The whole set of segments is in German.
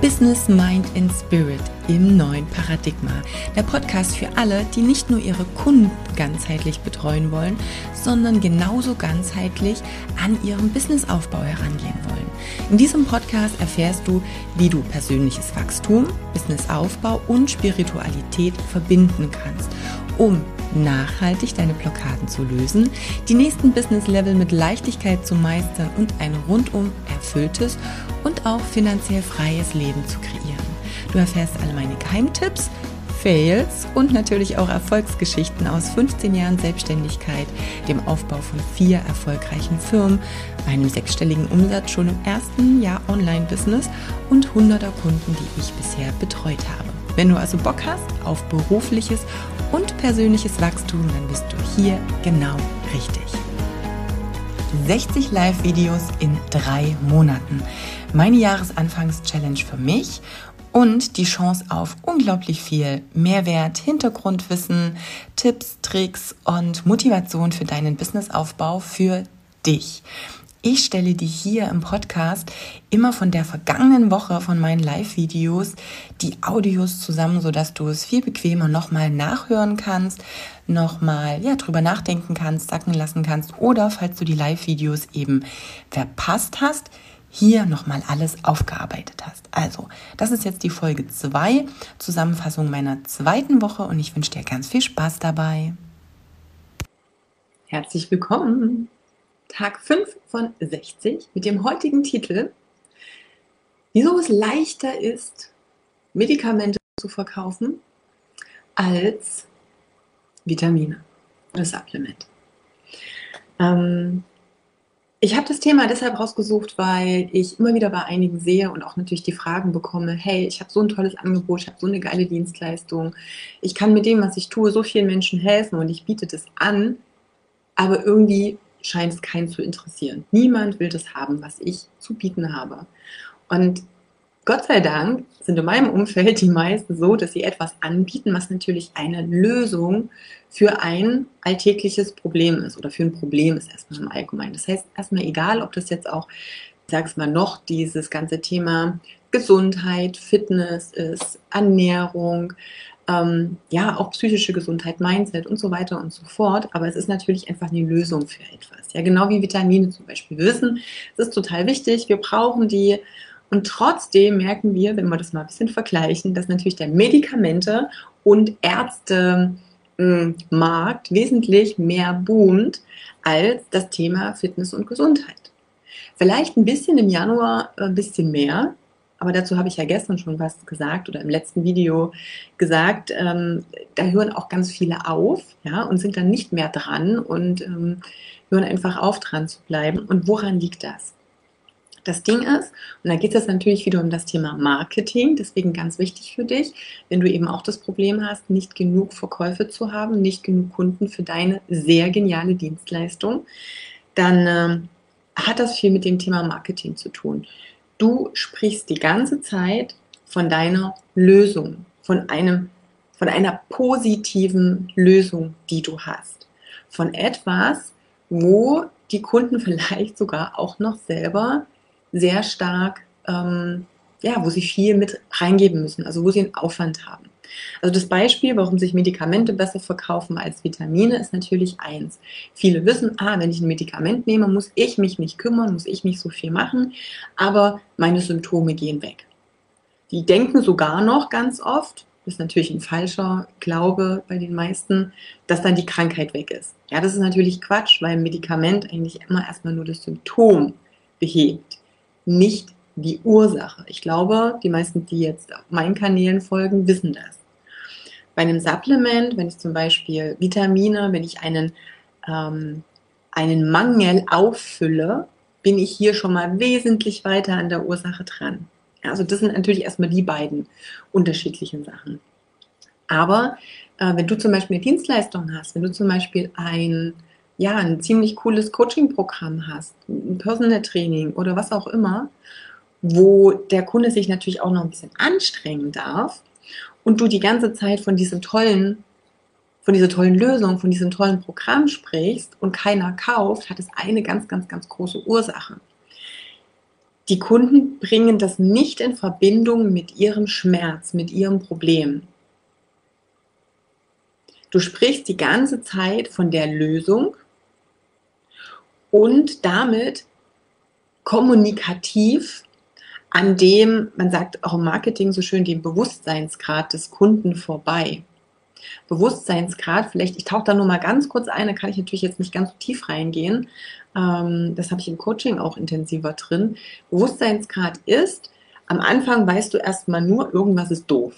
Business, Mind and Spirit im neuen Paradigma. Der Podcast für alle, die nicht nur ihre Kunden ganzheitlich betreuen wollen, sondern genauso ganzheitlich an ihrem Businessaufbau herangehen wollen. In diesem Podcast erfährst du, wie du persönliches Wachstum, Businessaufbau und Spiritualität verbinden kannst, um nachhaltig deine Blockaden zu lösen, die nächsten Business-Level mit Leichtigkeit zu meistern und ein rundum erfülltes und auch finanziell freies Leben zu kreieren. Du erfährst alle meine Geheimtipps, Fails und natürlich auch Erfolgsgeschichten aus 15 Jahren Selbstständigkeit, dem Aufbau von vier erfolgreichen Firmen, einem sechsstelligen Umsatz schon im ersten Jahr Online-Business und hunderter Kunden, die ich bisher betreut habe. Wenn du also Bock hast auf berufliches und persönliches Wachstum, dann bist du hier genau richtig. 60 Live-Videos in drei Monaten. Meine Jahresanfangs-Challenge für mich und die Chance auf unglaublich viel Mehrwert, Hintergrundwissen, Tipps, Tricks und Motivation für deinen Businessaufbau für dich. Ich stelle dir hier im Podcast immer von der vergangenen Woche von meinen Live-Videos die Audios zusammen, sodass du es viel bequemer nochmal nachhören kannst, nochmal ja, drüber nachdenken kannst, sacken lassen kannst oder falls du die Live-Videos eben verpasst hast, hier nochmal alles aufgearbeitet hast. Also, das ist jetzt die Folge 2, Zusammenfassung meiner zweiten Woche und ich wünsche dir ganz viel Spaß dabei. Herzlich willkommen Tag 5 von 60 mit dem heutigen Titel, wieso es leichter ist, Medikamente zu verkaufen als Vitamine oder Supplement. Ähm, ich habe das Thema deshalb rausgesucht, weil ich immer wieder bei einigen sehe und auch natürlich die Fragen bekomme, hey, ich habe so ein tolles Angebot, ich habe so eine geile Dienstleistung, ich kann mit dem, was ich tue, so vielen Menschen helfen und ich biete das an, aber irgendwie scheint es keinen zu interessieren. Niemand will das haben, was ich zu bieten habe. Und Gott sei Dank sind in meinem Umfeld die meisten so, dass sie etwas anbieten, was natürlich eine Lösung für ein alltägliches Problem ist oder für ein Problem ist erstmal im Allgemeinen. Das heißt erstmal egal, ob das jetzt auch, ich sage es mal noch, dieses ganze Thema Gesundheit, Fitness ist, Ernährung, ähm, ja, auch psychische Gesundheit, Mindset und so weiter und so fort. Aber es ist natürlich einfach eine Lösung für etwas. Ja, genau wie Vitamine zum Beispiel. Wir wissen, es ist total wichtig, wir brauchen die. Und trotzdem merken wir, wenn wir das mal ein bisschen vergleichen, dass natürlich der Medikamente und Ärzte Markt wesentlich mehr boomt als das Thema Fitness und Gesundheit. Vielleicht ein bisschen im Januar ein bisschen mehr, aber dazu habe ich ja gestern schon was gesagt oder im letzten Video gesagt. Ähm, da hören auch ganz viele auf ja, und sind dann nicht mehr dran und ähm, hören einfach auf, dran zu bleiben. Und woran liegt das? Das Ding ist, und da geht es natürlich wieder um das Thema Marketing, deswegen ganz wichtig für dich, wenn du eben auch das Problem hast, nicht genug Verkäufe zu haben, nicht genug Kunden für deine sehr geniale Dienstleistung, dann ähm, hat das viel mit dem Thema Marketing zu tun. Du sprichst die ganze Zeit von deiner Lösung, von einem, von einer positiven Lösung, die du hast. Von etwas, wo die Kunden vielleicht sogar auch noch selber sehr stark, ähm, ja, wo sie viel mit reingeben müssen, also wo sie einen Aufwand haben. Also das Beispiel, warum sich Medikamente besser verkaufen als Vitamine, ist natürlich eins. Viele wissen, ah, wenn ich ein Medikament nehme, muss ich mich nicht kümmern, muss ich nicht so viel machen, aber meine Symptome gehen weg. Die denken sogar noch ganz oft, ist natürlich ein falscher Glaube bei den meisten, dass dann die Krankheit weg ist. Ja, das ist natürlich Quatsch, weil ein Medikament eigentlich immer erstmal nur das Symptom behebt, nicht die Ursache. Ich glaube, die meisten, die jetzt auf meinen Kanälen folgen, wissen das. Bei einem Supplement, wenn ich zum Beispiel Vitamine, wenn ich einen, ähm, einen Mangel auffülle, bin ich hier schon mal wesentlich weiter an der Ursache dran. Also das sind natürlich erstmal die beiden unterschiedlichen Sachen. Aber äh, wenn du zum Beispiel eine Dienstleistung hast, wenn du zum Beispiel ein, ja, ein ziemlich cooles Coaching-Programm hast, ein Personal Training oder was auch immer, wo der Kunde sich natürlich auch noch ein bisschen anstrengen darf, und du die ganze Zeit von diesem tollen, von dieser tollen Lösung, von diesem tollen Programm sprichst und keiner kauft, hat es eine ganz, ganz, ganz große Ursache. die Kunden bringen das nicht in Verbindung mit ihrem Schmerz, mit ihrem Problem. Du sprichst die ganze Zeit von der Lösung und damit kommunikativ an dem, man sagt auch im Marketing so schön, dem Bewusstseinsgrad des Kunden vorbei. Bewusstseinsgrad, vielleicht, ich tauche da nur mal ganz kurz ein, da kann ich natürlich jetzt nicht ganz so tief reingehen. Ähm, das habe ich im Coaching auch intensiver drin. Bewusstseinsgrad ist, am Anfang weißt du erstmal nur, irgendwas ist doof.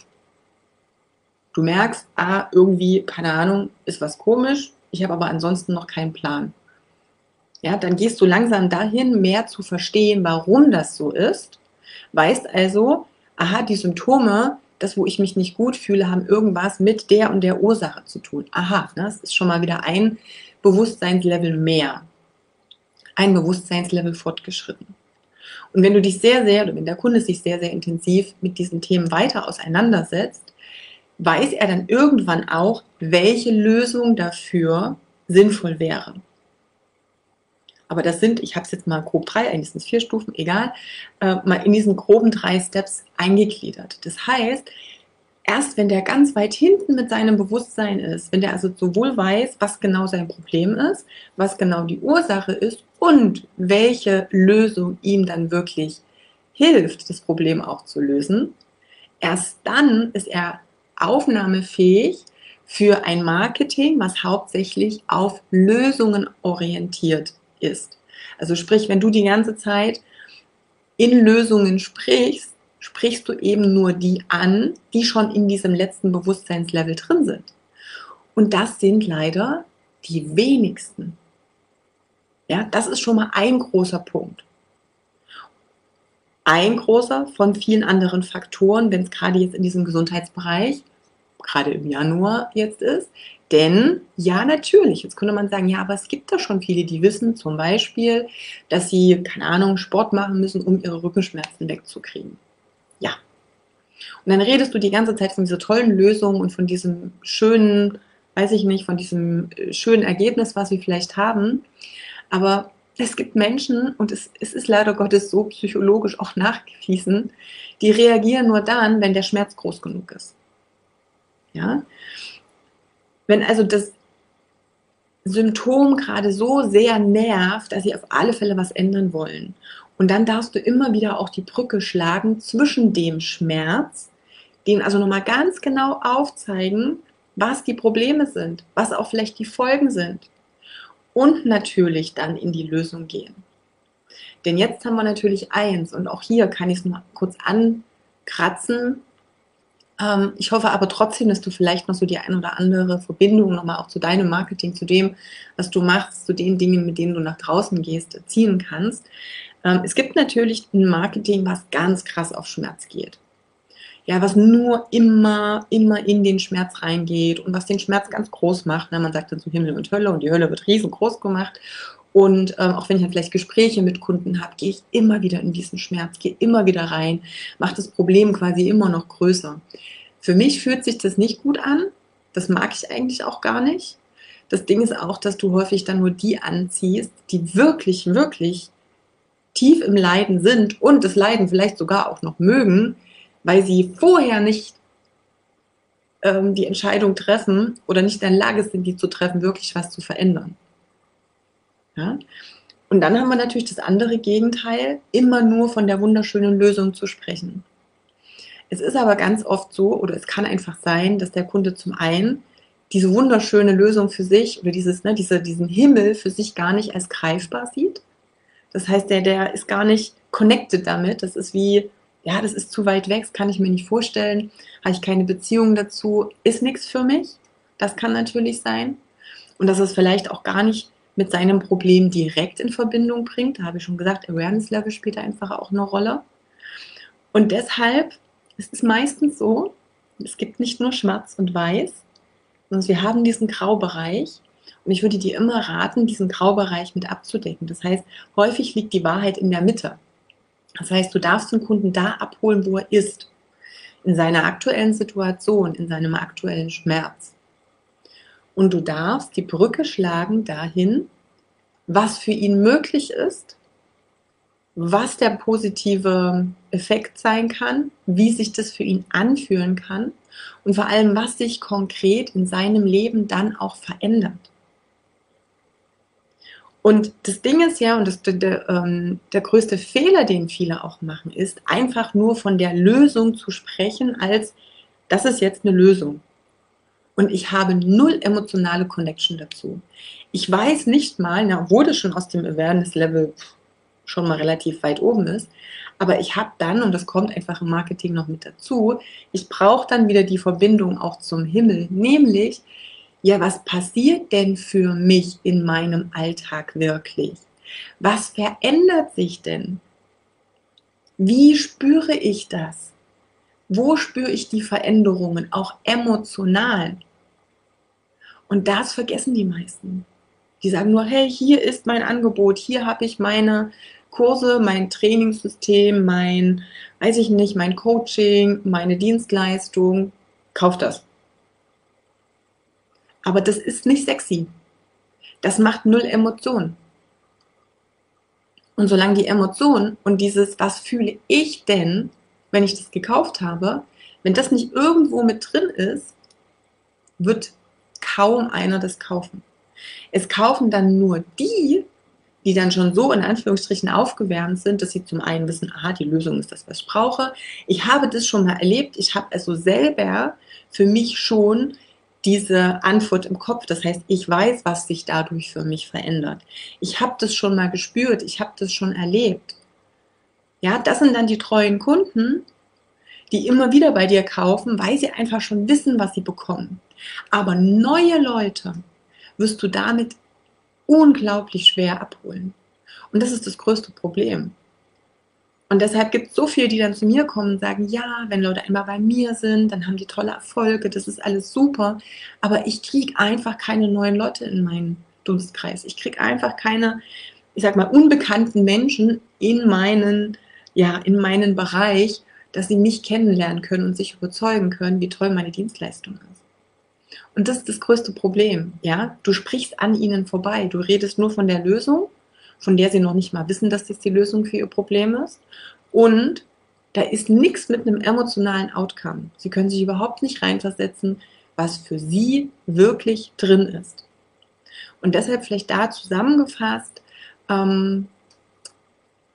Du merkst, ah, irgendwie, keine Ahnung, ist was komisch, ich habe aber ansonsten noch keinen Plan. Ja, dann gehst du langsam dahin, mehr zu verstehen, warum das so ist. Weißt also, aha, die Symptome, das, wo ich mich nicht gut fühle, haben irgendwas mit der und der Ursache zu tun. Aha, ne, das ist schon mal wieder ein Bewusstseinslevel mehr. Ein Bewusstseinslevel fortgeschritten. Und wenn du dich sehr, sehr, oder wenn der Kunde sich sehr, sehr intensiv mit diesen Themen weiter auseinandersetzt, weiß er dann irgendwann auch, welche Lösung dafür sinnvoll wäre. Aber das sind, ich habe es jetzt mal grob drei, eigentlich sind es vier Stufen, egal, äh, mal in diesen groben drei Steps eingegliedert. Das heißt, erst wenn der ganz weit hinten mit seinem Bewusstsein ist, wenn der also sowohl weiß, was genau sein Problem ist, was genau die Ursache ist und welche Lösung ihm dann wirklich hilft, das Problem auch zu lösen, erst dann ist er aufnahmefähig für ein Marketing, was hauptsächlich auf Lösungen orientiert ist. Also sprich, wenn du die ganze Zeit in Lösungen sprichst, sprichst du eben nur die an, die schon in diesem letzten Bewusstseinslevel drin sind. Und das sind leider die wenigsten. Ja, das ist schon mal ein großer Punkt. Ein großer von vielen anderen Faktoren, wenn es gerade jetzt in diesem Gesundheitsbereich, gerade im Januar jetzt ist, denn ja, natürlich, jetzt könnte man sagen, ja, aber es gibt da schon viele, die wissen zum Beispiel, dass sie, keine Ahnung, Sport machen müssen, um ihre Rückenschmerzen wegzukriegen. Ja. Und dann redest du die ganze Zeit von dieser tollen Lösung und von diesem schönen, weiß ich nicht, von diesem äh, schönen Ergebnis, was wir vielleicht haben. Aber es gibt Menschen, und es, es ist leider Gottes so psychologisch auch nachgewiesen, die reagieren nur dann, wenn der Schmerz groß genug ist. Ja, wenn also das Symptom gerade so sehr nervt, dass sie auf alle Fälle was ändern wollen. Und dann darfst du immer wieder auch die Brücke schlagen zwischen dem Schmerz, den also nochmal ganz genau aufzeigen, was die Probleme sind, was auch vielleicht die Folgen sind. Und natürlich dann in die Lösung gehen. Denn jetzt haben wir natürlich eins, und auch hier kann ich es mal kurz ankratzen, ähm, ich hoffe aber trotzdem, dass du vielleicht noch so die ein oder andere Verbindung nochmal auch zu deinem Marketing, zu dem, was du machst, zu den Dingen, mit denen du nach draußen gehst, ziehen kannst. Ähm, es gibt natürlich ein Marketing, was ganz krass auf Schmerz geht. Ja, was nur immer, immer in den Schmerz reingeht und was den Schmerz ganz groß macht. Na, man sagt dann so Himmel und Hölle und die Hölle wird riesengroß gemacht. Und ähm, auch wenn ich dann vielleicht Gespräche mit Kunden habe, gehe ich immer wieder in diesen Schmerz, gehe immer wieder rein, mache das Problem quasi immer noch größer. Für mich fühlt sich das nicht gut an. Das mag ich eigentlich auch gar nicht. Das Ding ist auch, dass du häufig dann nur die anziehst, die wirklich, wirklich tief im Leiden sind und das Leiden vielleicht sogar auch noch mögen, weil sie vorher nicht ähm, die Entscheidung treffen oder nicht in der Lage sind, die zu treffen, wirklich was zu verändern. Ja? Und dann haben wir natürlich das andere Gegenteil, immer nur von der wunderschönen Lösung zu sprechen. Es ist aber ganz oft so, oder es kann einfach sein, dass der Kunde zum einen diese wunderschöne Lösung für sich oder dieses, ne, diese, diesen Himmel für sich gar nicht als greifbar sieht. Das heißt, der, der ist gar nicht connected damit. Das ist wie, ja, das ist zu weit weg, das kann ich mir nicht vorstellen, habe ich keine Beziehung dazu, ist nichts für mich. Das kann natürlich sein. Und dass es vielleicht auch gar nicht mit seinem Problem direkt in Verbindung bringt. Da habe ich schon gesagt, Awareness Level spielt da einfach auch eine Rolle. Und deshalb ist es meistens so, es gibt nicht nur Schwarz und Weiß, sondern wir haben diesen Graubereich. Und ich würde dir immer raten, diesen Graubereich mit abzudecken. Das heißt, häufig liegt die Wahrheit in der Mitte. Das heißt, du darfst den Kunden da abholen, wo er ist. In seiner aktuellen Situation, in seinem aktuellen Schmerz. Und du darfst die Brücke schlagen dahin, was für ihn möglich ist was der positive Effekt sein kann, wie sich das für ihn anfühlen kann und vor allem, was sich konkret in seinem Leben dann auch verändert. Und das Ding ist ja, und das, der, ähm, der größte Fehler, den viele auch machen, ist einfach nur von der Lösung zu sprechen, als das ist jetzt eine Lösung. Und ich habe null emotionale Connection dazu. Ich weiß nicht mal, na, obwohl das schon aus dem Awareness-Level schon mal relativ weit oben ist, aber ich habe dann, und das kommt einfach im Marketing noch mit dazu, ich brauche dann wieder die Verbindung auch zum Himmel, nämlich ja, was passiert denn für mich in meinem Alltag wirklich? Was verändert sich denn? Wie spüre ich das? Wo spüre ich die Veränderungen, auch emotional? Und das vergessen die meisten. Die sagen nur, hey, hier ist mein Angebot, hier habe ich meine Kurse, mein Trainingssystem, mein, weiß ich nicht, mein Coaching, meine Dienstleistung, kauf das. Aber das ist nicht sexy. Das macht null Emotionen. Und solange die Emotionen und dieses, was fühle ich denn, wenn ich das gekauft habe, wenn das nicht irgendwo mit drin ist, wird kaum einer das kaufen. Es kaufen dann nur die, die dann schon so in Anführungsstrichen aufgewärmt sind, dass sie zum einen wissen, aha, die Lösung ist das, was ich brauche. Ich habe das schon mal erlebt. Ich habe also selber für mich schon diese Antwort im Kopf. Das heißt, ich weiß, was sich dadurch für mich verändert. Ich habe das schon mal gespürt, ich habe das schon erlebt. Ja, das sind dann die treuen Kunden, die immer wieder bei dir kaufen, weil sie einfach schon wissen, was sie bekommen. Aber neue Leute wirst du damit unglaublich schwer abholen. Und das ist das größte Problem. Und deshalb gibt es so viele, die dann zu mir kommen und sagen, ja, wenn Leute einmal bei mir sind, dann haben die tolle Erfolge, das ist alles super. Aber ich kriege einfach keine neuen Leute in meinen Dunstkreis. Ich kriege einfach keine, ich sag mal, unbekannten Menschen in meinen, ja, in meinen Bereich, dass sie mich kennenlernen können und sich überzeugen können, wie toll meine Dienstleistung ist. Und das ist das größte Problem, ja. Du sprichst an ihnen vorbei. Du redest nur von der Lösung von der sie noch nicht mal wissen, dass das die Lösung für ihr Problem ist. Und da ist nichts mit einem emotionalen Outcome. Sie können sich überhaupt nicht reinversetzen, was für sie wirklich drin ist. Und deshalb vielleicht da zusammengefasst, ähm,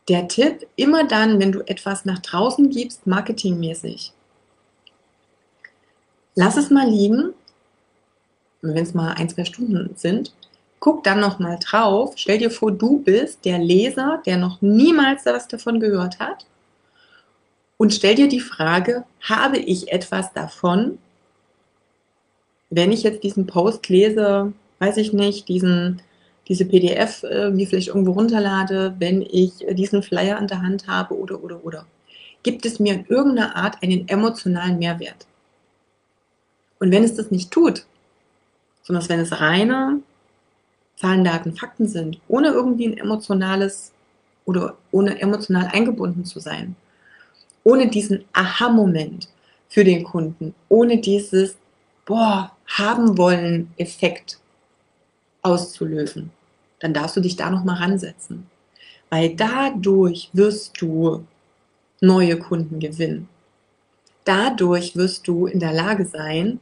der Tipp, immer dann, wenn du etwas nach draußen gibst, marketingmäßig, lass es mal liegen, wenn es mal ein, zwei Stunden sind, guck dann nochmal drauf. Stell dir vor, du bist der Leser, der noch niemals was davon gehört hat. Und stell dir die Frage, habe ich etwas davon, wenn ich jetzt diesen Post lese, weiß ich nicht, diesen, diese PDF äh, mir vielleicht irgendwo runterlade, wenn ich diesen Flyer an der Hand habe oder, oder, oder. Gibt es mir in irgendeiner Art einen emotionalen Mehrwert? Und wenn es das nicht tut, sondern wenn es reine Zahlen, Daten, Fakten sind, ohne irgendwie ein emotionales oder ohne emotional eingebunden zu sein, ohne diesen Aha-Moment für den Kunden, ohne dieses Boah, haben wollen Effekt auszulösen, dann darfst du dich da nochmal ransetzen. Weil dadurch wirst du neue Kunden gewinnen. Dadurch wirst du in der Lage sein,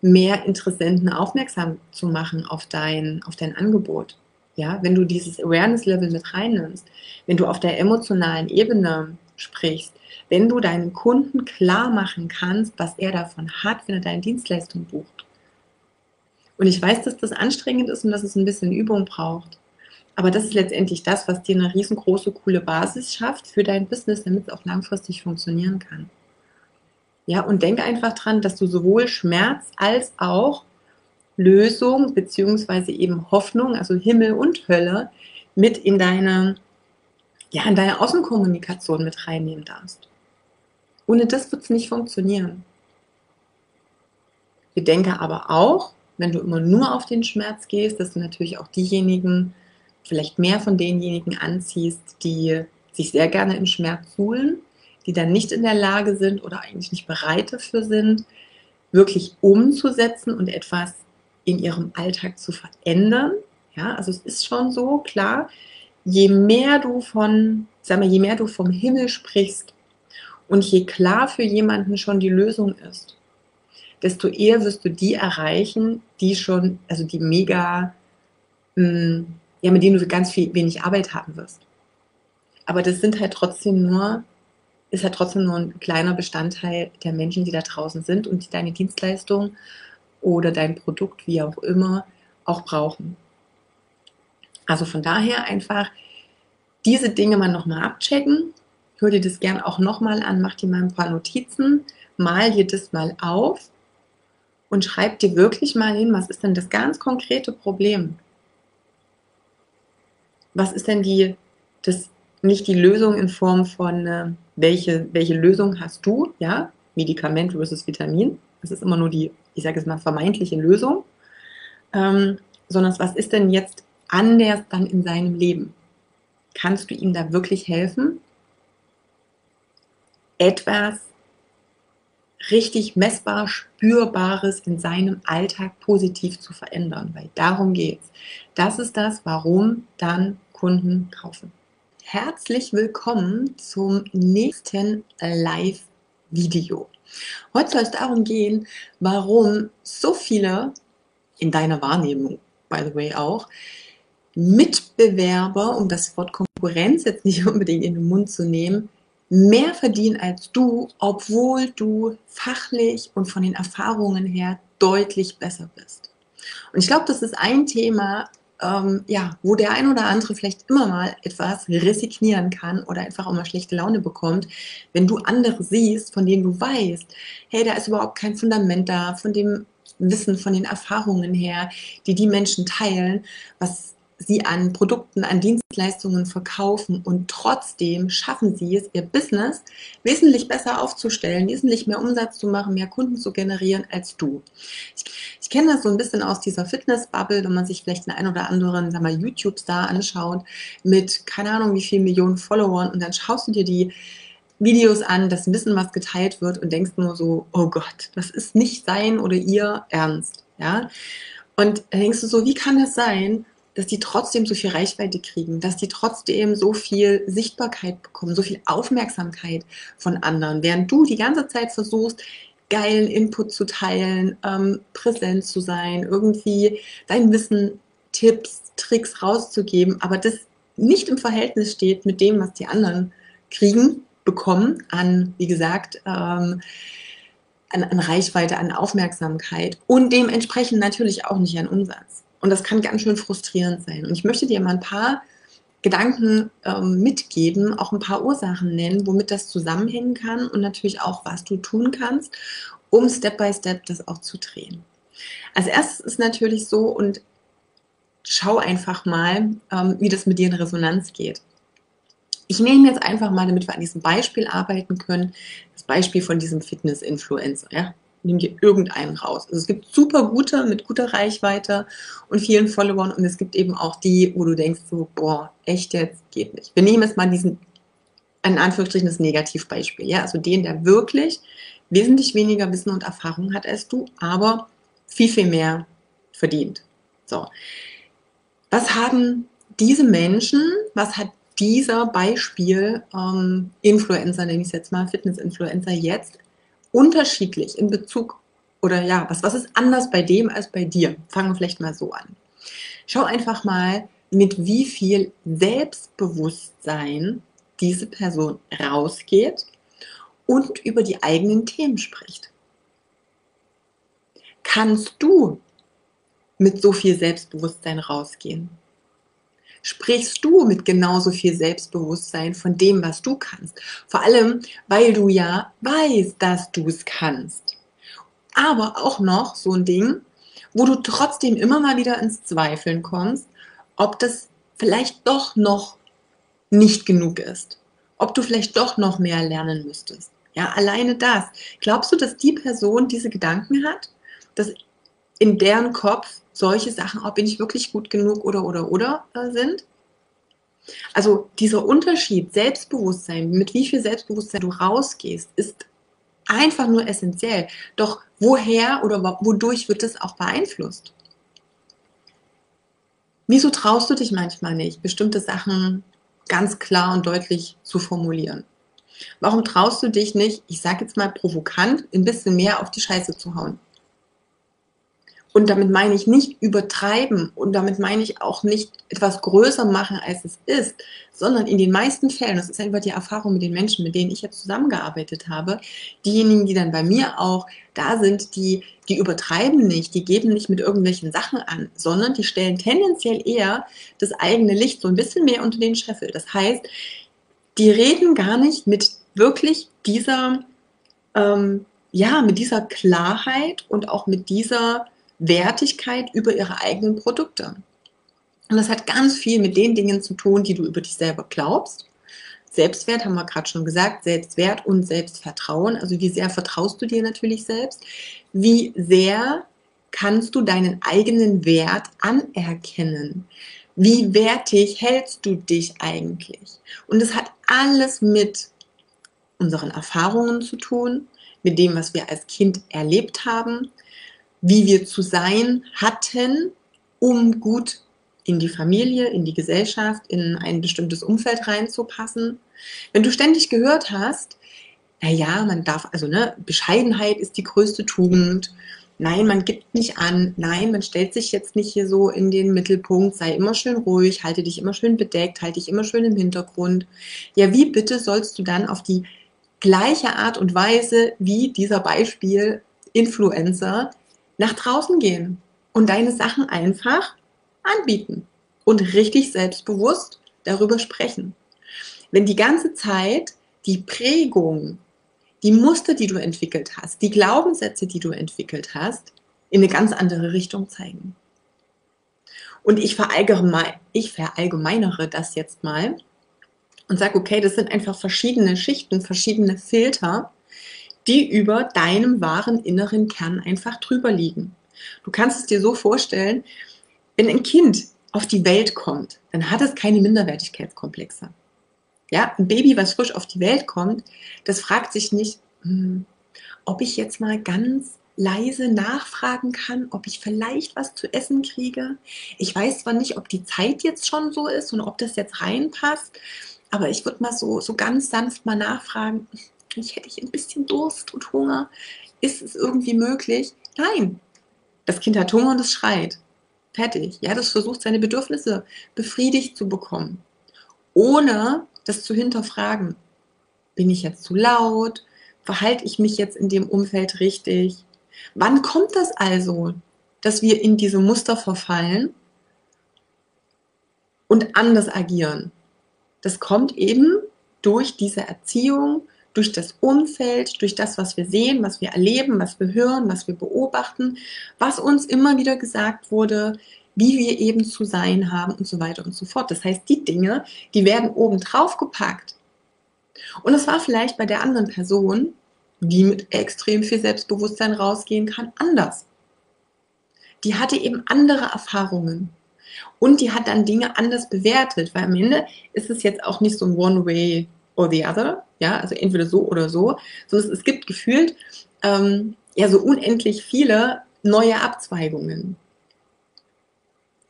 mehr Interessenten aufmerksam zu machen auf dein, auf dein Angebot. Ja, wenn du dieses Awareness-Level mit reinnimmst, wenn du auf der emotionalen Ebene sprichst, wenn du deinen Kunden klar machen kannst, was er davon hat, wenn er deine Dienstleistung bucht. Und ich weiß, dass das anstrengend ist und dass es ein bisschen Übung braucht. Aber das ist letztendlich das, was dir eine riesengroße, coole Basis schafft für dein Business, damit es auch langfristig funktionieren kann. Ja, und denk einfach dran, dass du sowohl Schmerz als auch Lösung beziehungsweise eben Hoffnung, also Himmel und Hölle, mit in deine, ja, in deine Außenkommunikation mit reinnehmen darfst. Ohne das wird es nicht funktionieren. Bedenke aber auch, wenn du immer nur auf den Schmerz gehst, dass du natürlich auch diejenigen, vielleicht mehr von denjenigen anziehst, die sich sehr gerne im Schmerz suhlen die dann nicht in der Lage sind oder eigentlich nicht bereit dafür sind, wirklich umzusetzen und etwas in ihrem Alltag zu verändern. Ja, also es ist schon so klar, je mehr du von sag mal, je mehr du vom Himmel sprichst und je klar für jemanden schon die Lösung ist, desto eher wirst du die erreichen, die schon, also die mega, mh, hm, ja, mit denen du ganz viel wenig Arbeit haben wirst. Aber das sind halt trotzdem nur, ist halt trotzdem nur ein kleiner Bestandteil der Menschen, die da draußen sind und die deine Dienstleistung oder dein Produkt, wie auch immer, auch brauchen. Also von daher einfach diese Dinge mal nochmal abchecken. Hör dir das gern auch nochmal an, mach dir mal ein paar Notizen, mal dir das mal auf und schreib dir wirklich mal hin, was ist denn das ganz konkrete Problem? Was ist denn die, das, nicht die Lösung in Form von, äh, welche, welche Lösung hast du, ja? Medikament versus Vitamin. Das ist immer nur die, ich sage es mal, vermeintliche Lösung. Ähm, sondern was ist denn jetzt anders dann in seinem Leben? Kannst du ihm da wirklich helfen? Etwas richtig messbar, spürbares in seinem Alltag positiv zu verändern, weil darum geht's. Das ist das, warum dann Kunden kaufen. Herzlich willkommen zum nächsten Live-Video. Heute soll es darum gehen, warum so viele in deiner Wahrnehmung, by the way auch, Mitbewerber, um das Wort Konkurrenz jetzt nicht unbedingt in den Mund zu nehmen, mehr verdienen als du, obwohl du fachlich und von den Erfahrungen her deutlich besser bist. Und ich glaube, das ist ein Thema, ähm, ja, wo der ein oder andere vielleicht immer mal etwas resignieren kann oder einfach auch mal schlechte Laune bekommt, wenn du andere siehst, von denen du weißt, hey, da ist überhaupt kein Fundament da, von dem Wissen, von den Erfahrungen her, die die Menschen teilen, was sie an Produkten, an Dienstleistungen verkaufen und trotzdem schaffen sie es, ihr Business wesentlich besser aufzustellen, wesentlich mehr Umsatz zu machen, mehr Kunden zu generieren als du. Ich, ich kenne das so ein bisschen aus dieser Fitness-Bubble, wenn man sich vielleicht einen ein oder anderen, sag mal, YouTube-Star anschaut mit, keine Ahnung, wie viel Millionen Followern und dann schaust du dir die Videos an, das Wissen, was geteilt wird und denkst nur so, oh Gott, das ist nicht sein oder ihr Ernst, ja. Und denkst du so, wie kann das sein, dass die trotzdem so viel Reichweite kriegen, dass die trotzdem so viel Sichtbarkeit bekommen, so viel Aufmerksamkeit von anderen, während du die ganze Zeit versuchst, geilen Input zu teilen, ähm, präsent zu sein, irgendwie dein Wissen, Tipps, Tricks rauszugeben, aber das nicht im Verhältnis steht mit dem, was die anderen kriegen, bekommen an, wie gesagt, ähm, an, an Reichweite, an Aufmerksamkeit und dementsprechend natürlich auch nicht an Umsatz. Und das kann ganz schön frustrierend sein. Und ich möchte dir mal ein paar Gedanken ähm, mitgeben, auch ein paar Ursachen nennen, womit das zusammenhängen kann und natürlich auch, was du tun kannst, um Step by Step das auch zu drehen. Als erstes ist natürlich so und schau einfach mal, ähm, wie das mit dir in Resonanz geht. Ich nehme jetzt einfach mal, damit wir an diesem Beispiel arbeiten können, das Beispiel von diesem Fitness-Influencer. Ja? Nimm dir irgendeinen raus. Also es gibt super gute mit guter Reichweite und vielen Followern und es gibt eben auch die, wo du denkst so, boah, echt jetzt geht nicht. Wir nehmen jetzt mal diesen, in Anführungsstrichen, das Negativbeispiel, ja, also den, der wirklich wesentlich weniger Wissen und Erfahrung hat als du, aber viel, viel mehr verdient. So. Was haben diese Menschen, was hat dieser Beispiel ähm, Influencer, nenne ich es jetzt mal, Fitness-Influencer jetzt unterschiedlich in Bezug oder ja, was, was ist anders bei dem als bei dir? Fangen wir vielleicht mal so an. Schau einfach mal, mit wie viel Selbstbewusstsein diese Person rausgeht und über die eigenen Themen spricht. Kannst du mit so viel Selbstbewusstsein rausgehen? Sprichst du mit genauso viel Selbstbewusstsein von dem, was du kannst. Vor allem, weil du ja weißt, dass du es kannst. Aber auch noch so ein Ding, wo du trotzdem immer mal wieder ins Zweifeln kommst, ob das vielleicht doch noch nicht genug ist. Ob du vielleicht doch noch mehr lernen müsstest. Ja, alleine das. Glaubst du, dass die Person diese Gedanken hat? Dass in deren Kopf solche Sachen, ob bin ich wirklich gut genug oder oder oder äh, sind. Also dieser Unterschied, Selbstbewusstsein, mit wie viel Selbstbewusstsein du rausgehst, ist einfach nur essentiell. Doch woher oder wodurch wird das auch beeinflusst? Wieso traust du dich manchmal nicht, bestimmte Sachen ganz klar und deutlich zu formulieren. Warum traust du dich nicht, ich sage jetzt mal provokant, ein bisschen mehr auf die Scheiße zu hauen? Und damit meine ich nicht übertreiben und damit meine ich auch nicht etwas größer machen, als es ist, sondern in den meisten Fällen, das ist einfach die Erfahrung mit den Menschen, mit denen ich jetzt zusammengearbeitet habe, diejenigen, die dann bei mir auch da sind, die, die übertreiben nicht, die geben nicht mit irgendwelchen Sachen an, sondern die stellen tendenziell eher das eigene Licht so ein bisschen mehr unter den Scheffel. Das heißt, die reden gar nicht mit wirklich dieser, ähm, ja, mit dieser Klarheit und auch mit dieser Wertigkeit über ihre eigenen Produkte. Und das hat ganz viel mit den Dingen zu tun, die du über dich selber glaubst. Selbstwert haben wir gerade schon gesagt, Selbstwert und Selbstvertrauen. Also wie sehr vertraust du dir natürlich selbst? Wie sehr kannst du deinen eigenen Wert anerkennen? Wie wertig hältst du dich eigentlich? Und es hat alles mit unseren Erfahrungen zu tun, mit dem, was wir als Kind erlebt haben, wie wir zu sein hatten, um gut in die Familie, in die Gesellschaft, in ein bestimmtes Umfeld reinzupassen. Wenn du ständig gehört hast, naja, man darf, also ne, Bescheidenheit ist die größte Tugend. Nein, man gibt nicht an. Nein, man stellt sich jetzt nicht hier so in den Mittelpunkt. Sei immer schön ruhig, halte dich immer schön bedeckt, halte dich immer schön im Hintergrund. Ja, wie bitte sollst du dann auf die gleiche Art und Weise wie dieser Beispiel Influencer nach draußen gehen und deine Sachen einfach anbieten und richtig selbstbewusst darüber sprechen. Wenn die ganze Zeit die Prägung, die Muster, die du entwickelt hast, die Glaubenssätze, die du entwickelt hast, in eine ganz andere Richtung zeigen. Und ich, ich verallgemeinere das jetzt mal und sage, okay, das sind einfach verschiedene Schichten, verschiedene Filter, die über deinem wahren inneren Kern einfach drüber liegen. Du kannst es dir so vorstellen, wenn ein Kind auf die Welt kommt, dann hat es keine Minderwertigkeitskomplexe. Ja, ein Baby, was frisch auf die Welt kommt, das fragt sich nicht, hm, ob ich jetzt mal ganz leise nachfragen kann, ob ich vielleicht was zu essen kriege. Ich weiß zwar nicht, ob die Zeit jetzt schon so ist und ob das jetzt reinpasst, aber ich würde mal so, so ganz sanft mal nachfragen, ich hätte ich ein bisschen Durst und Hunger. Ist es irgendwie möglich? Nein. Das Kind hat Hunger und es schreit. Fertig. Ja, das versucht seine Bedürfnisse befriedigt zu bekommen. Ohne das zu hinterfragen. Bin ich jetzt zu laut? Verhalte ich mich jetzt in dem Umfeld richtig? Wann kommt das also, dass wir in diese Muster verfallen und anders agieren? Das kommt eben durch diese Erziehung, durch das Umfeld, durch das, was wir sehen, was wir erleben, was wir hören, was wir beobachten, was uns immer wieder gesagt wurde, wie wir eben zu sein haben und so weiter und so fort. Das heißt, die Dinge, die werden oben drauf gepackt. Und es war vielleicht bei der anderen Person, die mit extrem viel Selbstbewusstsein rausgehen kann, anders. Die hatte eben andere Erfahrungen. Und die hat dann Dinge anders bewertet, weil am Ende ist es jetzt auch nicht so ein One-Way or the other, ja, also entweder so oder so, sondern es gibt gefühlt ähm, ja so unendlich viele neue Abzweigungen.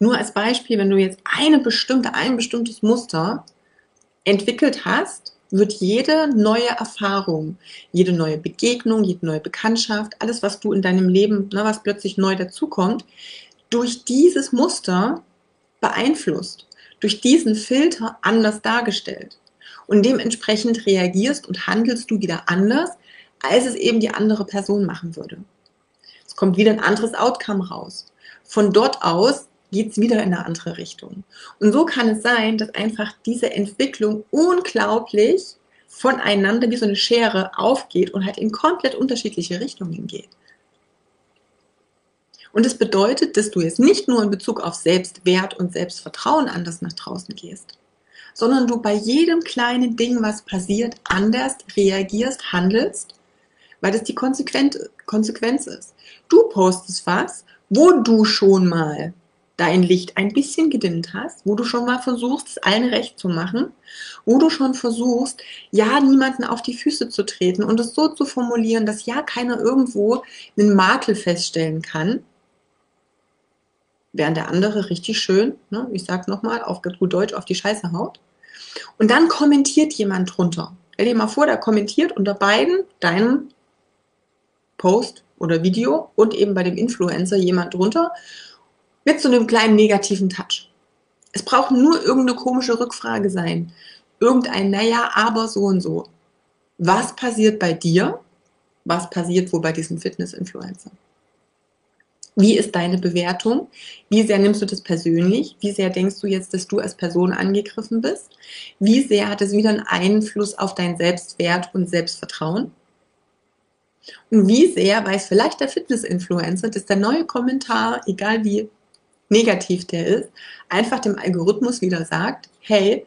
Nur als Beispiel, wenn du jetzt eine bestimmte, ein bestimmtes Muster entwickelt hast, wird jede neue Erfahrung, jede neue Begegnung, jede neue Bekanntschaft, alles, was du in deinem Leben, ne, was plötzlich neu dazukommt, durch dieses Muster beeinflusst, durch diesen Filter anders dargestellt und dementsprechend reagierst und handelst du wieder anders, als es eben die andere Person machen würde. Es kommt wieder ein anderes Outcome raus. Von dort aus geht es wieder in eine andere Richtung. Und so kann es sein, dass einfach diese Entwicklung unglaublich voneinander wie so eine Schere aufgeht und halt in komplett unterschiedliche Richtungen geht. Und das bedeutet, dass du jetzt nicht nur in Bezug auf Selbstwert und Selbstvertrauen anders nach draußen gehst, sondern du bei jedem kleinen Ding, was passiert, anders reagierst, handelst, weil das die Konsequenz ist. Du postest was, wo du schon mal dein Licht ein bisschen gedimmt hast, wo du schon mal versuchst, es allen recht zu machen, wo du schon versuchst, ja, niemanden auf die Füße zu treten und es so zu formulieren, dass ja keiner irgendwo einen Makel feststellen kann, während der andere richtig schön, ne, ich sag's nochmal, auf gut Deutsch auf die Scheiße haut. Und dann kommentiert jemand drunter. Stell dir mal vor, der kommentiert unter beiden deinem Post oder Video und eben bei dem Influencer jemand drunter mit so einem kleinen negativen Touch. Es braucht nur irgendeine komische Rückfrage sein. Irgendein, naja, aber so und so. Was passiert bei dir? Was passiert wo bei diesem Fitness-Influencer? Wie ist deine Bewertung? Wie sehr nimmst du das persönlich? Wie sehr denkst du jetzt, dass du als Person angegriffen bist? Wie sehr hat es wieder einen Einfluss auf deinen Selbstwert und Selbstvertrauen? Und wie sehr weiß vielleicht der Fitness-Influencer, dass der neue Kommentar, egal wie negativ der ist, einfach dem Algorithmus wieder sagt, hey,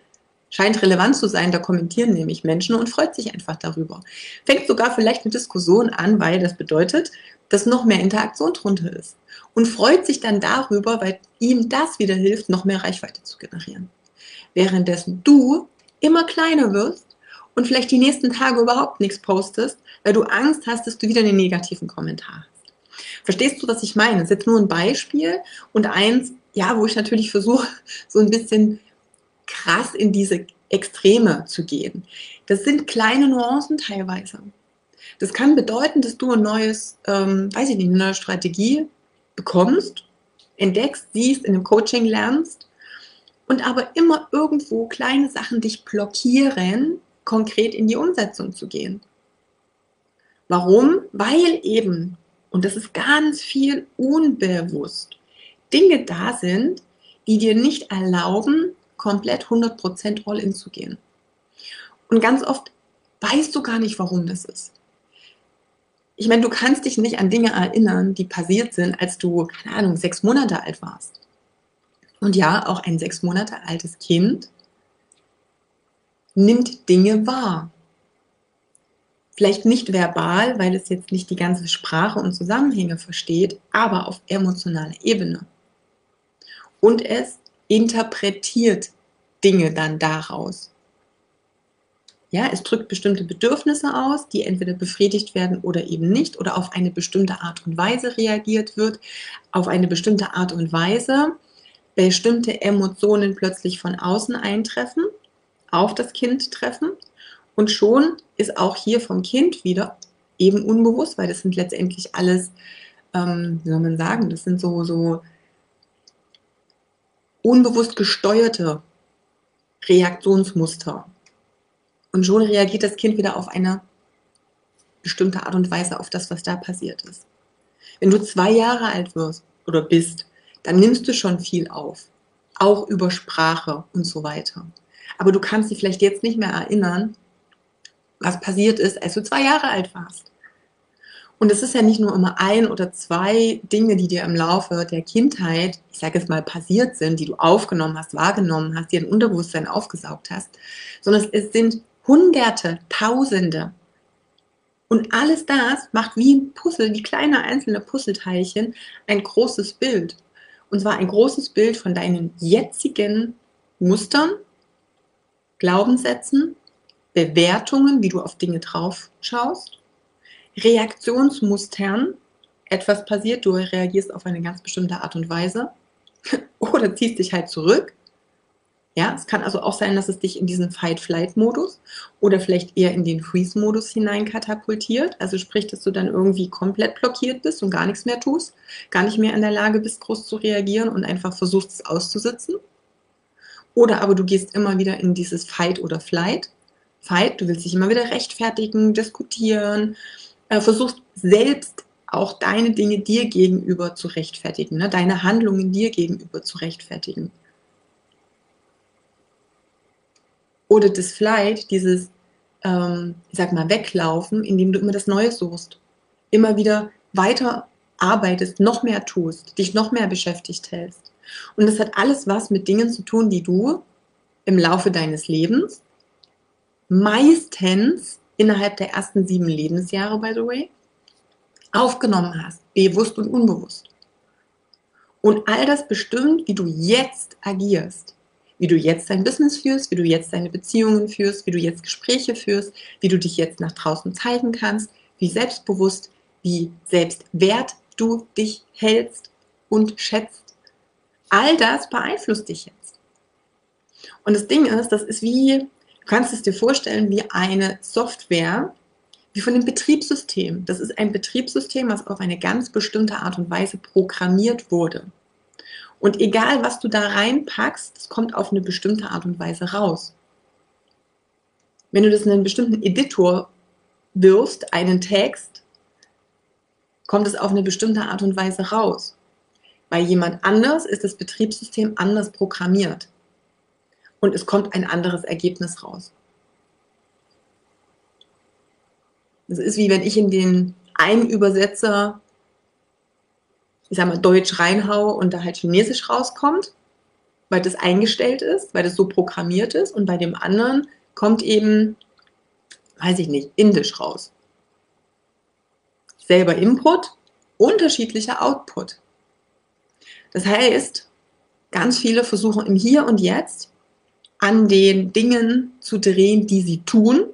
scheint relevant zu sein, da kommentieren nämlich Menschen und freut sich einfach darüber. Fängt sogar vielleicht eine Diskussion an, weil das bedeutet, dass noch mehr Interaktion drunter ist. Und freut sich dann darüber, weil ihm das wieder hilft, noch mehr Reichweite zu generieren. Währenddessen du immer kleiner wirst und vielleicht die nächsten Tage überhaupt nichts postest, weil du Angst hast, dass du wieder einen negativen Kommentar hast. Verstehst du, was ich meine? Das ist jetzt nur ein Beispiel und eins, ja, wo ich natürlich versuche, so ein bisschen krass in diese Extreme zu gehen. Das sind kleine Nuancen teilweise. Das kann bedeuten, dass du ein neues, ähm, weiß ich nicht, eine neue Strategie bekommst, entdeckst, siehst, in einem Coaching lernst und aber immer irgendwo kleine Sachen dich blockieren, konkret in die Umsetzung zu gehen. Warum? Weil eben, und das ist ganz viel unbewusst, Dinge da sind, die dir nicht erlauben, komplett 100% All-In zu gehen. Und ganz oft weißt du gar nicht, warum das ist ich meine, du kannst dich nicht an Dinge erinnern, die passiert sind, als du, keine Ahnung, sechs Monate alt warst. Und ja, auch ein sechs Monate altes Kind nimmt Dinge wahr. Vielleicht nicht verbal, weil es jetzt nicht die ganze Sprache und Zusammenhänge versteht, aber auf emotionaler Ebene. Und es interpretiert Dinge dann daraus. Ja, es drückt bestimmte Bedürfnisse aus, die entweder befriedigt werden oder eben nicht oder auf eine bestimmte Art und Weise reagiert wird, auf eine bestimmte Art und Weise bestimmte Emotionen plötzlich von außen eintreffen, auf das Kind treffen und schon ist auch hier vom Kind wieder eben unbewusst, weil das sind letztendlich alles, ähm, wie soll man sagen, das sind so, so unbewusst gesteuerte Reaktionsmuster. Und schon reagiert das Kind wieder auf eine bestimmte Art und Weise auf das, was da passiert ist. Wenn du zwei Jahre alt wirst oder bist, dann nimmst du schon viel auf. Auch über Sprache und so weiter. Aber du kannst dich vielleicht jetzt nicht mehr erinnern, was passiert ist, als du zwei Jahre alt warst. Und es ist ja nicht nur immer ein oder zwei Dinge, die dir im Laufe der Kindheit, ich sage es mal, passiert sind, die du aufgenommen hast, wahrgenommen hast, die ein Unterbewusstsein aufgesaugt hast, sondern es sind Hunderte, Tausende. Und alles das macht wie ein Puzzle, wie kleine einzelne Puzzleteilchen, ein großes Bild. Und zwar ein großes Bild von deinen jetzigen Mustern, Glaubenssätzen, Bewertungen, wie du auf Dinge drauf schaust, Reaktionsmustern, etwas passiert, du reagierst auf eine ganz bestimmte Art und Weise oder ziehst dich halt zurück ja, es kann also auch sein, dass es dich in diesen Fight-Flight-Modus oder vielleicht eher in den Freeze-Modus hinein katapultiert. Also sprich, dass du dann irgendwie komplett blockiert bist und gar nichts mehr tust, gar nicht mehr in der Lage bist, groß zu reagieren und einfach versuchst, es auszusitzen. Oder aber du gehst immer wieder in dieses Fight oder Flight. Fight, du willst dich immer wieder rechtfertigen, diskutieren, äh, versuchst selbst auch deine Dinge dir gegenüber zu rechtfertigen, ne? deine Handlungen dir gegenüber zu rechtfertigen. Oder das Flight, dieses, ähm, ich sag mal, Weglaufen, indem du immer das Neue suchst. Immer wieder weiter arbeitest, noch mehr tust, dich noch mehr beschäftigt hältst. Und das hat alles was mit Dingen zu tun, die du im Laufe deines Lebens meistens innerhalb der ersten sieben Lebensjahre, by the way, aufgenommen hast, bewusst und unbewusst. Und all das bestimmt, wie du jetzt agierst wie du jetzt dein Business führst, wie du jetzt deine Beziehungen führst, wie du jetzt Gespräche führst, wie du dich jetzt nach draußen zeigen kannst, wie selbstbewusst, wie selbstwert du dich hältst und schätzt. All das beeinflusst dich jetzt. Und das Ding ist, das ist wie, du kannst es dir vorstellen, wie eine Software, wie von dem Betriebssystem. Das ist ein Betriebssystem, was auf eine ganz bestimmte Art und Weise programmiert wurde. Und egal, was du da reinpackst, es kommt auf eine bestimmte Art und Weise raus. Wenn du das in einen bestimmten Editor wirfst, einen Text, kommt es auf eine bestimmte Art und Weise raus. Bei jemand anders ist das Betriebssystem anders programmiert. Und es kommt ein anderes Ergebnis raus. Das ist wie wenn ich in den einen Übersetzer, ich sag mal, Deutsch reinhaue und da halt Chinesisch rauskommt, weil das eingestellt ist, weil das so programmiert ist und bei dem anderen kommt eben, weiß ich nicht, Indisch raus. Selber Input, unterschiedlicher Output. Das heißt, ganz viele versuchen im Hier und Jetzt an den Dingen zu drehen, die sie tun,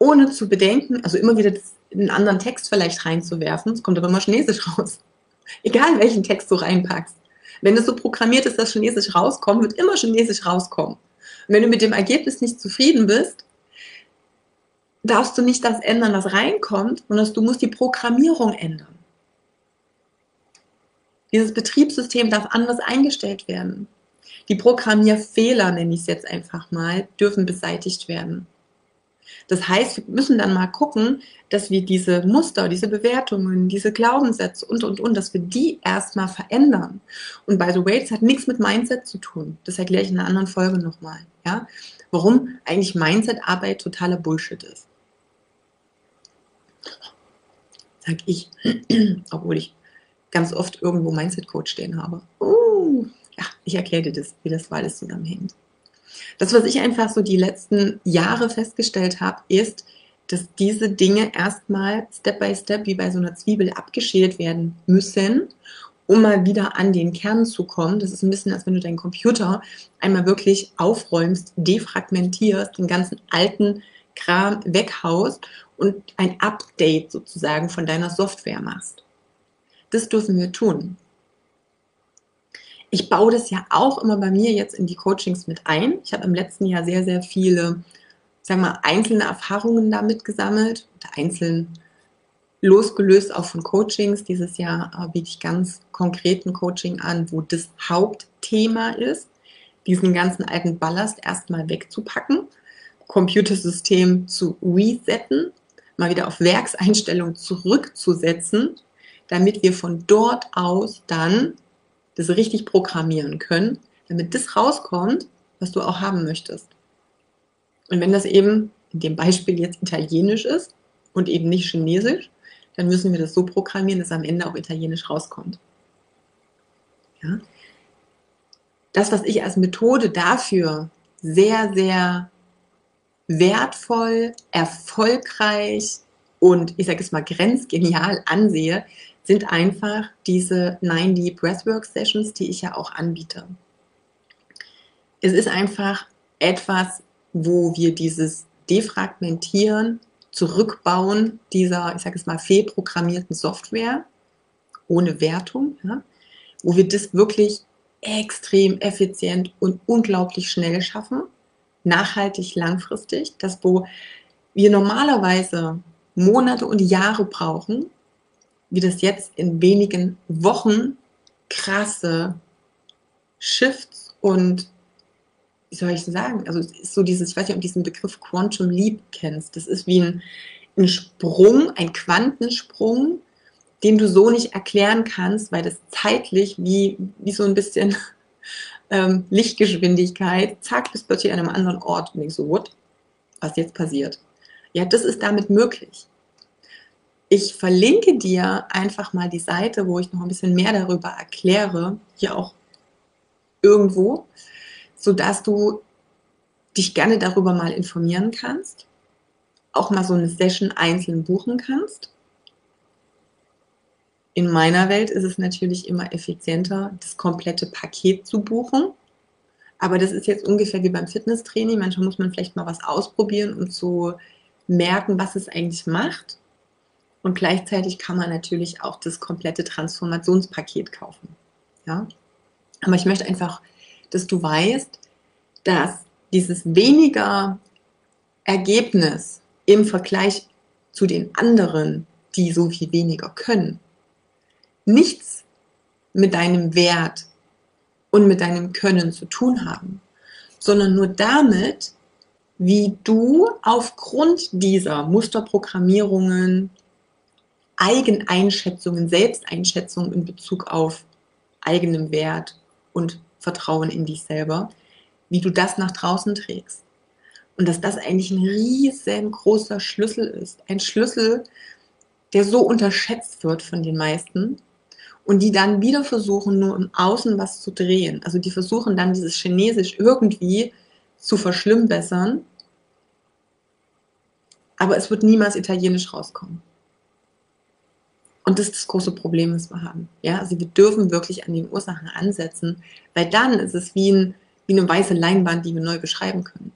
ohne zu bedenken, also immer wieder einen anderen Text vielleicht reinzuwerfen, es kommt aber immer Chinesisch raus. Egal welchen Text du reinpackst. Wenn es so programmiert ist, dass Chinesisch rauskommt, wird immer Chinesisch rauskommen. Und wenn du mit dem Ergebnis nicht zufrieden bist, darfst du nicht das ändern, was reinkommt, sondern du musst die Programmierung ändern. Dieses Betriebssystem darf anders eingestellt werden. Die Programmierfehler, nenne ich es jetzt einfach mal, dürfen beseitigt werden. Das heißt, wir müssen dann mal gucken, dass wir diese Muster, diese Bewertungen, diese Glaubenssätze und, und, und, dass wir die erstmal verändern. Und by the way, das hat nichts mit Mindset zu tun. Das erkläre ich in einer anderen Folge nochmal. Ja? Warum eigentlich Mindset-Arbeit totaler Bullshit ist. Sag ich, obwohl ich ganz oft irgendwo Mindset-Coach stehen habe. Uh, ja, ich erkläre dir das, wie das alles zusammenhängt. Das, was ich einfach so die letzten Jahre festgestellt habe, ist, dass diese Dinge erstmal Step by Step wie bei so einer Zwiebel abgeschält werden müssen, um mal wieder an den Kern zu kommen. Das ist ein bisschen, als wenn du deinen Computer einmal wirklich aufräumst, defragmentierst, den ganzen alten Kram weghaust und ein Update sozusagen von deiner Software machst. Das dürfen wir tun. Ich baue das ja auch immer bei mir jetzt in die Coachings mit ein. Ich habe im letzten Jahr sehr, sehr viele, sagen wir mal, einzelne Erfahrungen damit gesammelt, einzeln losgelöst auch von Coachings. Dieses Jahr äh, biete ich ganz konkreten Coaching an, wo das Hauptthema ist, diesen ganzen alten Ballast erstmal wegzupacken, Computersystem zu resetten, mal wieder auf Werkseinstellung zurückzusetzen, damit wir von dort aus dann das richtig programmieren können, damit das rauskommt, was du auch haben möchtest. Und wenn das eben in dem Beispiel jetzt Italienisch ist und eben nicht Chinesisch, dann müssen wir das so programmieren, dass am Ende auch Italienisch rauskommt. Ja? Das, was ich als Methode dafür sehr, sehr wertvoll, erfolgreich und ich sage es mal grenzgenial ansehe, sind einfach diese 90 Breathwork Sessions, die ich ja auch anbiete. Es ist einfach etwas, wo wir dieses Defragmentieren, Zurückbauen dieser, ich sage es mal, fehlprogrammierten Software ohne Wertung, ja, wo wir das wirklich extrem effizient und unglaublich schnell schaffen, nachhaltig, langfristig, das wo wir normalerweise Monate und Jahre brauchen, wie das jetzt in wenigen Wochen krasse Shifts und wie soll ich sagen? Also ist so dieses, ich weiß nicht, ob du diesen Begriff Quantum Leap kennst. Das ist wie ein, ein Sprung, ein Quantensprung, den du so nicht erklären kannst, weil das zeitlich wie, wie so ein bisschen ähm, Lichtgeschwindigkeit, zack, bist plötzlich an einem anderen Ort und denkst so, what? Was jetzt passiert? Ja, das ist damit möglich. Ich verlinke dir einfach mal die Seite, wo ich noch ein bisschen mehr darüber erkläre, hier auch irgendwo, sodass du dich gerne darüber mal informieren kannst, auch mal so eine Session einzeln buchen kannst. In meiner Welt ist es natürlich immer effizienter, das komplette Paket zu buchen. Aber das ist jetzt ungefähr wie beim Fitnesstraining. Manchmal muss man vielleicht mal was ausprobieren, um zu merken, was es eigentlich macht. Und gleichzeitig kann man natürlich auch das komplette Transformationspaket kaufen. Ja? Aber ich möchte einfach, dass du weißt, dass dieses weniger Ergebnis im Vergleich zu den anderen, die so viel weniger können, nichts mit deinem Wert und mit deinem Können zu tun haben, sondern nur damit, wie du aufgrund dieser Musterprogrammierungen, Eigeneinschätzungen, Selbsteinschätzungen in Bezug auf eigenem Wert und Vertrauen in dich selber, wie du das nach draußen trägst. Und dass das eigentlich ein riesengroßer Schlüssel ist. Ein Schlüssel, der so unterschätzt wird von den meisten und die dann wieder versuchen, nur im Außen was zu drehen. Also die versuchen dann dieses Chinesisch irgendwie zu verschlimmbessern, aber es wird niemals Italienisch rauskommen. Und das ist das große Problem, das wir haben. Ja, also wir dürfen wirklich an den Ursachen ansetzen, weil dann ist es wie, ein, wie eine weiße Leinwand, die wir neu beschreiben können.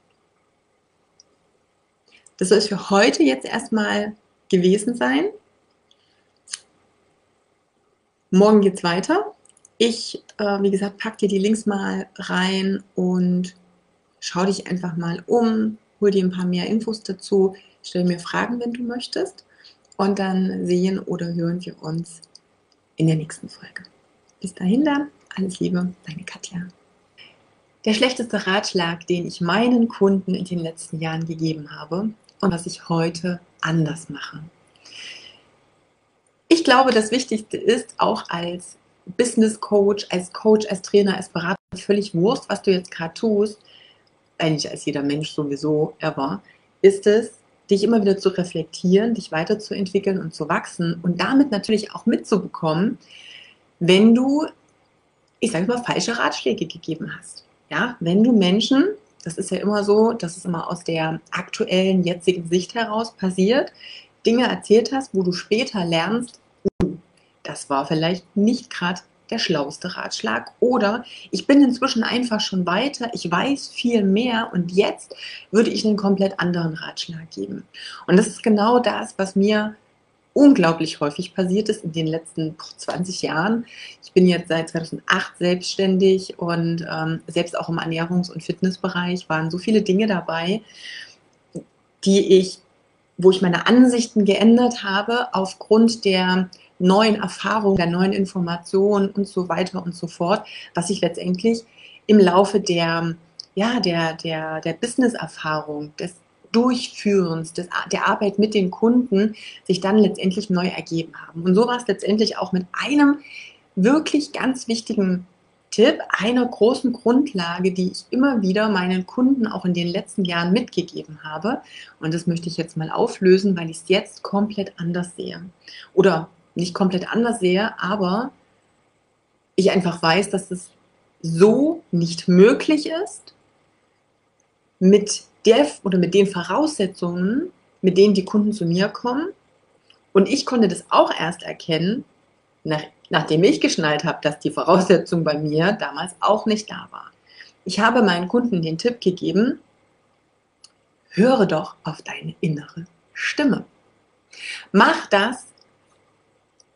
Das soll es für heute jetzt erstmal gewesen sein. Morgen geht es weiter. Ich, äh, wie gesagt, packe dir die Links mal rein und schau dich einfach mal um, hol dir ein paar mehr Infos dazu, stell mir Fragen, wenn du möchtest. Und dann sehen oder hören wir uns in der nächsten Folge. Bis dahin dann, alles Liebe, deine Katja. Der schlechteste Ratschlag, den ich meinen Kunden in den letzten Jahren gegeben habe und was ich heute anders mache. Ich glaube, das Wichtigste ist auch als Business Coach, als Coach, als Trainer, als Berater, völlig Wurst, was du jetzt gerade tust, eigentlich als jeder Mensch sowieso ever, ist es, dich immer wieder zu reflektieren, dich weiterzuentwickeln und zu wachsen und damit natürlich auch mitzubekommen, wenn du, ich sage mal, falsche Ratschläge gegeben hast. Ja, wenn du Menschen, das ist ja immer so, dass es immer aus der aktuellen, jetzigen Sicht heraus passiert, Dinge erzählt hast, wo du später lernst, uh, das war vielleicht nicht gerade der schlauste Ratschlag. Oder ich bin inzwischen einfach schon weiter, ich weiß viel mehr und jetzt würde ich einen komplett anderen Ratschlag geben. Und das ist genau das, was mir unglaublich häufig passiert ist in den letzten 20 Jahren. Ich bin jetzt seit 2008 selbstständig und ähm, selbst auch im Ernährungs- und Fitnessbereich waren so viele Dinge dabei, die ich, wo ich meine Ansichten geändert habe aufgrund der neuen Erfahrungen, der neuen Informationen und so weiter und so fort, was sich letztendlich im Laufe der, ja, der, der, der Business-Erfahrung, des Durchführens, des, der Arbeit mit den Kunden sich dann letztendlich neu ergeben haben. Und so war es letztendlich auch mit einem wirklich ganz wichtigen Tipp, einer großen Grundlage, die ich immer wieder meinen Kunden auch in den letzten Jahren mitgegeben habe. Und das möchte ich jetzt mal auflösen, weil ich es jetzt komplett anders sehe. Oder nicht komplett anders sehe, aber ich einfach weiß, dass es so nicht möglich ist, mit der oder mit den Voraussetzungen, mit denen die Kunden zu mir kommen. Und ich konnte das auch erst erkennen, nach, nachdem ich geschnallt habe, dass die Voraussetzung bei mir damals auch nicht da war. Ich habe meinen Kunden den Tipp gegeben, höre doch auf deine innere Stimme. Mach das,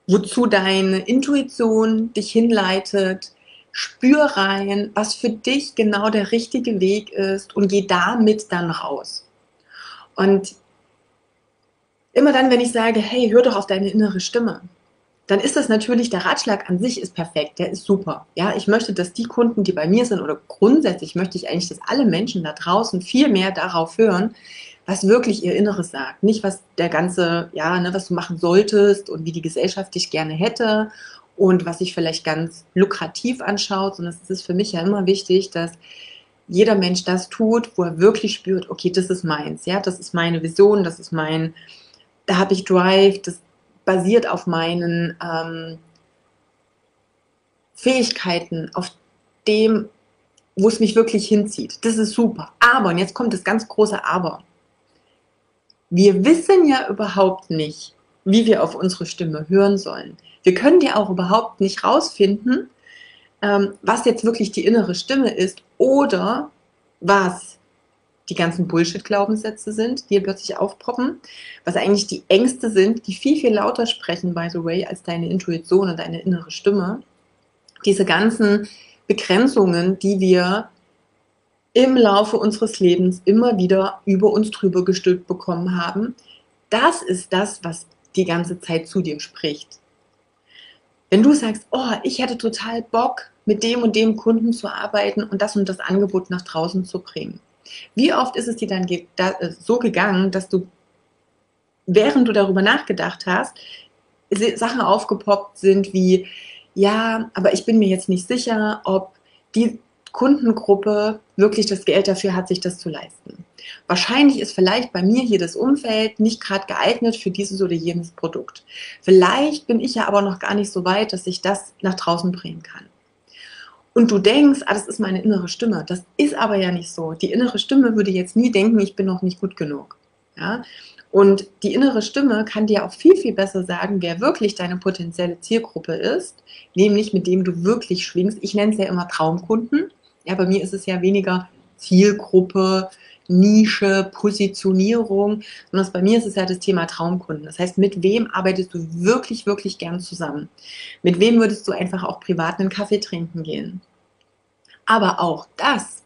wozu deine Intuition dich hinleitet. Spür rein, was für dich genau der richtige Weg ist und geh damit dann raus. Und immer dann, wenn ich sage, hey, hör doch auf deine innere Stimme, dann ist das natürlich, der Ratschlag an sich ist perfekt, der ist super. Ja, ich möchte, dass die Kunden, die bei mir sind, oder grundsätzlich möchte ich eigentlich, dass alle Menschen da draußen viel mehr darauf hören, was wirklich ihr Inneres sagt. Nicht, was der ganze, ja, ne, was du machen solltest und wie die Gesellschaft dich gerne hätte und was sich vielleicht ganz lukrativ anschaut, sondern es ist für mich ja immer wichtig, dass jeder Mensch das tut, wo er wirklich spürt, okay, das ist meins, ja, das ist meine Vision, das ist mein, da habe ich Drive, das basiert auf meinen ähm, Fähigkeiten, auf dem, wo es mich wirklich hinzieht. Das ist super. Aber, und jetzt kommt das ganz große Aber wir wissen ja überhaupt nicht, wie wir auf unsere Stimme hören sollen. Wir können ja auch überhaupt nicht rausfinden, ähm, was jetzt wirklich die innere Stimme ist oder was die ganzen Bullshit-Glaubenssätze sind, die plötzlich aufpoppen, was eigentlich die Ängste sind, die viel, viel lauter sprechen, by the way, als deine Intuition und deine innere Stimme. Diese ganzen Begrenzungen, die wir im Laufe unseres Lebens immer wieder über uns drüber gestülpt bekommen haben. Das ist das, was die ganze Zeit zu dir spricht. Wenn du sagst, oh, ich hätte total Bock, mit dem und dem Kunden zu arbeiten und das und das Angebot nach draußen zu bringen. Wie oft ist es dir dann äh, so gegangen, dass du, während du darüber nachgedacht hast, Sachen aufgepoppt sind wie, ja, aber ich bin mir jetzt nicht sicher, ob die Kundengruppe wirklich das Geld dafür hat, sich das zu leisten. Wahrscheinlich ist vielleicht bei mir hier das Umfeld nicht gerade geeignet für dieses oder jenes Produkt. Vielleicht bin ich ja aber noch gar nicht so weit, dass ich das nach draußen bringen kann. Und du denkst, ah, das ist meine innere Stimme. Das ist aber ja nicht so. Die innere Stimme würde jetzt nie denken, ich bin noch nicht gut genug. Ja? Und die innere Stimme kann dir auch viel, viel besser sagen, wer wirklich deine potenzielle Zielgruppe ist, nämlich mit dem du wirklich schwingst. Ich nenne es ja immer Traumkunden. Ja, bei mir ist es ja weniger Zielgruppe, Nische, Positionierung, sondern bei mir ist es ja das Thema Traumkunden. Das heißt, mit wem arbeitest du wirklich, wirklich gern zusammen? Mit wem würdest du einfach auch privat einen Kaffee trinken gehen? Aber auch das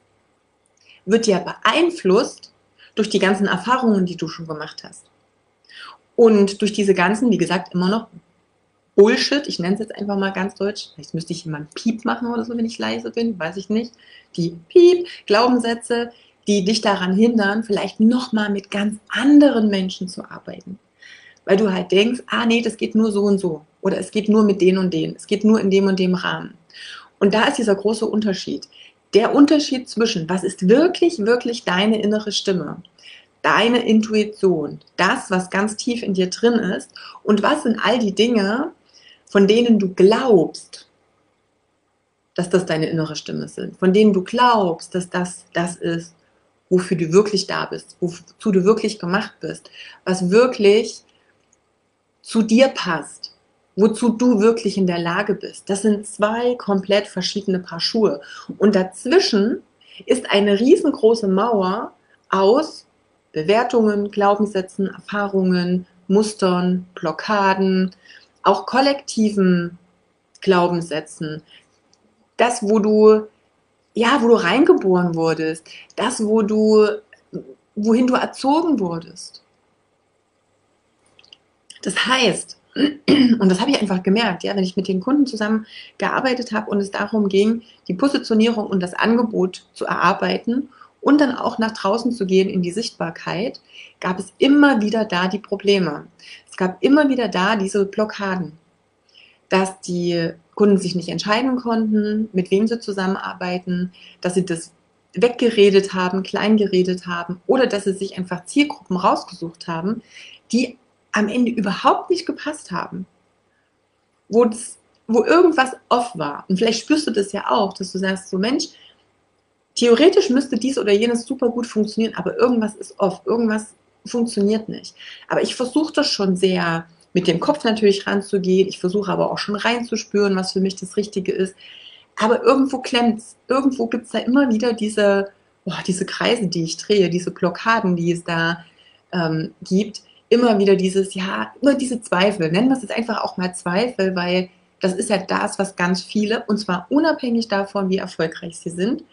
wird ja beeinflusst durch die ganzen Erfahrungen, die du schon gemacht hast. Und durch diese ganzen, wie gesagt, immer noch Bullshit, ich nenne es jetzt einfach mal ganz deutsch, vielleicht müsste ich jemand Piep machen oder so, wenn ich leise bin, weiß ich nicht. Die Piep, Glaubenssätze, die dich daran hindern, vielleicht nochmal mit ganz anderen Menschen zu arbeiten. Weil du halt denkst, ah nee, das geht nur so und so. Oder es geht nur mit denen und denen. Es geht nur in dem und dem Rahmen. Und da ist dieser große Unterschied. Der Unterschied zwischen, was ist wirklich, wirklich deine innere Stimme, deine Intuition, das, was ganz tief in dir drin ist, und was sind all die Dinge, von denen du glaubst, dass das deine innere Stimme sind, von denen du glaubst, dass das das ist, wofür du wirklich da bist, wozu du wirklich gemacht bist, was wirklich zu dir passt, wozu du wirklich in der Lage bist. Das sind zwei komplett verschiedene Paar Schuhe. Und dazwischen ist eine riesengroße Mauer aus Bewertungen, Glaubenssätzen, Erfahrungen, Mustern, Blockaden, auch kollektiven Glaubenssätzen. Das, wo du ja, wo du reingeboren wurdest, das, wo du, wohin du erzogen wurdest. Das heißt, und das habe ich einfach gemerkt, ja, wenn ich mit den Kunden zusammen gearbeitet habe und es darum ging, die Positionierung und das Angebot zu erarbeiten und dann auch nach draußen zu gehen in die Sichtbarkeit, gab es immer wieder da die Probleme. Es gab immer wieder da diese Blockaden, dass die Kunden sich nicht entscheiden konnten, mit wem sie zusammenarbeiten, dass sie das weggeredet haben, kleingeredet haben oder dass sie sich einfach Zielgruppen rausgesucht haben, die am Ende überhaupt nicht gepasst haben. Wo, das, wo irgendwas off war. Und vielleicht spürst du das ja auch, dass du sagst, so Mensch, theoretisch müsste dies oder jenes super gut funktionieren, aber irgendwas ist off, irgendwas funktioniert nicht. Aber ich versuche das schon sehr mit dem Kopf natürlich ranzugehen. Ich versuche aber auch schon reinzuspüren, was für mich das Richtige ist. Aber irgendwo klemmt's. Irgendwo gibt's da immer wieder diese, oh, diese Kreise, die ich drehe, diese Blockaden, die es da ähm, gibt. Immer wieder dieses, ja, immer diese Zweifel. Nennen wir es jetzt einfach auch mal Zweifel, weil das ist ja das, was ganz viele, und zwar unabhängig davon, wie erfolgreich sie sind,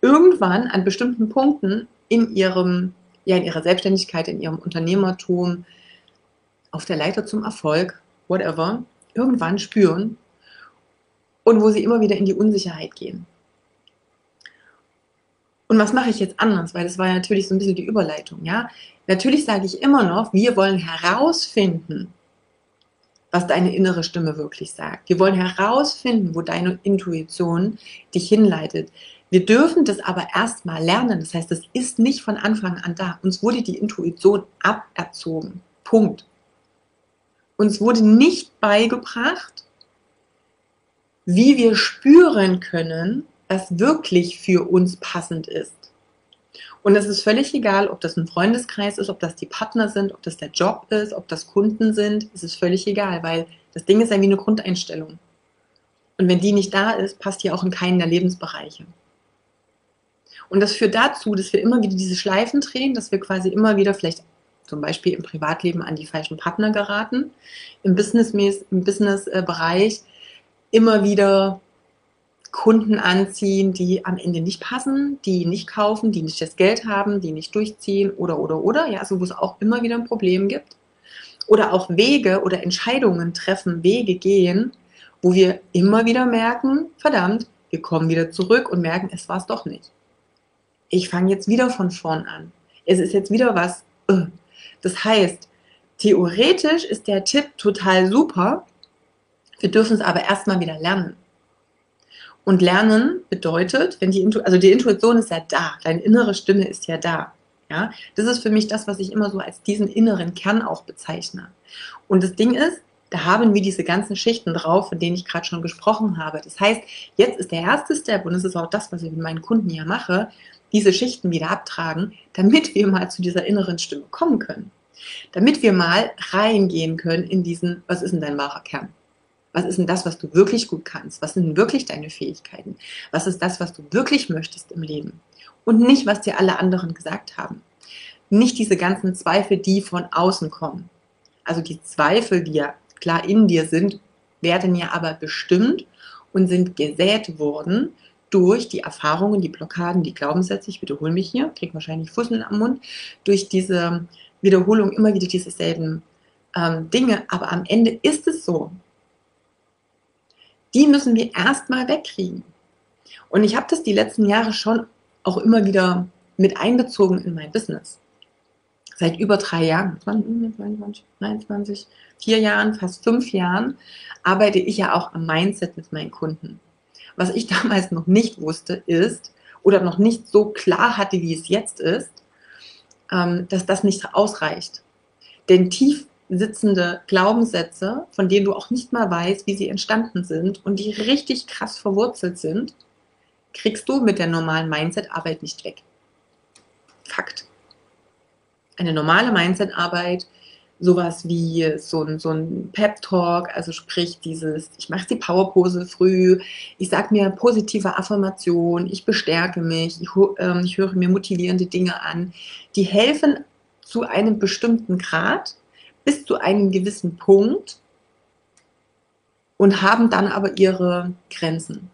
irgendwann an bestimmten Punkten in ihrem, ja, in ihrer Selbstständigkeit, in ihrem Unternehmertum, auf der Leiter zum Erfolg, whatever, irgendwann spüren und wo sie immer wieder in die Unsicherheit gehen. Und was mache ich jetzt anders? Weil das war ja natürlich so ein bisschen die Überleitung, ja. Natürlich sage ich immer noch, wir wollen herausfinden, was deine innere Stimme wirklich sagt. Wir wollen herausfinden, wo deine Intuition dich hinleitet. Wir dürfen das aber erstmal lernen. Das heißt, das ist nicht von Anfang an da. Uns wurde die Intuition aberzogen. Punkt. Uns wurde nicht beigebracht, wie wir spüren können, was wirklich für uns passend ist. Und es ist völlig egal, ob das ein Freundeskreis ist, ob das die Partner sind, ob das der Job ist, ob das Kunden sind. Es ist völlig egal, weil das Ding ist ja wie eine Grundeinstellung. Und wenn die nicht da ist, passt die auch in keinen der Lebensbereiche. Und das führt dazu, dass wir immer wieder diese Schleifen drehen, dass wir quasi immer wieder vielleicht zum Beispiel im Privatleben an die falschen Partner geraten, im Business-Bereich Business immer wieder Kunden anziehen, die am Ende nicht passen, die nicht kaufen, die nicht das Geld haben, die nicht durchziehen oder oder oder, ja, also wo es auch immer wieder ein Problem gibt. Oder auch Wege oder Entscheidungen treffen, Wege gehen, wo wir immer wieder merken, verdammt, wir kommen wieder zurück und merken, es war es doch nicht. Ich fange jetzt wieder von vorn an. Es ist jetzt wieder was. Äh. Das heißt, theoretisch ist der Tipp total super. Wir dürfen es aber erstmal wieder lernen. Und lernen bedeutet, wenn die Intu also die Intuition ist ja da, deine innere Stimme ist ja da. Ja, das ist für mich das, was ich immer so als diesen inneren Kern auch bezeichne. Und das Ding ist, da haben wir diese ganzen Schichten drauf, von denen ich gerade schon gesprochen habe. Das heißt, jetzt ist der erste Step, und das ist auch das, was ich mit meinen Kunden ja mache, diese Schichten wieder abtragen, damit wir mal zu dieser inneren Stimme kommen können. Damit wir mal reingehen können in diesen, was ist denn dein wahrer Kern? Was ist denn das, was du wirklich gut kannst? Was sind wirklich deine Fähigkeiten? Was ist das, was du wirklich möchtest im Leben? Und nicht, was dir alle anderen gesagt haben. Nicht diese ganzen Zweifel, die von außen kommen. Also die Zweifel, die ja klar in dir sind, werden ja aber bestimmt und sind gesät worden durch die Erfahrungen, die Blockaden, die Glaubenssätze, ich wiederhole mich hier, kriege wahrscheinlich Fusseln am Mund, durch diese Wiederholung immer wieder dieselben ähm, Dinge. Aber am Ende ist es so, die müssen wir erstmal wegkriegen. Und ich habe das die letzten Jahre schon auch immer wieder mit einbezogen in mein Business. Seit über drei Jahren, 22, 29, vier Jahren, fast fünf Jahren, arbeite ich ja auch am Mindset mit meinen Kunden. Was ich damals noch nicht wusste, ist, oder noch nicht so klar hatte, wie es jetzt ist, ähm, dass das nicht ausreicht. Denn tief sitzende Glaubenssätze, von denen du auch nicht mal weißt, wie sie entstanden sind und die richtig krass verwurzelt sind, kriegst du mit der normalen Mindset-Arbeit nicht weg. Fakt. Eine normale Mindset-Arbeit, sowas wie so ein, so ein Pep-Talk, also sprich dieses, ich mache die Powerpose früh, ich sage mir positive Affirmation, ich bestärke mich, ich, äh, ich höre mir motivierende Dinge an, die helfen zu einem bestimmten Grad, bis zu einem gewissen Punkt und haben dann aber ihre Grenzen.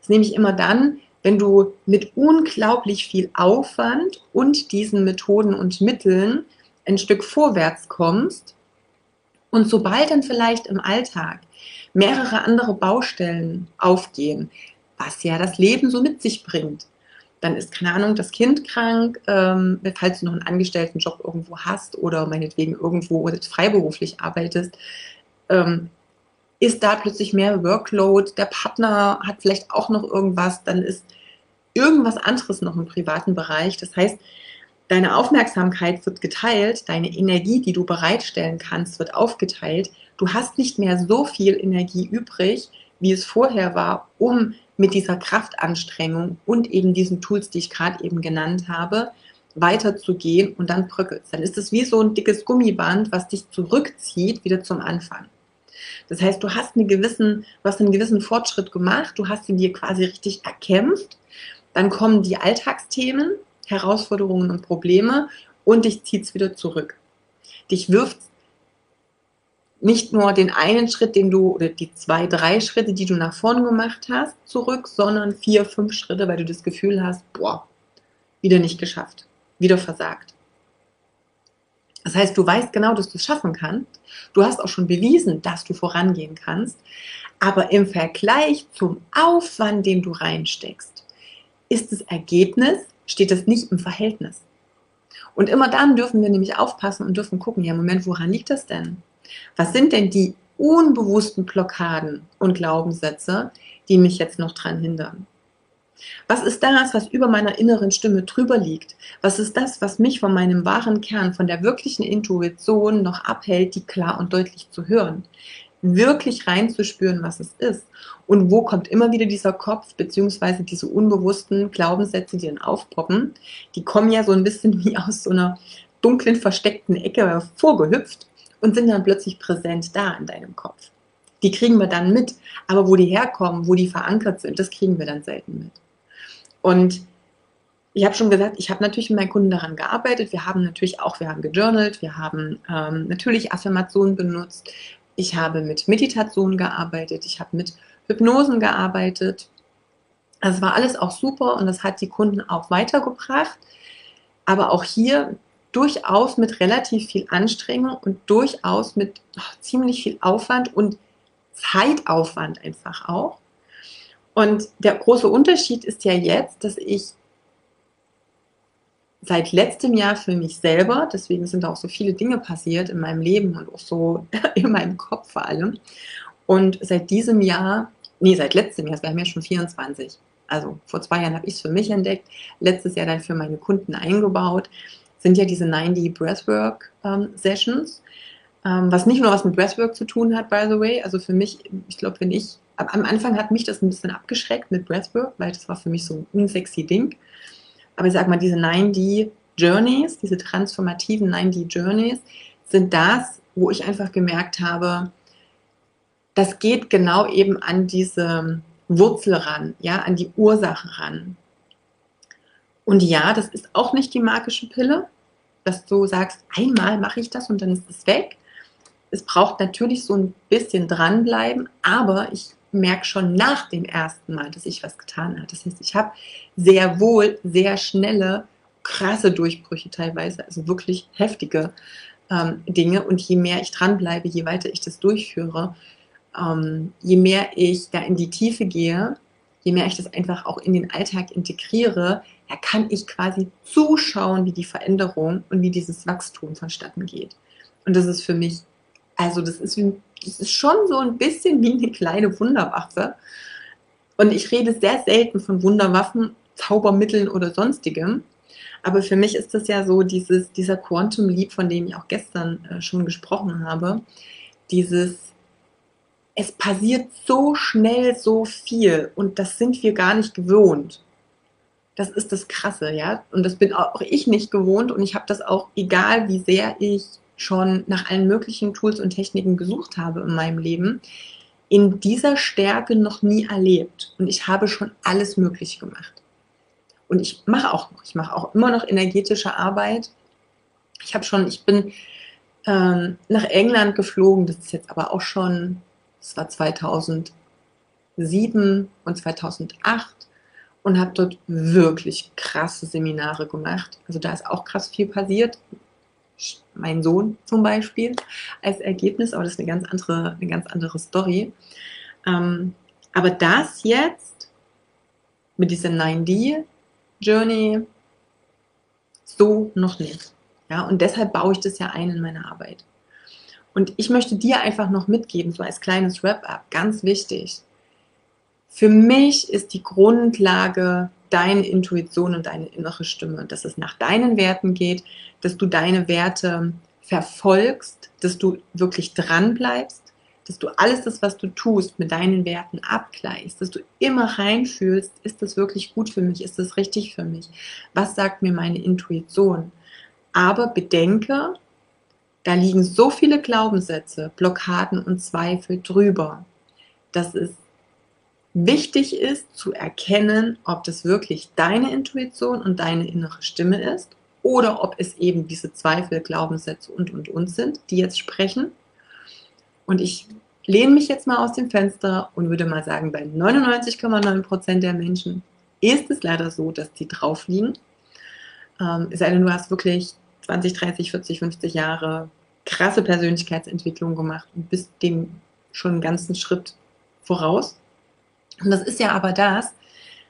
Das nehme ich immer dann, wenn du mit unglaublich viel Aufwand und diesen Methoden und Mitteln ein Stück vorwärts kommst und sobald dann vielleicht im Alltag mehrere andere Baustellen aufgehen, was ja das Leben so mit sich bringt, dann ist, keine Ahnung, das Kind krank, ähm, falls du noch einen Angestelltenjob irgendwo hast oder meinetwegen irgendwo freiberuflich arbeitest, ähm, ist da plötzlich mehr Workload, der Partner hat vielleicht auch noch irgendwas, dann ist irgendwas anderes noch im privaten Bereich. Das heißt, deine Aufmerksamkeit wird geteilt, deine Energie, die du bereitstellen kannst, wird aufgeteilt. Du hast nicht mehr so viel Energie übrig, wie es vorher war, um mit dieser Kraftanstrengung und eben diesen Tools, die ich gerade eben genannt habe, weiterzugehen und dann bröckelt Dann ist es wie so ein dickes Gummiband, was dich zurückzieht wieder zum Anfang. Das heißt, du hast, einen gewissen, du hast einen gewissen Fortschritt gemacht, du hast ihn dir quasi richtig erkämpft. Dann kommen die Alltagsthemen, Herausforderungen und Probleme und dich zieht es wieder zurück. Dich wirft nicht nur den einen Schritt, den du, oder die zwei, drei Schritte, die du nach vorn gemacht hast, zurück, sondern vier, fünf Schritte, weil du das Gefühl hast, boah, wieder nicht geschafft, wieder versagt. Das heißt, du weißt genau, dass du es schaffen kannst. Du hast auch schon bewiesen, dass du vorangehen kannst. Aber im Vergleich zum Aufwand, den du reinsteckst, ist das Ergebnis, steht das nicht im Verhältnis. Und immer dann dürfen wir nämlich aufpassen und dürfen gucken, ja, Moment, woran liegt das denn? Was sind denn die unbewussten Blockaden und Glaubenssätze, die mich jetzt noch dran hindern? Was ist das, was über meiner inneren Stimme drüber liegt? Was ist das, was mich von meinem wahren Kern, von der wirklichen Intuition noch abhält, die klar und deutlich zu hören? Wirklich reinzuspüren, was es ist. Und wo kommt immer wieder dieser Kopf, beziehungsweise diese unbewussten Glaubenssätze, die dann aufpoppen? Die kommen ja so ein bisschen wie aus so einer dunklen, versteckten Ecke vorgehüpft und sind dann plötzlich präsent da in deinem Kopf. Die kriegen wir dann mit, aber wo die herkommen, wo die verankert sind, das kriegen wir dann selten mit. Und ich habe schon gesagt, ich habe natürlich mit meinen Kunden daran gearbeitet. Wir haben natürlich auch, wir haben gejournalt, wir haben ähm, natürlich Affirmationen benutzt. Ich habe mit Meditation gearbeitet, ich habe mit Hypnosen gearbeitet. Das war alles auch super und das hat die Kunden auch weitergebracht. Aber auch hier durchaus mit relativ viel Anstrengung und durchaus mit oh, ziemlich viel Aufwand und Zeitaufwand einfach auch. Und der große Unterschied ist ja jetzt, dass ich seit letztem Jahr für mich selber, deswegen sind auch so viele Dinge passiert in meinem Leben und auch so in meinem Kopf vor allem. Und seit diesem Jahr, nee, seit letztem Jahr, wir haben ja schon 24. Also vor zwei Jahren habe ich es für mich entdeckt, letztes Jahr dann für meine Kunden eingebaut, sind ja diese 90 Breathwork ähm, Sessions, ähm, was nicht nur was mit Breathwork zu tun hat, by the way. Also für mich, ich glaube, wenn ich, am Anfang hat mich das ein bisschen abgeschreckt mit Breathwork, weil das war für mich so ein unsexy Ding. Aber ich sag mal, diese 9D Journeys, diese transformativen 9D Journeys, sind das, wo ich einfach gemerkt habe, das geht genau eben an diese Wurzel ran, ja, an die Ursache ran. Und ja, das ist auch nicht die magische Pille, dass du sagst, einmal mache ich das und dann ist es weg. Es braucht natürlich so ein bisschen dranbleiben, aber ich merke schon nach dem ersten Mal, dass ich was getan habe. Das heißt, ich habe sehr wohl sehr schnelle, krasse Durchbrüche teilweise, also wirklich heftige ähm, Dinge. Und je mehr ich dranbleibe, je weiter ich das durchführe, ähm, je mehr ich da in die Tiefe gehe, je mehr ich das einfach auch in den Alltag integriere, da kann ich quasi zuschauen, wie die Veränderung und wie dieses Wachstum vonstatten geht. Und das ist für mich, also das ist wie das ist schon so ein bisschen wie eine kleine Wunderwaffe. Und ich rede sehr selten von Wunderwaffen, Zaubermitteln oder sonstigem. Aber für mich ist das ja so dieses, dieser Quantum Leap, von dem ich auch gestern äh, schon gesprochen habe. Dieses, es passiert so schnell so viel und das sind wir gar nicht gewohnt. Das ist das Krasse, ja. Und das bin auch ich nicht gewohnt und ich habe das auch, egal wie sehr ich schon nach allen möglichen Tools und Techniken gesucht habe in meinem Leben, in dieser Stärke noch nie erlebt. Und ich habe schon alles Mögliche gemacht. Und ich mache auch noch, ich mache auch immer noch energetische Arbeit. Ich habe schon, ich bin ähm, nach England geflogen, das ist jetzt aber auch schon, das war 2007 und 2008 und habe dort wirklich krasse Seminare gemacht. Also da ist auch krass viel passiert mein Sohn zum Beispiel als Ergebnis, aber das ist eine ganz andere, eine ganz andere Story. Ähm, aber das jetzt mit dieser 9D-Journey so noch nicht. Ja, und deshalb baue ich das ja ein in meine Arbeit. Und ich möchte dir einfach noch mitgeben, so als kleines Wrap-up, ganz wichtig. Für mich ist die Grundlage deine Intuition und deine innere Stimme, dass es nach deinen Werten geht, dass du deine Werte verfolgst, dass du wirklich dran bleibst, dass du alles das, was du tust, mit deinen Werten abgleichst, dass du immer reinfühlst, ist das wirklich gut für mich, ist das richtig für mich, was sagt mir meine Intuition. Aber bedenke, da liegen so viele Glaubenssätze, Blockaden und Zweifel drüber, dass es wichtig ist zu erkennen, ob das wirklich deine Intuition und deine innere Stimme ist oder ob es eben diese Zweifel, Glaubenssätze und und und sind, die jetzt sprechen. Und ich lehne mich jetzt mal aus dem Fenster und würde mal sagen, bei 99,9 Prozent der Menschen ist es leider so, dass die drauf liegen. Ähm, es sei denn, du hast wirklich 20, 30, 40, 50 Jahre krasse Persönlichkeitsentwicklung gemacht und bist dem schon einen ganzen Schritt voraus. Und das ist ja aber das,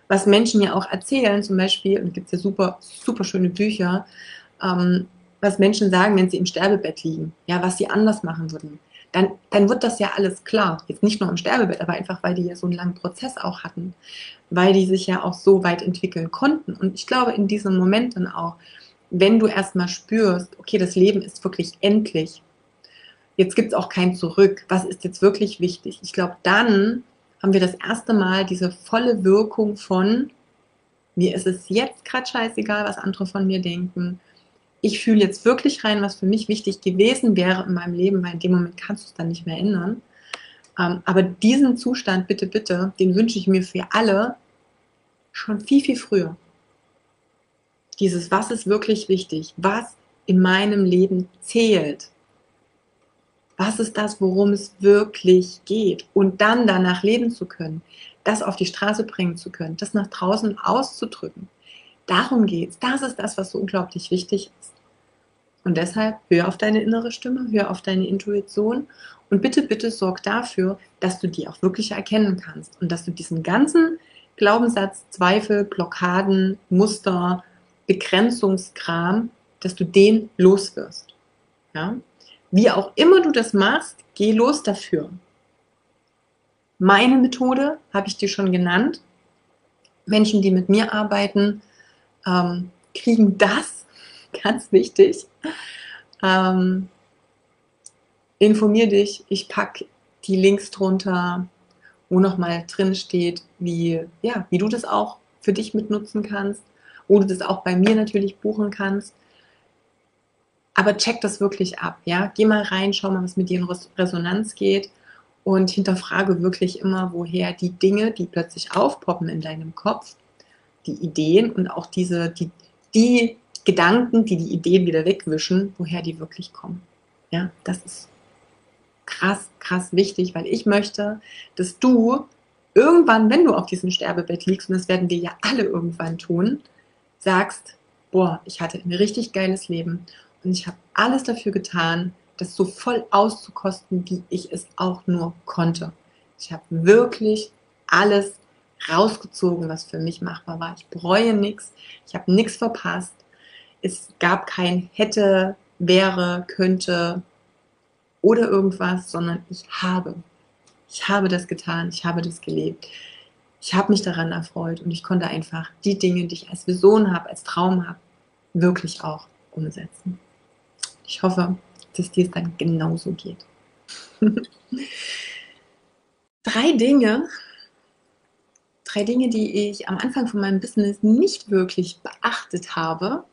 was Menschen ja auch erzählen, zum Beispiel, und gibt es ja super, super schöne Bücher, ähm, was Menschen sagen, wenn sie im Sterbebett liegen, ja, was sie anders machen würden. Dann, dann wird das ja alles klar. Jetzt nicht nur im Sterbebett, aber einfach, weil die ja so einen langen Prozess auch hatten, weil die sich ja auch so weit entwickeln konnten. Und ich glaube, in diesem Moment dann auch, wenn du erstmal spürst, okay, das Leben ist wirklich endlich, jetzt gibt es auch kein Zurück, was ist jetzt wirklich wichtig? Ich glaube, dann haben wir das erste Mal diese volle Wirkung von, mir ist es jetzt gerade scheißegal, was andere von mir denken. Ich fühle jetzt wirklich rein, was für mich wichtig gewesen wäre in meinem Leben, weil in dem Moment kannst du es dann nicht mehr ändern. Ähm, aber diesen Zustand, bitte, bitte, den wünsche ich mir für alle schon viel, viel früher. Dieses, was ist wirklich wichtig? Was in meinem Leben zählt? Was ist das, worum es wirklich geht und dann danach leben zu können. das auf die Straße bringen zu können, das nach draußen auszudrücken. Darum geht's. Das ist das, was so unglaublich wichtig ist. Und deshalb hör auf deine innere Stimme, hör auf deine Intuition und bitte, bitte sorg dafür, dass du die auch wirklich erkennen kannst und dass du diesen ganzen Glaubenssatz, Zweifel, Blockaden, Muster, Begrenzungskram, dass du den loswirst. Ja? Wie auch immer du das machst, geh los dafür. Meine Methode habe ich dir schon genannt. Menschen, die mit mir arbeiten, ähm, kriegen das, ganz wichtig. Ähm, informier dich, ich packe die Links drunter, wo nochmal drin steht, wie, ja, wie du das auch für dich mitnutzen kannst, wo du das auch bei mir natürlich buchen kannst. Aber check das wirklich ab, ja. Geh mal rein, schau mal, was mit dir in Resonanz geht und hinterfrage wirklich immer, woher die Dinge, die plötzlich aufpoppen in deinem Kopf, die Ideen und auch diese, die, die Gedanken, die die Ideen wieder wegwischen, woher die wirklich kommen. Ja, das ist krass, krass wichtig, weil ich möchte, dass du irgendwann, wenn du auf diesem Sterbebett liegst, und das werden wir ja alle irgendwann tun, sagst, boah, ich hatte ein richtig geiles Leben und ich habe alles dafür getan, das so voll auszukosten, wie ich es auch nur konnte. Ich habe wirklich alles rausgezogen, was für mich machbar war. Ich bereue nichts, ich habe nichts verpasst. Es gab kein hätte, wäre, könnte oder irgendwas, sondern ich habe. Ich habe das getan, ich habe das gelebt. Ich habe mich daran erfreut und ich konnte einfach die Dinge, die ich als Vision habe, als Traum habe, wirklich auch umsetzen. Ich hoffe, dass dir es dann genauso geht. drei Dinge, drei Dinge, die ich am Anfang von meinem Business nicht wirklich beachtet habe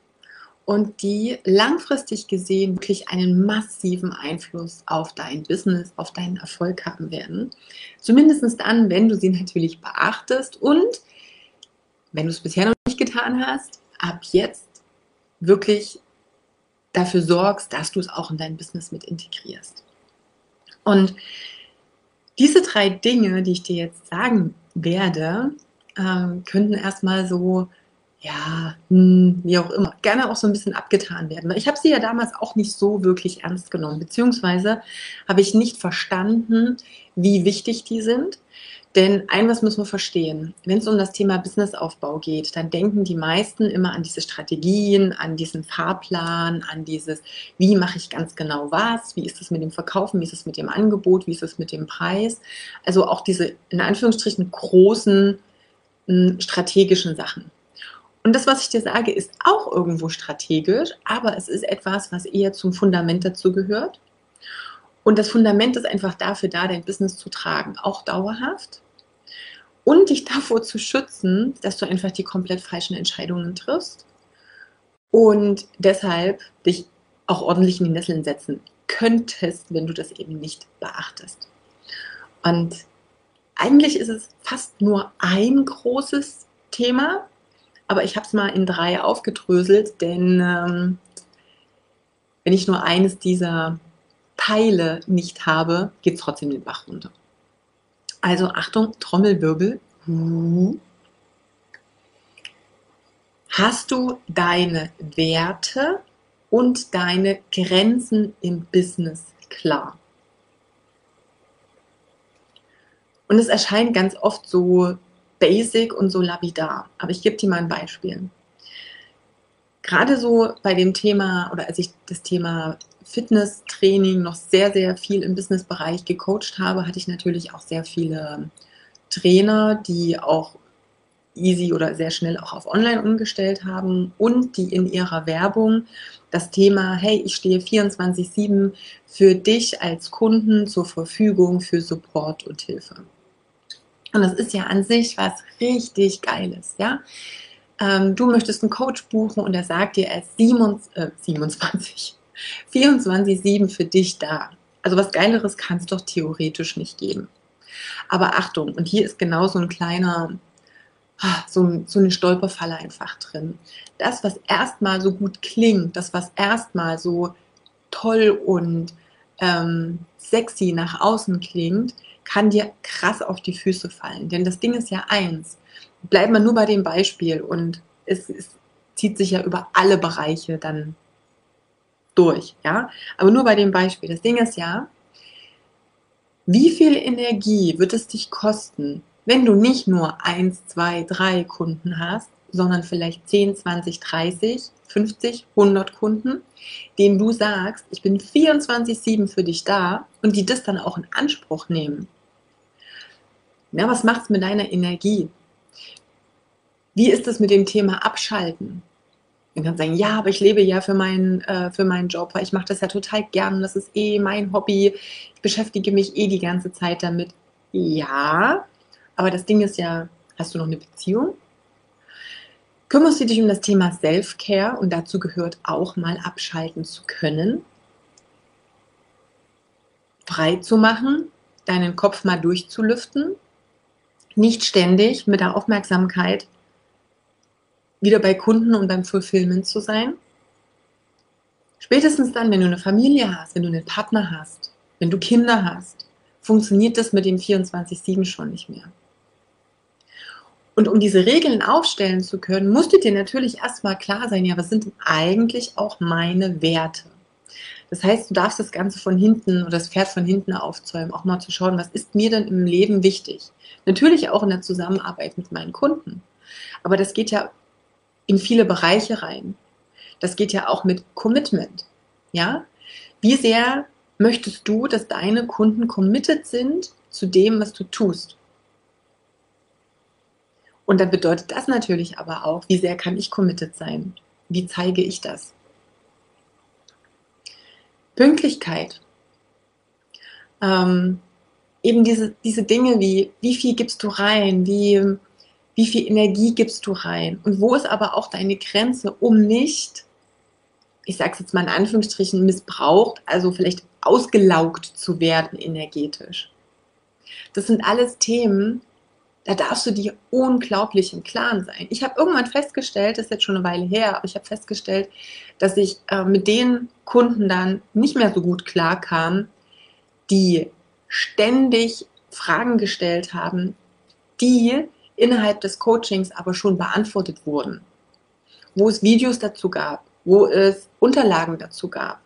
und die langfristig gesehen wirklich einen massiven Einfluss auf dein Business, auf deinen Erfolg haben werden. Zumindest dann, wenn du sie natürlich beachtest und wenn du es bisher noch nicht getan hast, ab jetzt wirklich dafür sorgst, dass du es auch in dein Business mit integrierst. Und diese drei Dinge, die ich dir jetzt sagen werde, äh, könnten erstmal so, ja, hm, wie auch immer, gerne auch so ein bisschen abgetan werden. Ich habe sie ja damals auch nicht so wirklich ernst genommen, beziehungsweise habe ich nicht verstanden, wie wichtig die sind. Denn ein was müssen wir verstehen. Wenn es um das Thema Businessaufbau geht, dann denken die meisten immer an diese Strategien, an diesen Fahrplan, an dieses, wie mache ich ganz genau was, wie ist es mit dem Verkaufen, wie ist es mit dem Angebot, wie ist es mit dem Preis. Also auch diese in Anführungsstrichen großen hm, strategischen Sachen. Und das, was ich dir sage, ist auch irgendwo strategisch, aber es ist etwas, was eher zum Fundament dazu gehört. Und das Fundament ist einfach dafür da, dein Business zu tragen, auch dauerhaft und dich davor zu schützen, dass du einfach die komplett falschen Entscheidungen triffst und deshalb dich auch ordentlich in die Nesseln setzen könntest, wenn du das eben nicht beachtest. Und eigentlich ist es fast nur ein großes Thema, aber ich habe es mal in drei aufgedröselt, denn ähm, wenn ich nur eines dieser Teile nicht habe, geht es trotzdem den Bach runter. Also Achtung, Trommelwirbel. Hast du deine Werte und deine Grenzen im Business klar? Und es erscheint ganz oft so basic und so lapidar. Aber ich gebe dir mal ein Beispiel. Gerade so bei dem Thema oder als ich das Thema Fitnesstraining noch sehr, sehr viel im Businessbereich gecoacht habe, hatte ich natürlich auch sehr viele Trainer, die auch easy oder sehr schnell auch auf Online umgestellt haben und die in ihrer Werbung das Thema, hey, ich stehe 24-7 für dich als Kunden zur Verfügung für Support und Hilfe. Und das ist ja an sich was richtig Geiles, ja. Ähm, du möchtest einen Coach buchen und er sagt dir, er ist 27, äh, 27 24-7 für dich da. Also was Geileres kann es doch theoretisch nicht geben. Aber Achtung, und hier ist genau so ein kleiner, ah, so, so eine Stolperfalle einfach drin. Das, was erstmal so gut klingt, das, was erstmal so toll und ähm, sexy nach außen klingt, kann dir krass auf die Füße fallen. Denn das Ding ist ja eins. Bleiben wir nur bei dem Beispiel und es, es zieht sich ja über alle Bereiche dann durch, ja. Aber nur bei dem Beispiel. Das Ding ist ja, wie viel Energie wird es dich kosten, wenn du nicht nur eins, zwei, drei Kunden hast, sondern vielleicht 10, 20, 30, 50, 100 Kunden, denen du sagst, ich bin 24-7 für dich da und die das dann auch in Anspruch nehmen. Na, was macht es mit deiner Energie? Wie ist es mit dem Thema Abschalten? Man kann sagen, ja, aber ich lebe ja für meinen, äh, für meinen Job, weil ich mache das ja total gern, das ist eh mein Hobby, ich beschäftige mich eh die ganze Zeit damit. Ja, aber das Ding ist ja, hast du noch eine Beziehung? Kümmerst du dich um das Thema Self-Care und dazu gehört auch mal abschalten zu können, frei zu machen, deinen Kopf mal durchzulüften, nicht ständig mit der Aufmerksamkeit wieder bei Kunden und beim Fulfillment zu sein. Spätestens dann, wenn du eine Familie hast, wenn du einen Partner hast, wenn du Kinder hast, funktioniert das mit dem 24-7 schon nicht mehr. Und um diese Regeln aufstellen zu können, musst du dir natürlich erstmal klar sein, ja, was sind denn eigentlich auch meine Werte? Das heißt, du darfst das Ganze von hinten oder das Pferd von hinten aufzäumen, auch mal zu schauen, was ist mir denn im Leben wichtig? Natürlich auch in der Zusammenarbeit mit meinen Kunden. Aber das geht ja in viele Bereiche rein. Das geht ja auch mit Commitment. Ja? Wie sehr möchtest du, dass deine Kunden committed sind zu dem, was du tust? Und dann bedeutet das natürlich aber auch, wie sehr kann ich committed sein? Wie zeige ich das? Pünktlichkeit. Ähm, eben diese, diese Dinge wie, wie viel gibst du rein, wie, wie viel Energie gibst du rein und wo ist aber auch deine Grenze, um nicht, ich sage es jetzt mal in Anführungsstrichen, missbraucht, also vielleicht ausgelaugt zu werden energetisch. Das sind alles Themen, da darfst du dir unglaublich im Klaren sein. Ich habe irgendwann festgestellt, das ist jetzt schon eine Weile her, aber ich habe festgestellt, dass ich äh, mit den Kunden dann nicht mehr so gut klarkam, die ständig Fragen gestellt haben, die innerhalb des Coachings aber schon beantwortet wurden. Wo es Videos dazu gab, wo es Unterlagen dazu gab,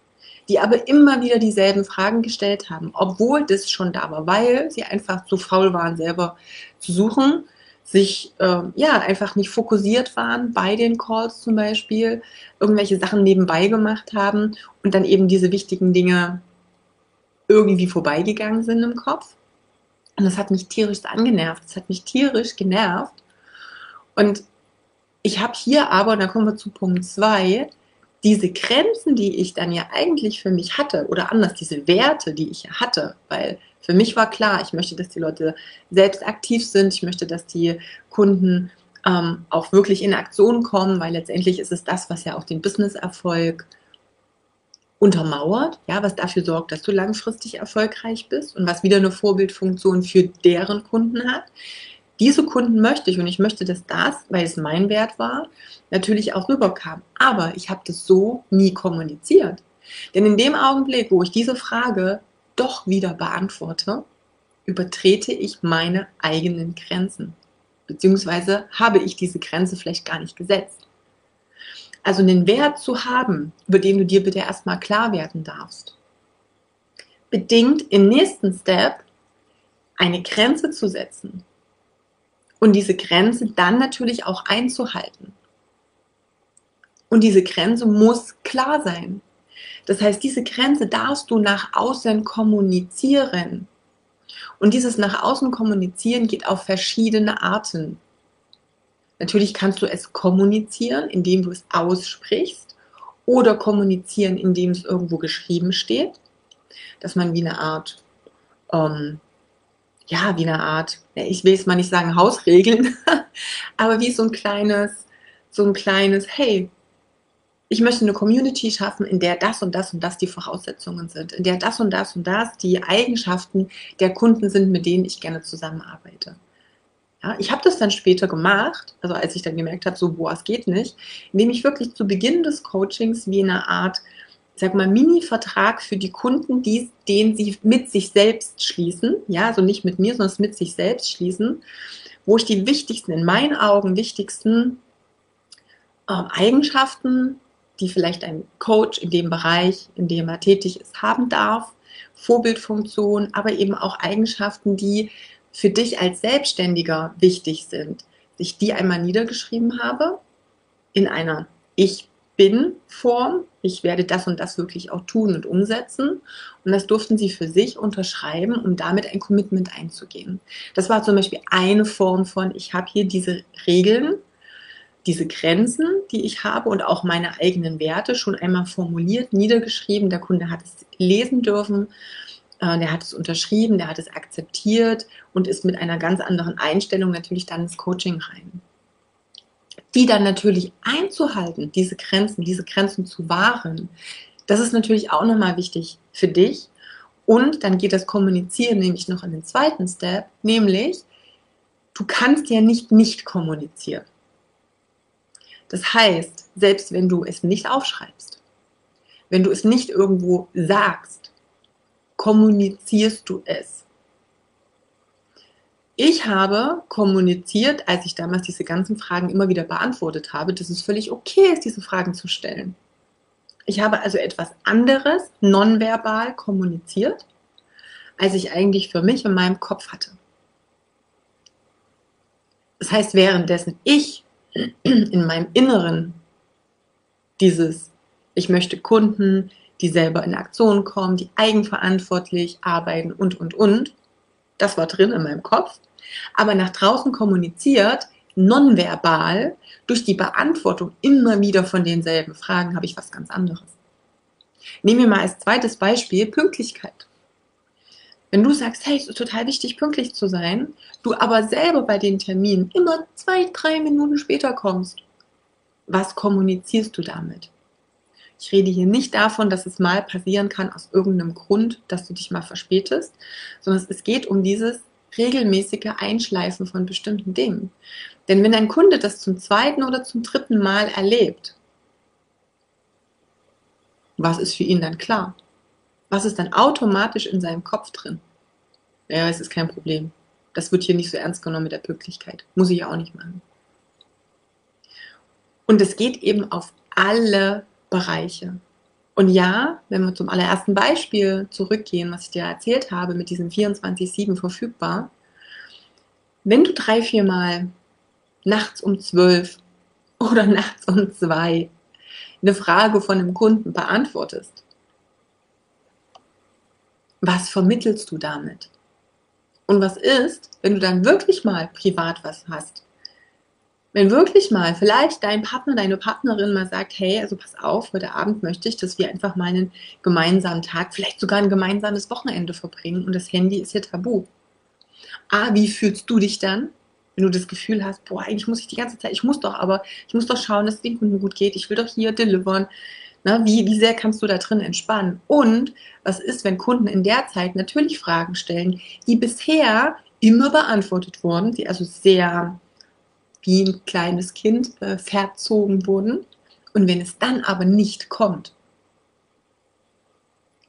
die aber immer wieder dieselben Fragen gestellt haben, obwohl das schon da war, weil sie einfach zu faul waren, selber zu suchen, sich äh, ja einfach nicht fokussiert waren bei den Calls zum Beispiel, irgendwelche Sachen nebenbei gemacht haben und dann eben diese wichtigen Dinge irgendwie vorbeigegangen sind im Kopf. Und das hat mich tierisch angenervt. Das hat mich tierisch genervt. Und ich habe hier aber, und da kommen wir zu Punkt 2, diese Grenzen, die ich dann ja eigentlich für mich hatte, oder anders, diese Werte, die ich hatte, weil für mich war klar, ich möchte, dass die Leute selbst aktiv sind, ich möchte, dass die Kunden ähm, auch wirklich in Aktion kommen, weil letztendlich ist es das, was ja auch den Business-Erfolg untermauert, ja, was dafür sorgt, dass du langfristig erfolgreich bist und was wieder eine Vorbildfunktion für deren Kunden hat. Diese Kunden möchte ich und ich möchte, dass das, weil es mein Wert war, natürlich auch rüberkam. Aber ich habe das so nie kommuniziert. Denn in dem Augenblick, wo ich diese Frage doch wieder beantworte, übertrete ich meine eigenen Grenzen. Beziehungsweise habe ich diese Grenze vielleicht gar nicht gesetzt. Also einen Wert zu haben, über den du dir bitte erstmal klar werden darfst, bedingt im nächsten Step eine Grenze zu setzen und diese Grenze dann natürlich auch einzuhalten. Und diese Grenze muss klar sein. Das heißt, diese Grenze darfst du nach außen kommunizieren. Und dieses nach außen kommunizieren geht auf verschiedene Arten. Natürlich kannst du es kommunizieren, indem du es aussprichst oder kommunizieren, indem es irgendwo geschrieben steht, dass man wie eine Art, ähm, ja, wie eine Art, ich will es mal nicht sagen Hausregeln, aber wie so ein kleines, so ein kleines, hey, ich möchte eine Community schaffen, in der das und das und das die Voraussetzungen sind, in der das und das und das die Eigenschaften der Kunden sind, mit denen ich gerne zusammenarbeite. Ja, ich habe das dann später gemacht, also als ich dann gemerkt habe, so, boah, es geht nicht, indem ich wirklich zu Beginn des Coachings wie eine Art ich sag mal, Mini-Vertrag für die Kunden, die, den sie mit sich selbst schließen. Ja, also nicht mit mir, sondern mit sich selbst schließen, wo ich die wichtigsten, in meinen Augen wichtigsten ähm, Eigenschaften, die vielleicht ein Coach in dem Bereich, in dem er tätig ist, haben darf, Vorbildfunktion, aber eben auch Eigenschaften, die für dich als Selbstständiger wichtig sind, ich die einmal niedergeschrieben habe in einer Ich bin Form. Ich werde das und das wirklich auch tun und umsetzen. Und das durften sie für sich unterschreiben, um damit ein Commitment einzugehen. Das war zum Beispiel eine Form von, ich habe hier diese Regeln, diese Grenzen, die ich habe und auch meine eigenen Werte schon einmal formuliert, niedergeschrieben. Der Kunde hat es lesen dürfen, der hat es unterschrieben, der hat es akzeptiert und ist mit einer ganz anderen Einstellung natürlich dann ins Coaching rein die dann natürlich einzuhalten, diese Grenzen, diese Grenzen zu wahren, das ist natürlich auch nochmal wichtig für dich. Und dann geht das Kommunizieren nämlich noch in den zweiten Step, nämlich du kannst ja nicht nicht kommunizieren. Das heißt, selbst wenn du es nicht aufschreibst, wenn du es nicht irgendwo sagst, kommunizierst du es. Ich habe kommuniziert, als ich damals diese ganzen Fragen immer wieder beantwortet habe, dass es völlig okay ist, diese Fragen zu stellen. Ich habe also etwas anderes nonverbal kommuniziert, als ich eigentlich für mich in meinem Kopf hatte. Das heißt, währenddessen ich in meinem Inneren dieses, ich möchte Kunden, die selber in Aktion kommen, die eigenverantwortlich arbeiten und, und, und, das war drin in meinem Kopf aber nach draußen kommuniziert, nonverbal, durch die Beantwortung immer wieder von denselben Fragen, habe ich was ganz anderes. Nehmen wir mal als zweites Beispiel Pünktlichkeit. Wenn du sagst, hey, es ist total wichtig, pünktlich zu sein, du aber selber bei den Terminen immer zwei, drei Minuten später kommst, was kommunizierst du damit? Ich rede hier nicht davon, dass es mal passieren kann aus irgendeinem Grund, dass du dich mal verspätest, sondern es geht um dieses, regelmäßige Einschleifen von bestimmten Dingen. Denn wenn ein Kunde das zum zweiten oder zum dritten Mal erlebt, was ist für ihn dann klar? Was ist dann automatisch in seinem Kopf drin? Ja, es ist kein Problem. Das wird hier nicht so ernst genommen mit der Pünktlichkeit. Muss ich ja auch nicht machen. Und es geht eben auf alle Bereiche. Und ja, wenn wir zum allerersten Beispiel zurückgehen, was ich dir erzählt habe, mit diesem 24-7 verfügbar, wenn du drei, vier Mal nachts um zwölf oder nachts um zwei eine Frage von einem Kunden beantwortest, was vermittelst du damit? Und was ist, wenn du dann wirklich mal privat was hast? Wenn wirklich mal vielleicht dein Partner, deine Partnerin mal sagt, hey, also pass auf, heute Abend möchte ich, dass wir einfach mal einen gemeinsamen Tag, vielleicht sogar ein gemeinsames Wochenende verbringen und das Handy ist hier tabu. Ah, wie fühlst du dich dann, wenn du das Gefühl hast, boah, eigentlich muss ich die ganze Zeit, ich muss doch aber, ich muss doch schauen, dass es den Kunden gut geht, ich will doch hier delivern. Na, wie, wie sehr kannst du da drin entspannen? Und was ist, wenn Kunden in der Zeit natürlich Fragen stellen, die bisher immer beantwortet wurden, die also sehr wie ein kleines Kind äh, verzogen wurden. Und wenn es dann aber nicht kommt,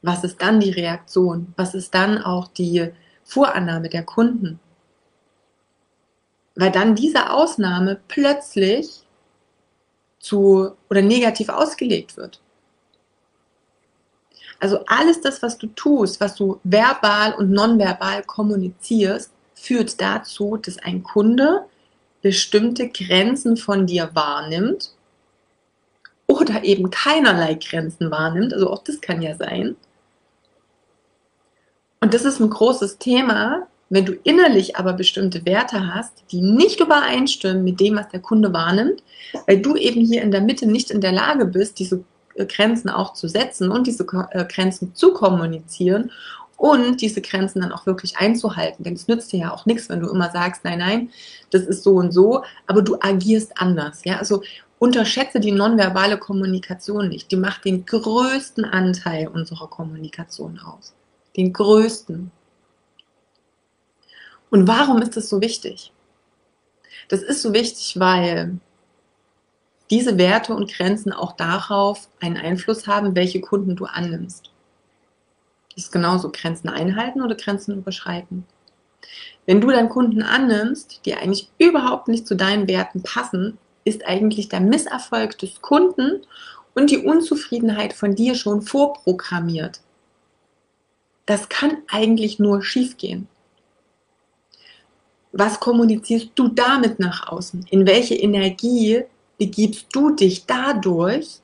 was ist dann die Reaktion? Was ist dann auch die Vorannahme der Kunden? Weil dann diese Ausnahme plötzlich zu oder negativ ausgelegt wird. Also alles das, was du tust, was du verbal und nonverbal kommunizierst, führt dazu, dass ein Kunde bestimmte Grenzen von dir wahrnimmt oder eben keinerlei Grenzen wahrnimmt. Also auch das kann ja sein. Und das ist ein großes Thema, wenn du innerlich aber bestimmte Werte hast, die nicht übereinstimmen mit dem, was der Kunde wahrnimmt, weil du eben hier in der Mitte nicht in der Lage bist, diese Grenzen auch zu setzen und diese äh, Grenzen zu kommunizieren und diese Grenzen dann auch wirklich einzuhalten. Denn es nützt dir ja auch nichts, wenn du immer sagst, nein, nein, das ist so und so, aber du agierst anders. Ja, also unterschätze die nonverbale Kommunikation nicht. Die macht den größten Anteil unserer Kommunikation aus. Den größten. Und warum ist das so wichtig? Das ist so wichtig, weil diese Werte und Grenzen auch darauf einen Einfluss haben, welche Kunden du annimmst. Ist genauso Grenzen einhalten oder Grenzen überschreiten. Wenn du dann Kunden annimmst, die eigentlich überhaupt nicht zu deinen Werten passen, ist eigentlich der Misserfolg des Kunden und die Unzufriedenheit von dir schon vorprogrammiert. Das kann eigentlich nur schiefgehen. Was kommunizierst du damit nach außen? In welche Energie begibst du dich dadurch?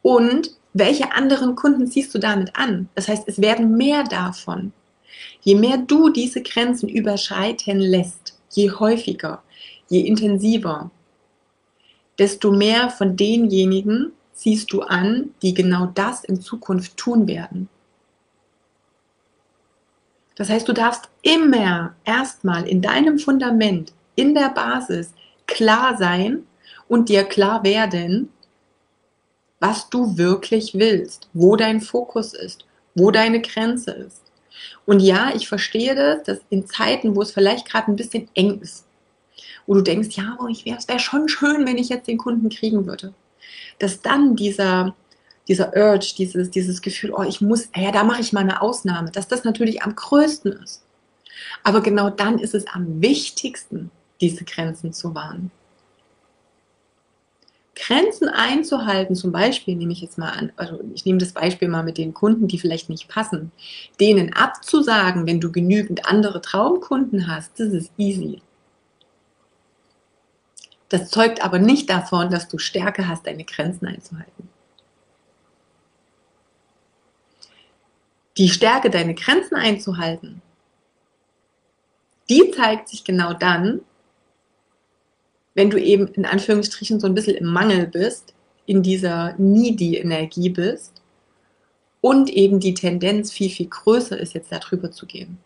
Und welche anderen Kunden ziehst du damit an? Das heißt, es werden mehr davon. Je mehr du diese Grenzen überschreiten lässt, je häufiger, je intensiver, desto mehr von denjenigen ziehst du an, die genau das in Zukunft tun werden. Das heißt, du darfst immer erstmal in deinem Fundament, in der Basis klar sein und dir klar werden, was du wirklich willst, wo dein Fokus ist, wo deine Grenze ist. Und ja, ich verstehe das, dass in Zeiten, wo es vielleicht gerade ein bisschen eng ist, wo du denkst, ja, oh, ich wäre, es wäre schon schön, wenn ich jetzt den Kunden kriegen würde, dass dann dieser dieser Urge, dieses, dieses Gefühl, oh, ich muss, ja, da mache ich mal eine Ausnahme, dass das natürlich am größten ist. Aber genau dann ist es am wichtigsten, diese Grenzen zu wahren. Grenzen einzuhalten, zum Beispiel nehme ich jetzt mal an, also ich nehme das Beispiel mal mit den Kunden, die vielleicht nicht passen, denen abzusagen, wenn du genügend andere Traumkunden hast, das ist easy. Das zeugt aber nicht davon, dass du Stärke hast, deine Grenzen einzuhalten. die Stärke, deine Grenzen einzuhalten, die zeigt sich genau dann, wenn du eben in Anführungsstrichen so ein bisschen im Mangel bist, in dieser Needy-Energie bist und eben die Tendenz viel, viel größer ist, jetzt darüber zu gehen.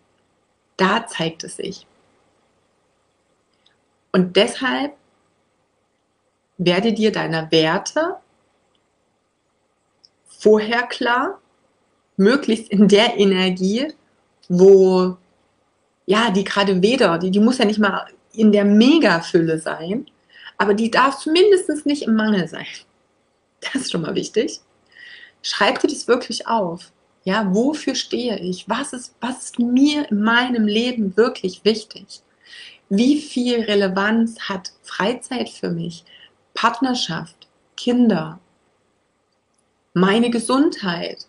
Da zeigt es sich. Und deshalb werde dir deiner Werte vorher klar möglichst in der Energie, wo, ja, die gerade weder, die, die muss ja nicht mal in der Mega-Fülle sein, aber die darf zumindest nicht im Mangel sein. Das ist schon mal wichtig. Schreib dir das wirklich auf. Ja, wofür stehe ich? Was ist, was ist mir in meinem Leben wirklich wichtig? Wie viel Relevanz hat Freizeit für mich? Partnerschaft, Kinder, meine Gesundheit,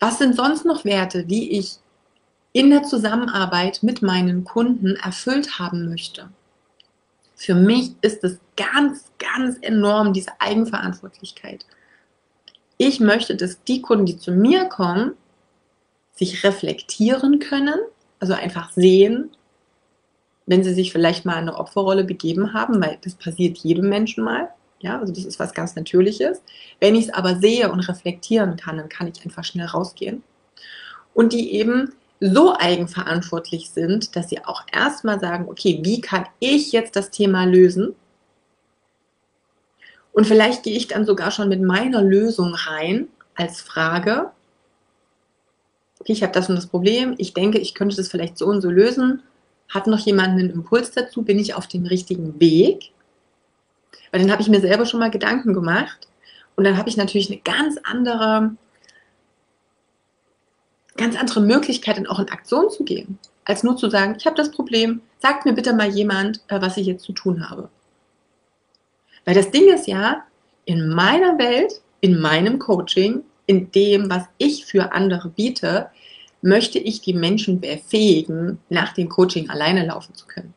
was sind sonst noch Werte, die ich in der Zusammenarbeit mit meinen Kunden erfüllt haben möchte? Für mich ist es ganz, ganz enorm, diese Eigenverantwortlichkeit. Ich möchte, dass die Kunden, die zu mir kommen, sich reflektieren können, also einfach sehen, wenn sie sich vielleicht mal eine Opferrolle begeben haben, weil das passiert jedem Menschen mal, ja, also das ist was ganz Natürliches. Wenn ich es aber sehe und reflektieren kann, dann kann ich einfach schnell rausgehen. Und die eben so eigenverantwortlich sind, dass sie auch erstmal sagen, okay, wie kann ich jetzt das Thema lösen? Und vielleicht gehe ich dann sogar schon mit meiner Lösung rein als Frage. Okay, ich habe das und das Problem. Ich denke, ich könnte das vielleicht so und so lösen. Hat noch jemand einen Impuls dazu? Bin ich auf dem richtigen Weg? Weil dann habe ich mir selber schon mal Gedanken gemacht und dann habe ich natürlich eine ganz andere, ganz andere Möglichkeit, dann auch in Aktion zu gehen, als nur zu sagen, ich habe das Problem, sagt mir bitte mal jemand, äh, was ich jetzt zu tun habe. Weil das Ding ist ja, in meiner Welt, in meinem Coaching, in dem, was ich für andere biete, möchte ich die Menschen befähigen, nach dem Coaching alleine laufen zu können.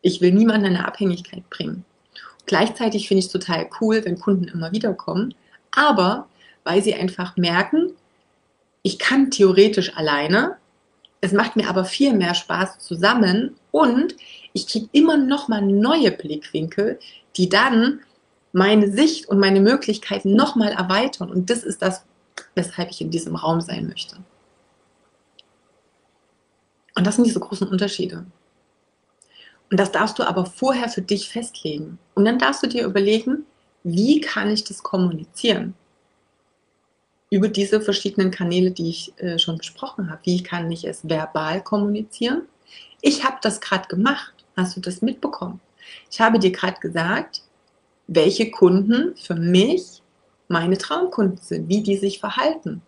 Ich will niemanden in eine Abhängigkeit bringen. Gleichzeitig finde ich es total cool, wenn Kunden immer wieder kommen, aber weil sie einfach merken, ich kann theoretisch alleine, es macht mir aber viel mehr Spaß zusammen und ich kriege immer noch mal neue Blickwinkel, die dann meine Sicht und meine Möglichkeiten noch mal erweitern und das ist das, weshalb ich in diesem Raum sein möchte. Und das sind diese großen Unterschiede. Und das darfst du aber vorher für dich festlegen. Und dann darfst du dir überlegen, wie kann ich das kommunizieren? Über diese verschiedenen Kanäle, die ich äh, schon besprochen habe. Wie kann ich es verbal kommunizieren? Ich habe das gerade gemacht. Hast du das mitbekommen? Ich habe dir gerade gesagt, welche Kunden für mich meine Traumkunden sind, wie die sich verhalten.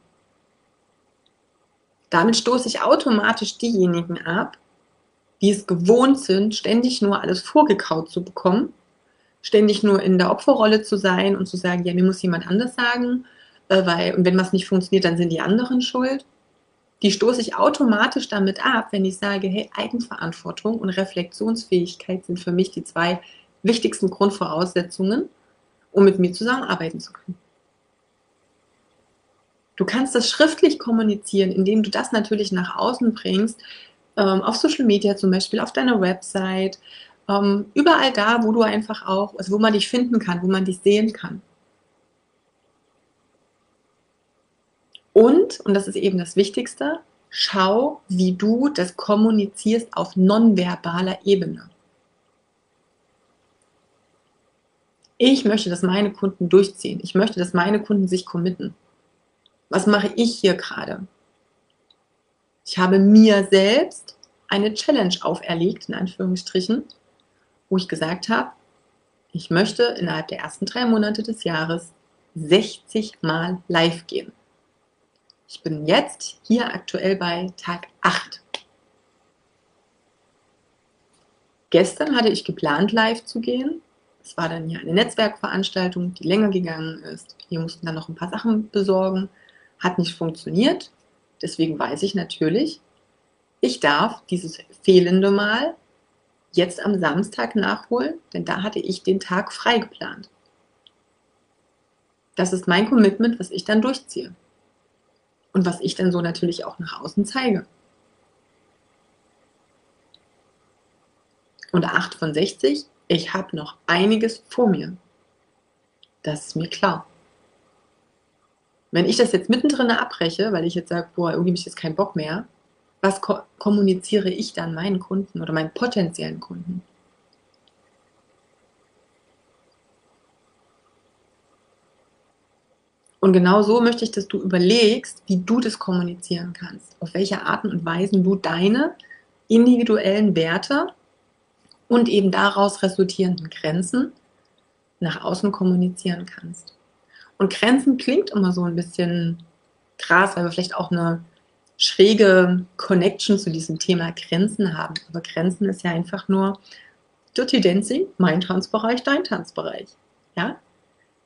Damit stoße ich automatisch diejenigen ab, die es gewohnt sind, ständig nur alles vorgekaut zu bekommen, ständig nur in der Opferrolle zu sein und zu sagen, ja, mir muss jemand anders sagen, äh, weil, und wenn was nicht funktioniert, dann sind die anderen schuld. Die stoße ich automatisch damit ab, wenn ich sage, hey, Eigenverantwortung und Reflexionsfähigkeit sind für mich die zwei wichtigsten Grundvoraussetzungen, um mit mir zusammenarbeiten zu können. Du kannst das schriftlich kommunizieren, indem du das natürlich nach außen bringst, ähm, auf Social Media zum Beispiel, auf deiner Website, ähm, überall da, wo du einfach auch, also wo man dich finden kann, wo man dich sehen kann. Und, und das ist eben das Wichtigste, schau, wie du das kommunizierst auf nonverbaler Ebene. Ich möchte, dass meine Kunden durchziehen. Ich möchte, dass meine Kunden sich committen. Was mache ich hier gerade? Ich habe mir selbst eine Challenge auferlegt, in Anführungsstrichen, wo ich gesagt habe, ich möchte innerhalb der ersten drei Monate des Jahres 60 Mal live gehen. Ich bin jetzt hier aktuell bei Tag 8. Gestern hatte ich geplant, live zu gehen. Es war dann ja eine Netzwerkveranstaltung, die länger gegangen ist. Wir mussten dann noch ein paar Sachen besorgen. Hat nicht funktioniert. Deswegen weiß ich natürlich, ich darf dieses fehlende Mal jetzt am Samstag nachholen, denn da hatte ich den Tag frei geplant. Das ist mein Commitment, was ich dann durchziehe. Und was ich dann so natürlich auch nach außen zeige. Und 8 von 60, ich habe noch einiges vor mir. Das ist mir klar. Wenn ich das jetzt mittendrin abbreche, weil ich jetzt sage, boah, irgendwie habe ich jetzt keinen Bock mehr, was ko kommuniziere ich dann meinen Kunden oder meinen potenziellen Kunden? Und genau so möchte ich, dass du überlegst, wie du das kommunizieren kannst, auf welche Arten und Weisen du deine individuellen Werte und eben daraus resultierenden Grenzen nach außen kommunizieren kannst. Und Grenzen klingt immer so ein bisschen krass, weil wir vielleicht auch eine schräge Connection zu diesem Thema Grenzen haben. Aber Grenzen ist ja einfach nur Dirty Dancing, mein Tanzbereich, dein Tanzbereich. Ja?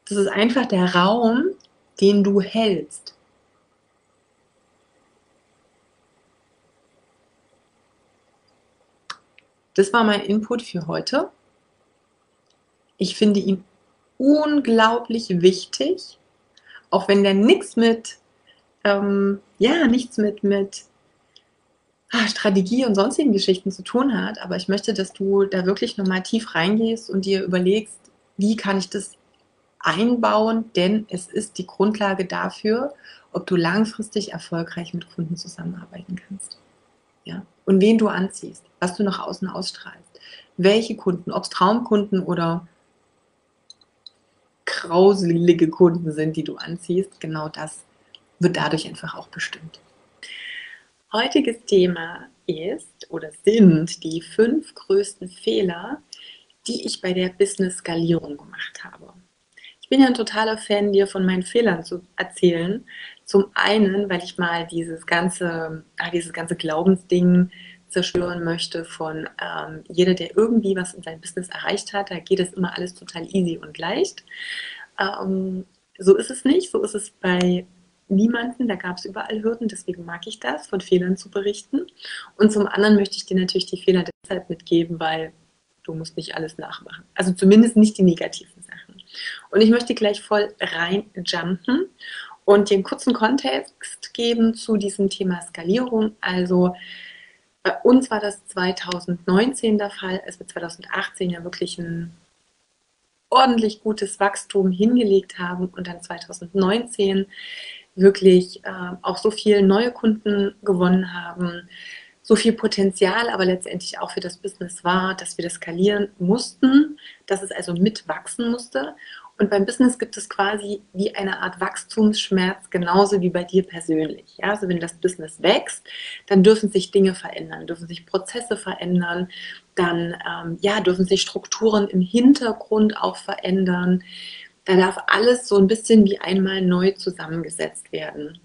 Das ist einfach der Raum, den du hältst. Das war mein Input für heute. Ich finde ihn unglaublich wichtig, auch wenn der nichts mit ähm, ja, nichts mit, mit ah, Strategie und sonstigen Geschichten zu tun hat. Aber ich möchte, dass du da wirklich nochmal tief reingehst und dir überlegst, wie kann ich das einbauen, denn es ist die Grundlage dafür, ob du langfristig erfolgreich mit Kunden zusammenarbeiten kannst. Ja? Und wen du anziehst, was du nach außen ausstrahlst, welche Kunden, ob es Traumkunden oder grauselige Kunden sind, die du anziehst, genau das wird dadurch einfach auch bestimmt. Heutiges Thema ist oder sind die fünf größten Fehler, die ich bei der Business-Skalierung gemacht habe. Bin ja ein totaler Fan, dir von meinen Fehlern zu erzählen. Zum einen, weil ich mal dieses ganze, ah, dieses ganze Glaubensding zerstören möchte von ähm, jeder, der irgendwie was in seinem Business erreicht hat, da geht es immer alles total easy und leicht. Ähm, so ist es nicht. So ist es bei niemanden, da gab es überall Hürden, deswegen mag ich das, von Fehlern zu berichten. Und zum anderen möchte ich dir natürlich die Fehler deshalb mitgeben, weil du musst nicht alles nachmachen. Also zumindest nicht die negativen. Und ich möchte gleich voll reinjumpen und einen kurzen Kontext geben zu diesem Thema Skalierung. Also bei uns war das 2019 der Fall, als wir 2018 ja wirklich ein ordentlich gutes Wachstum hingelegt haben und dann 2019 wirklich äh, auch so viele neue Kunden gewonnen haben, so viel Potenzial, aber letztendlich auch für das Business war, dass wir das skalieren mussten, dass es also mitwachsen musste. Und beim Business gibt es quasi wie eine Art Wachstumsschmerz, genauso wie bei dir persönlich. Ja, also wenn das Business wächst, dann dürfen sich Dinge verändern, dürfen sich Prozesse verändern, Dann ähm, ja, dürfen sich Strukturen im Hintergrund auch verändern. Da darf alles so ein bisschen wie einmal neu zusammengesetzt werden.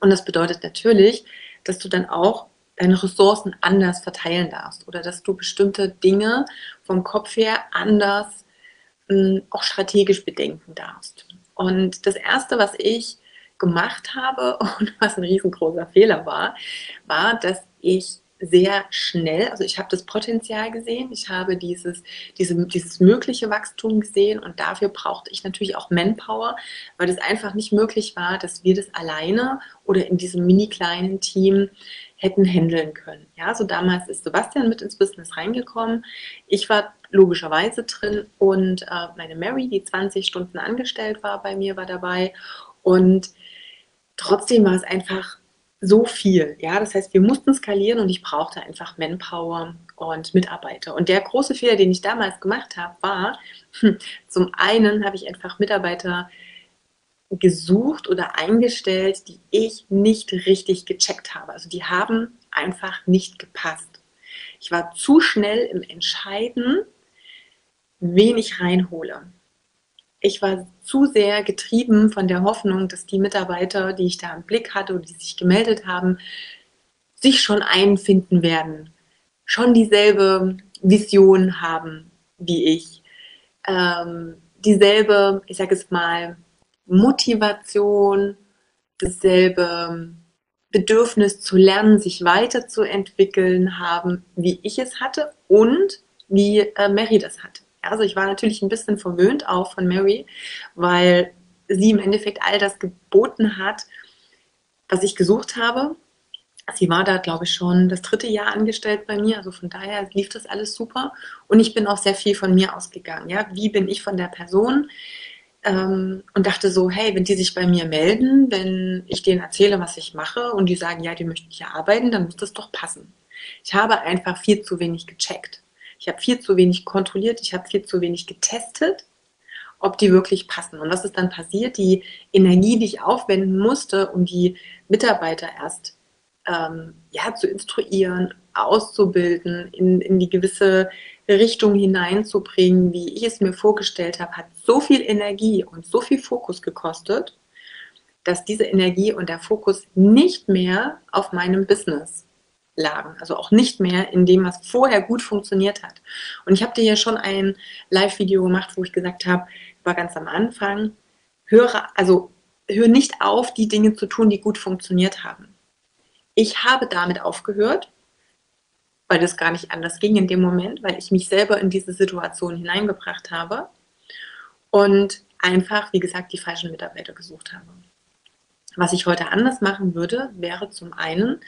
Und das bedeutet natürlich, dass du dann auch deine Ressourcen anders verteilen darfst oder dass du bestimmte Dinge vom Kopf her anders mh, auch strategisch bedenken darfst. Und das Erste, was ich gemacht habe und was ein riesengroßer Fehler war, war, dass ich sehr schnell, also ich habe das Potenzial gesehen, ich habe dieses, diese, dieses mögliche Wachstum gesehen und dafür brauchte ich natürlich auch Manpower, weil es einfach nicht möglich war, dass wir das alleine oder in diesem mini kleinen Team hätten handeln können. Ja, so damals ist Sebastian mit ins Business reingekommen. Ich war logischerweise drin und äh, meine Mary, die 20 Stunden angestellt war bei mir, war dabei und trotzdem war es einfach so viel. Ja, das heißt, wir mussten skalieren und ich brauchte einfach Manpower und Mitarbeiter. Und der große Fehler, den ich damals gemacht habe, war, hm, zum einen habe ich einfach Mitarbeiter gesucht oder eingestellt, die ich nicht richtig gecheckt habe. Also die haben einfach nicht gepasst. Ich war zu schnell im Entscheiden, wen ich reinhole ich war zu sehr getrieben von der Hoffnung, dass die Mitarbeiter, die ich da im Blick hatte oder die sich gemeldet haben, sich schon einfinden werden, schon dieselbe Vision haben wie ich, ähm, dieselbe, ich sage es mal, Motivation, dasselbe Bedürfnis zu lernen, sich weiterzuentwickeln haben, wie ich es hatte und wie äh, Mary das hatte. Also ich war natürlich ein bisschen verwöhnt auch von Mary, weil sie im Endeffekt all das geboten hat, was ich gesucht habe. Sie war da, glaube ich, schon das dritte Jahr angestellt bei mir. Also von daher lief das alles super. Und ich bin auch sehr viel von mir ausgegangen. Ja, wie bin ich von der Person? Ähm, und dachte so, hey, wenn die sich bei mir melden, wenn ich denen erzähle, was ich mache und die sagen, ja, die möchten hier arbeiten, dann muss das doch passen. Ich habe einfach viel zu wenig gecheckt. Ich habe viel zu wenig kontrolliert, ich habe viel zu wenig getestet, ob die wirklich passen. Und was ist dann passiert? Die Energie, die ich aufwenden musste, um die Mitarbeiter erst ähm, ja, zu instruieren, auszubilden, in, in die gewisse Richtung hineinzubringen, wie ich es mir vorgestellt habe, hat so viel Energie und so viel Fokus gekostet, dass diese Energie und der Fokus nicht mehr auf meinem Business lagen. Also auch nicht mehr in dem, was vorher gut funktioniert hat. Und ich habe dir ja schon ein Live-Video gemacht, wo ich gesagt habe, war ganz am Anfang, höre, also hör nicht auf, die Dinge zu tun, die gut funktioniert haben. Ich habe damit aufgehört, weil das gar nicht anders ging in dem Moment, weil ich mich selber in diese Situation hineingebracht habe und einfach, wie gesagt, die falschen Mitarbeiter gesucht habe. Was ich heute anders machen würde, wäre zum einen,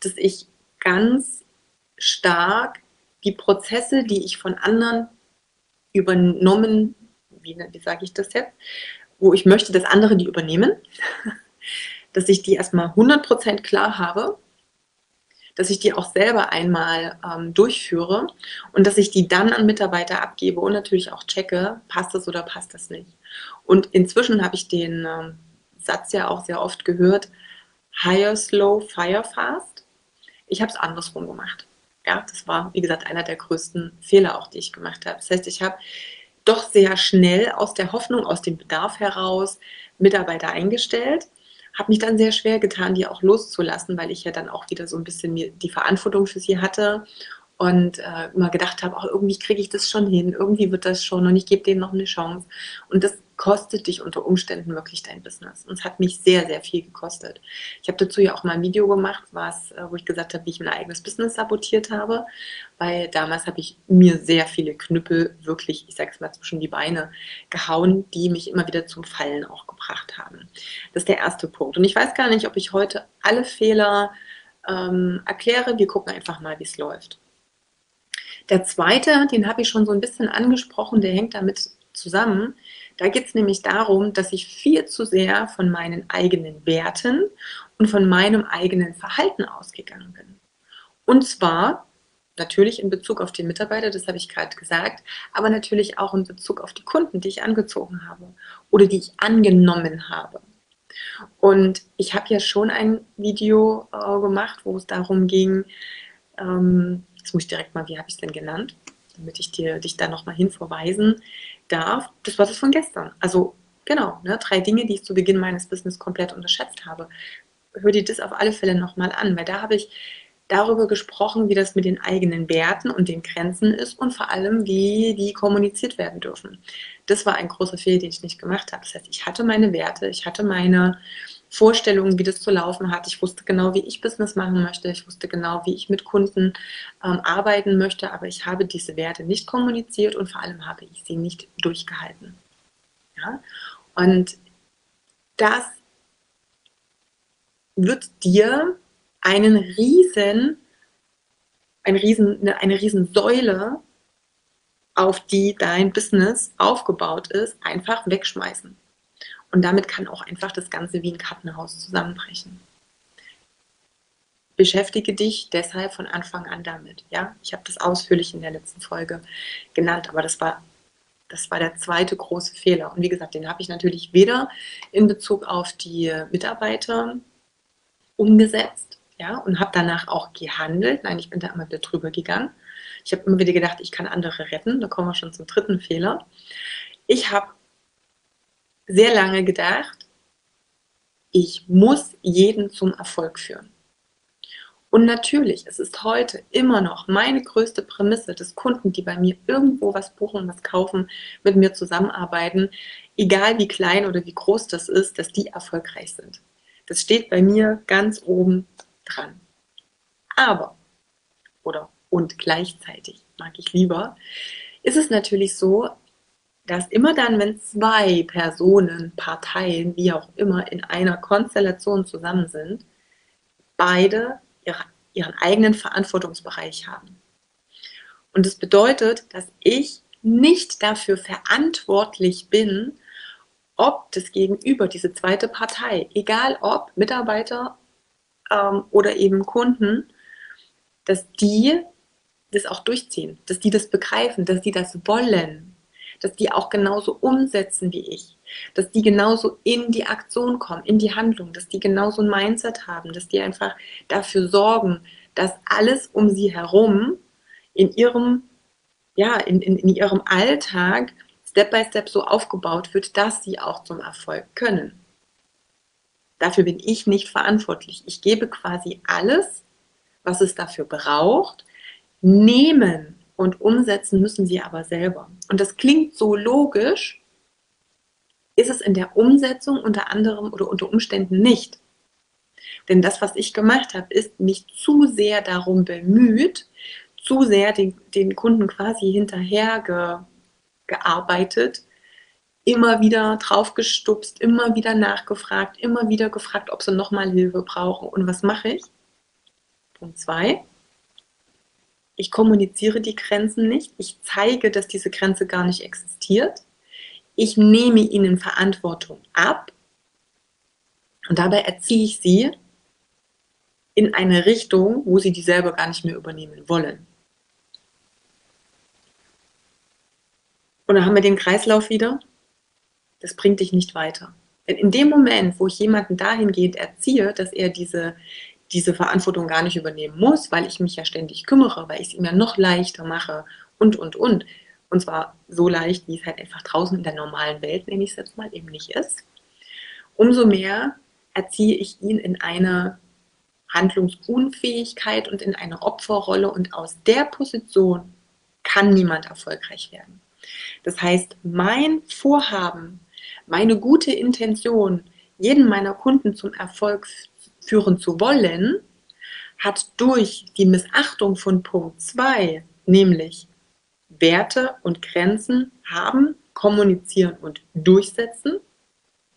dass ich ganz stark die Prozesse, die ich von anderen übernommen, wie, wie sage ich das jetzt, wo ich möchte, dass andere die übernehmen, dass ich die erstmal 100% klar habe, dass ich die auch selber einmal ähm, durchführe und dass ich die dann an Mitarbeiter abgebe und natürlich auch checke, passt das oder passt das nicht. Und inzwischen habe ich den ähm, Satz ja auch sehr oft gehört, hire slow, fire fast. Ich habe es andersrum gemacht. Ja, das war, wie gesagt, einer der größten Fehler auch, die ich gemacht habe. Das heißt, ich habe doch sehr schnell aus der Hoffnung, aus dem Bedarf heraus Mitarbeiter eingestellt, habe mich dann sehr schwer getan, die auch loszulassen, weil ich ja dann auch wieder so ein bisschen die Verantwortung für sie hatte und äh, immer gedacht habe, auch irgendwie kriege ich das schon hin, irgendwie wird das schon und ich gebe denen noch eine Chance. Und das kostet dich unter Umständen wirklich dein Business. Und es hat mich sehr, sehr viel gekostet. Ich habe dazu ja auch mal ein Video gemacht, was, äh, wo ich gesagt habe, wie ich mein eigenes Business sabotiert habe, weil damals habe ich mir sehr viele Knüppel wirklich, ich sage es mal, zwischen die Beine gehauen, die mich immer wieder zum Fallen auch gebracht haben. Das ist der erste Punkt. Und ich weiß gar nicht, ob ich heute alle Fehler ähm, erkläre. Wir gucken einfach mal, wie es läuft. Der zweite, den habe ich schon so ein bisschen angesprochen, der hängt damit zusammen. Da geht es nämlich darum, dass ich viel zu sehr von meinen eigenen Werten und von meinem eigenen Verhalten ausgegangen bin. Und zwar natürlich in Bezug auf den Mitarbeiter, das habe ich gerade gesagt, aber natürlich auch in Bezug auf die Kunden, die ich angezogen habe oder die ich angenommen habe. Und ich habe ja schon ein Video äh, gemacht, wo es darum ging, ähm, jetzt muss ich direkt mal, wie habe ich es denn genannt, damit ich dir, dich da nochmal hin verweisen darf. Das war das von gestern. Also genau, ne, drei Dinge, die ich zu Beginn meines Business komplett unterschätzt habe. Hör dir das auf alle Fälle nochmal an, weil da habe ich darüber gesprochen, wie das mit den eigenen Werten und den Grenzen ist und vor allem, wie die kommuniziert werden dürfen. Das war ein großer Fehler, den ich nicht gemacht habe. Das heißt, ich hatte meine Werte, ich hatte meine Vorstellungen, wie das zu laufen hat. Ich wusste genau, wie ich Business machen möchte. Ich wusste genau, wie ich mit Kunden ähm, arbeiten möchte. Aber ich habe diese Werte nicht kommuniziert und vor allem habe ich sie nicht durchgehalten. Ja? Und das wird dir einen riesen, ein riesen, eine riesen Säule, auf die dein Business aufgebaut ist, einfach wegschmeißen. Und damit kann auch einfach das Ganze wie ein Kartenhaus zusammenbrechen. Beschäftige dich deshalb von Anfang an damit. Ja, ich habe das ausführlich in der letzten Folge genannt, aber das war, das war der zweite große Fehler. Und wie gesagt, den habe ich natürlich weder in Bezug auf die Mitarbeiter umgesetzt, ja, und habe danach auch gehandelt. Nein, ich bin da immer wieder drüber gegangen. Ich habe immer wieder gedacht, ich kann andere retten. Da kommen wir schon zum dritten Fehler. Ich habe sehr lange gedacht, ich muss jeden zum Erfolg führen. Und natürlich, es ist heute immer noch meine größte Prämisse, dass Kunden, die bei mir irgendwo was buchen, was kaufen, mit mir zusammenarbeiten, egal wie klein oder wie groß das ist, dass die erfolgreich sind. Das steht bei mir ganz oben dran. Aber, oder und gleichzeitig mag ich lieber, ist es natürlich so, dass immer dann, wenn zwei Personen, Parteien, wie auch immer, in einer Konstellation zusammen sind, beide ihre, ihren eigenen Verantwortungsbereich haben. Und das bedeutet, dass ich nicht dafür verantwortlich bin, ob das Gegenüber, diese zweite Partei, egal ob Mitarbeiter ähm, oder eben Kunden, dass die das auch durchziehen, dass die das begreifen, dass die das wollen dass die auch genauso umsetzen wie ich, dass die genauso in die Aktion kommen, in die Handlung, dass die genauso ein Mindset haben, dass die einfach dafür sorgen, dass alles um sie herum in ihrem, ja, in, in, in ihrem Alltag Step by Step so aufgebaut wird, dass sie auch zum Erfolg können. Dafür bin ich nicht verantwortlich. Ich gebe quasi alles, was es dafür braucht, nehmen und umsetzen müssen sie aber selber. Und das klingt so logisch, ist es in der Umsetzung unter anderem oder unter Umständen nicht. Denn das, was ich gemacht habe, ist mich zu sehr darum bemüht, zu sehr den, den Kunden quasi hinterher ge, gearbeitet, immer wieder draufgestupst, immer wieder nachgefragt, immer wieder gefragt, ob sie nochmal Hilfe brauchen. Und was mache ich? Punkt zwei ich kommuniziere die Grenzen nicht, ich zeige, dass diese Grenze gar nicht existiert, ich nehme ihnen Verantwortung ab und dabei erziehe ich sie in eine Richtung, wo sie die selber gar nicht mehr übernehmen wollen. Und dann haben wir den Kreislauf wieder. Das bringt dich nicht weiter. Denn in dem Moment, wo ich jemanden dahingehend erziehe, dass er diese diese Verantwortung gar nicht übernehmen muss, weil ich mich ja ständig kümmere, weil ich es ihm ja noch leichter mache und, und, und. Und zwar so leicht, wie es halt einfach draußen in der normalen Welt, nenne ich es jetzt mal, eben nicht ist. Umso mehr erziehe ich ihn in eine Handlungsunfähigkeit und in eine Opferrolle und aus der Position kann niemand erfolgreich werden. Das heißt, mein Vorhaben, meine gute Intention, jeden meiner Kunden zum Erfolg führen zu wollen, hat durch die Missachtung von Punkt 2, nämlich Werte und Grenzen haben, kommunizieren und durchsetzen,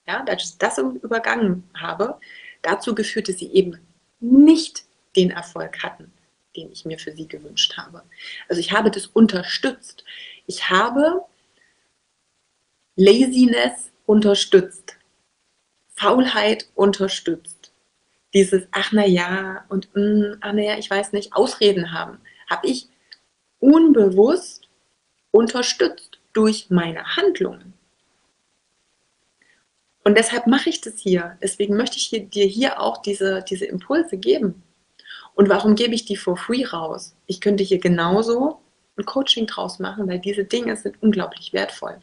ja, dass ich das übergangen habe, dazu geführt, dass sie eben nicht den Erfolg hatten, den ich mir für sie gewünscht habe. Also ich habe das unterstützt. Ich habe Laziness unterstützt, Faulheit unterstützt dieses, ach na ja, und mm, ach na ja, ich weiß nicht, Ausreden haben, habe ich unbewusst unterstützt durch meine Handlungen. Und deshalb mache ich das hier. Deswegen möchte ich dir hier auch diese, diese Impulse geben. Und warum gebe ich die for free raus? Ich könnte hier genauso ein Coaching draus machen, weil diese Dinge sind unglaublich wertvoll.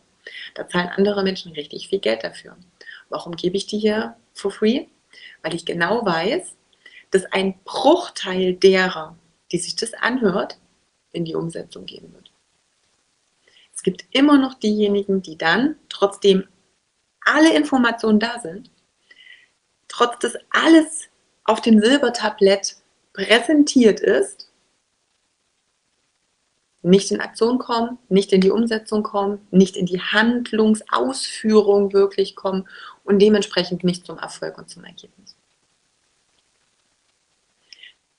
Da zahlen andere Menschen richtig viel Geld dafür. Warum gebe ich die hier for free? Weil ich genau weiß, dass ein Bruchteil derer, die sich das anhört, in die Umsetzung gehen wird. Es gibt immer noch diejenigen, die dann, trotzdem alle Informationen da sind, trotz dass alles auf dem Silbertablett präsentiert ist, nicht in Aktion kommen, nicht in die Umsetzung kommen, nicht in die Handlungsausführung wirklich kommen und dementsprechend nicht zum Erfolg und zum Ergebnis.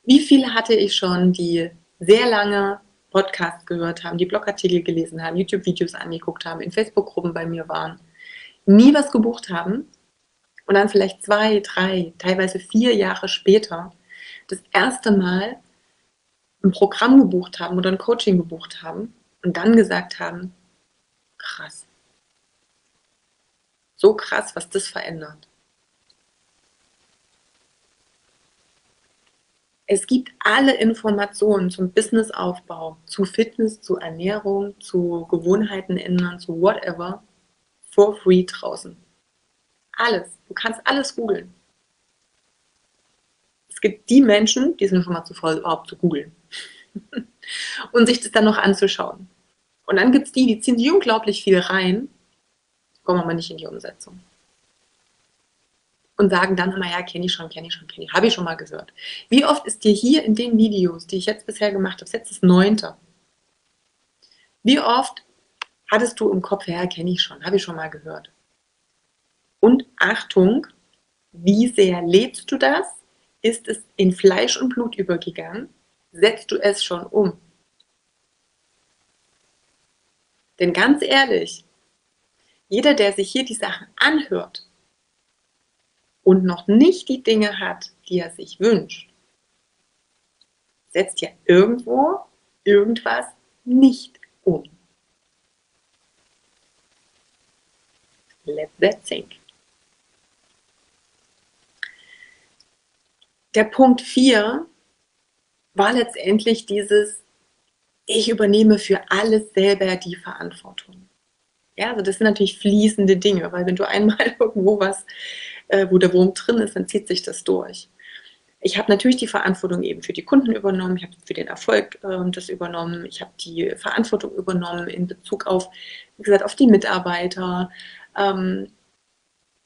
Wie viele hatte ich schon, die sehr lange Podcasts gehört haben, die Blogartikel gelesen haben, YouTube-Videos angeguckt haben, in Facebook-Gruppen bei mir waren, nie was gebucht haben und dann vielleicht zwei, drei, teilweise vier Jahre später das erste Mal ein Programm gebucht haben oder ein Coaching gebucht haben und dann gesagt haben, krass. So krass, was das verändert. Es gibt alle Informationen zum Businessaufbau, zu Fitness, zu Ernährung, zu Gewohnheiten ändern, zu whatever, for free draußen. Alles. Du kannst alles googeln. Es gibt die Menschen, die sind schon mal zu voll, überhaupt zu googeln. und sich das dann noch anzuschauen. Und dann gibt es die, die ziehen sich unglaublich viel rein, kommen aber nicht in die Umsetzung und sagen dann immer, ja, kenne ich schon, kenne ich schon, kenne ich, habe ich schon mal gehört. Wie oft ist dir hier in den Videos, die ich jetzt bisher gemacht habe, jetzt das neunte, wie oft hattest du im Kopf, ja, kenne ich schon, habe ich schon mal gehört. Und Achtung, wie sehr lebst du das? Ist es in Fleisch und Blut übergegangen? Setzt du es schon um? Denn ganz ehrlich, jeder, der sich hier die Sachen anhört, und noch nicht die Dinge hat, die er sich wünscht, setzt ja irgendwo irgendwas nicht um. Let that sink. Der Punkt 4 war letztendlich dieses, ich übernehme für alles selber die Verantwortung. Ja, also das sind natürlich fließende Dinge, weil wenn du einmal irgendwo was äh, wo der Wurm drin ist, dann zieht sich das durch. Ich habe natürlich die Verantwortung eben für die Kunden übernommen, ich habe für den Erfolg äh, das übernommen, ich habe die Verantwortung übernommen in Bezug auf, wie gesagt, auf die Mitarbeiter. Ähm,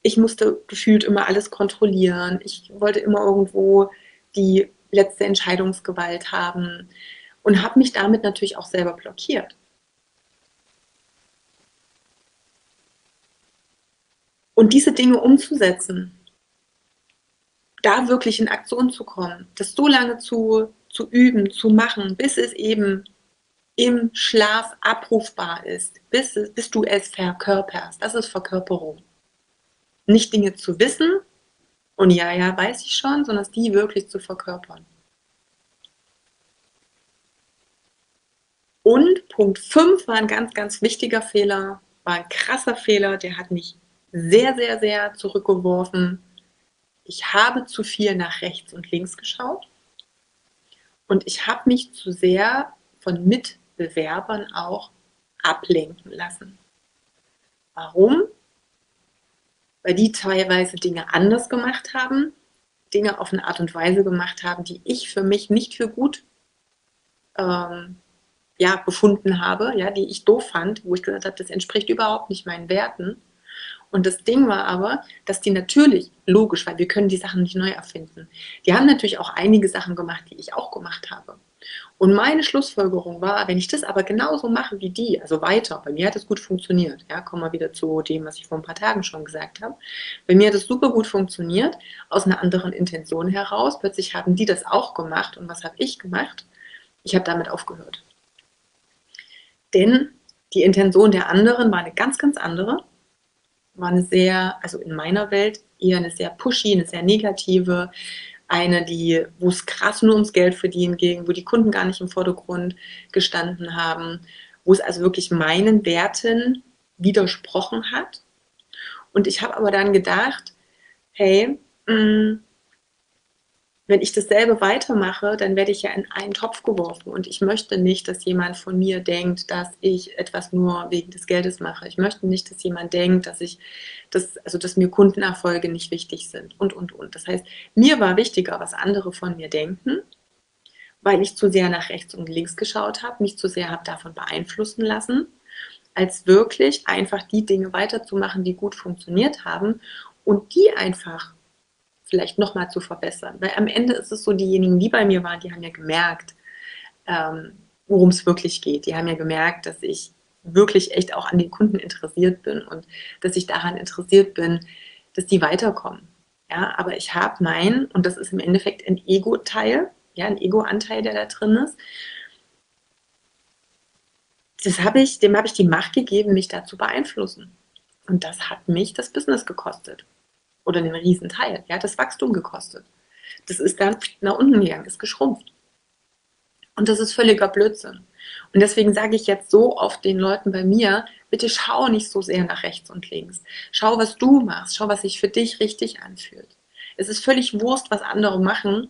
ich musste gefühlt immer alles kontrollieren. Ich wollte immer irgendwo die letzte Entscheidungsgewalt haben und habe mich damit natürlich auch selber blockiert. Und diese Dinge umzusetzen, da wirklich in Aktion zu kommen, das so lange zu, zu üben, zu machen, bis es eben im Schlaf abrufbar ist, bis, bis du es verkörperst. Das ist Verkörperung. Nicht Dinge zu wissen und ja, ja, weiß ich schon, sondern die wirklich zu verkörpern. Und Punkt 5 war ein ganz, ganz wichtiger Fehler, war ein krasser Fehler, der hat mich sehr, sehr, sehr zurückgeworfen. Ich habe zu viel nach rechts und links geschaut und ich habe mich zu sehr von Mitbewerbern auch ablenken lassen. Warum? Weil die teilweise Dinge anders gemacht haben, Dinge auf eine Art und Weise gemacht haben, die ich für mich nicht für gut ähm, ja, befunden habe, ja, die ich doof fand, wo ich gesagt habe, das entspricht überhaupt nicht meinen Werten. Und das Ding war aber, dass die natürlich, logisch, weil wir können die Sachen nicht neu erfinden, die haben natürlich auch einige Sachen gemacht, die ich auch gemacht habe. Und meine Schlussfolgerung war, wenn ich das aber genauso mache wie die, also weiter, bei mir hat es gut funktioniert, ja, kommen wir wieder zu dem, was ich vor ein paar Tagen schon gesagt habe. Bei mir hat es super gut funktioniert, aus einer anderen Intention heraus. Plötzlich haben die das auch gemacht und was habe ich gemacht? Ich habe damit aufgehört. Denn die Intention der anderen war eine ganz, ganz andere war eine sehr, also in meiner Welt eher eine sehr pushy, eine sehr negative, eine, die, wo es krass nur ums Geld verdienen ging, wo die Kunden gar nicht im Vordergrund gestanden haben, wo es also wirklich meinen Werten widersprochen hat. Und ich habe aber dann gedacht, hey, mh, mm, wenn ich dasselbe weitermache, dann werde ich ja in einen Topf geworfen. Und ich möchte nicht, dass jemand von mir denkt, dass ich etwas nur wegen des Geldes mache. Ich möchte nicht, dass jemand denkt, dass ich das, also dass mir Kundenerfolge nicht wichtig sind und und und. Das heißt, mir war wichtiger, was andere von mir denken, weil ich zu sehr nach rechts und links geschaut habe, mich zu sehr habe davon beeinflussen lassen, als wirklich einfach die Dinge weiterzumachen, die gut funktioniert haben und die einfach vielleicht nochmal zu verbessern. Weil am Ende ist es so, diejenigen, die bei mir waren, die haben ja gemerkt, ähm, worum es wirklich geht. Die haben ja gemerkt, dass ich wirklich echt auch an den Kunden interessiert bin und dass ich daran interessiert bin, dass die weiterkommen. Ja, aber ich habe mein, und das ist im Endeffekt ein Ego-Teil, ja, ein Ego-Anteil, der da drin ist. Das habe ich, dem habe ich die Macht gegeben, mich da zu beeinflussen. Und das hat mich das Business gekostet oder einen riesen Teil. Ja, das Wachstum gekostet. Das ist dann nach unten gegangen, ist geschrumpft. Und das ist völliger Blödsinn. Und deswegen sage ich jetzt so oft den Leuten bei mir, bitte schau nicht so sehr nach rechts und links. Schau, was du machst. Schau, was sich für dich richtig anfühlt. Es ist völlig Wurst, was andere machen.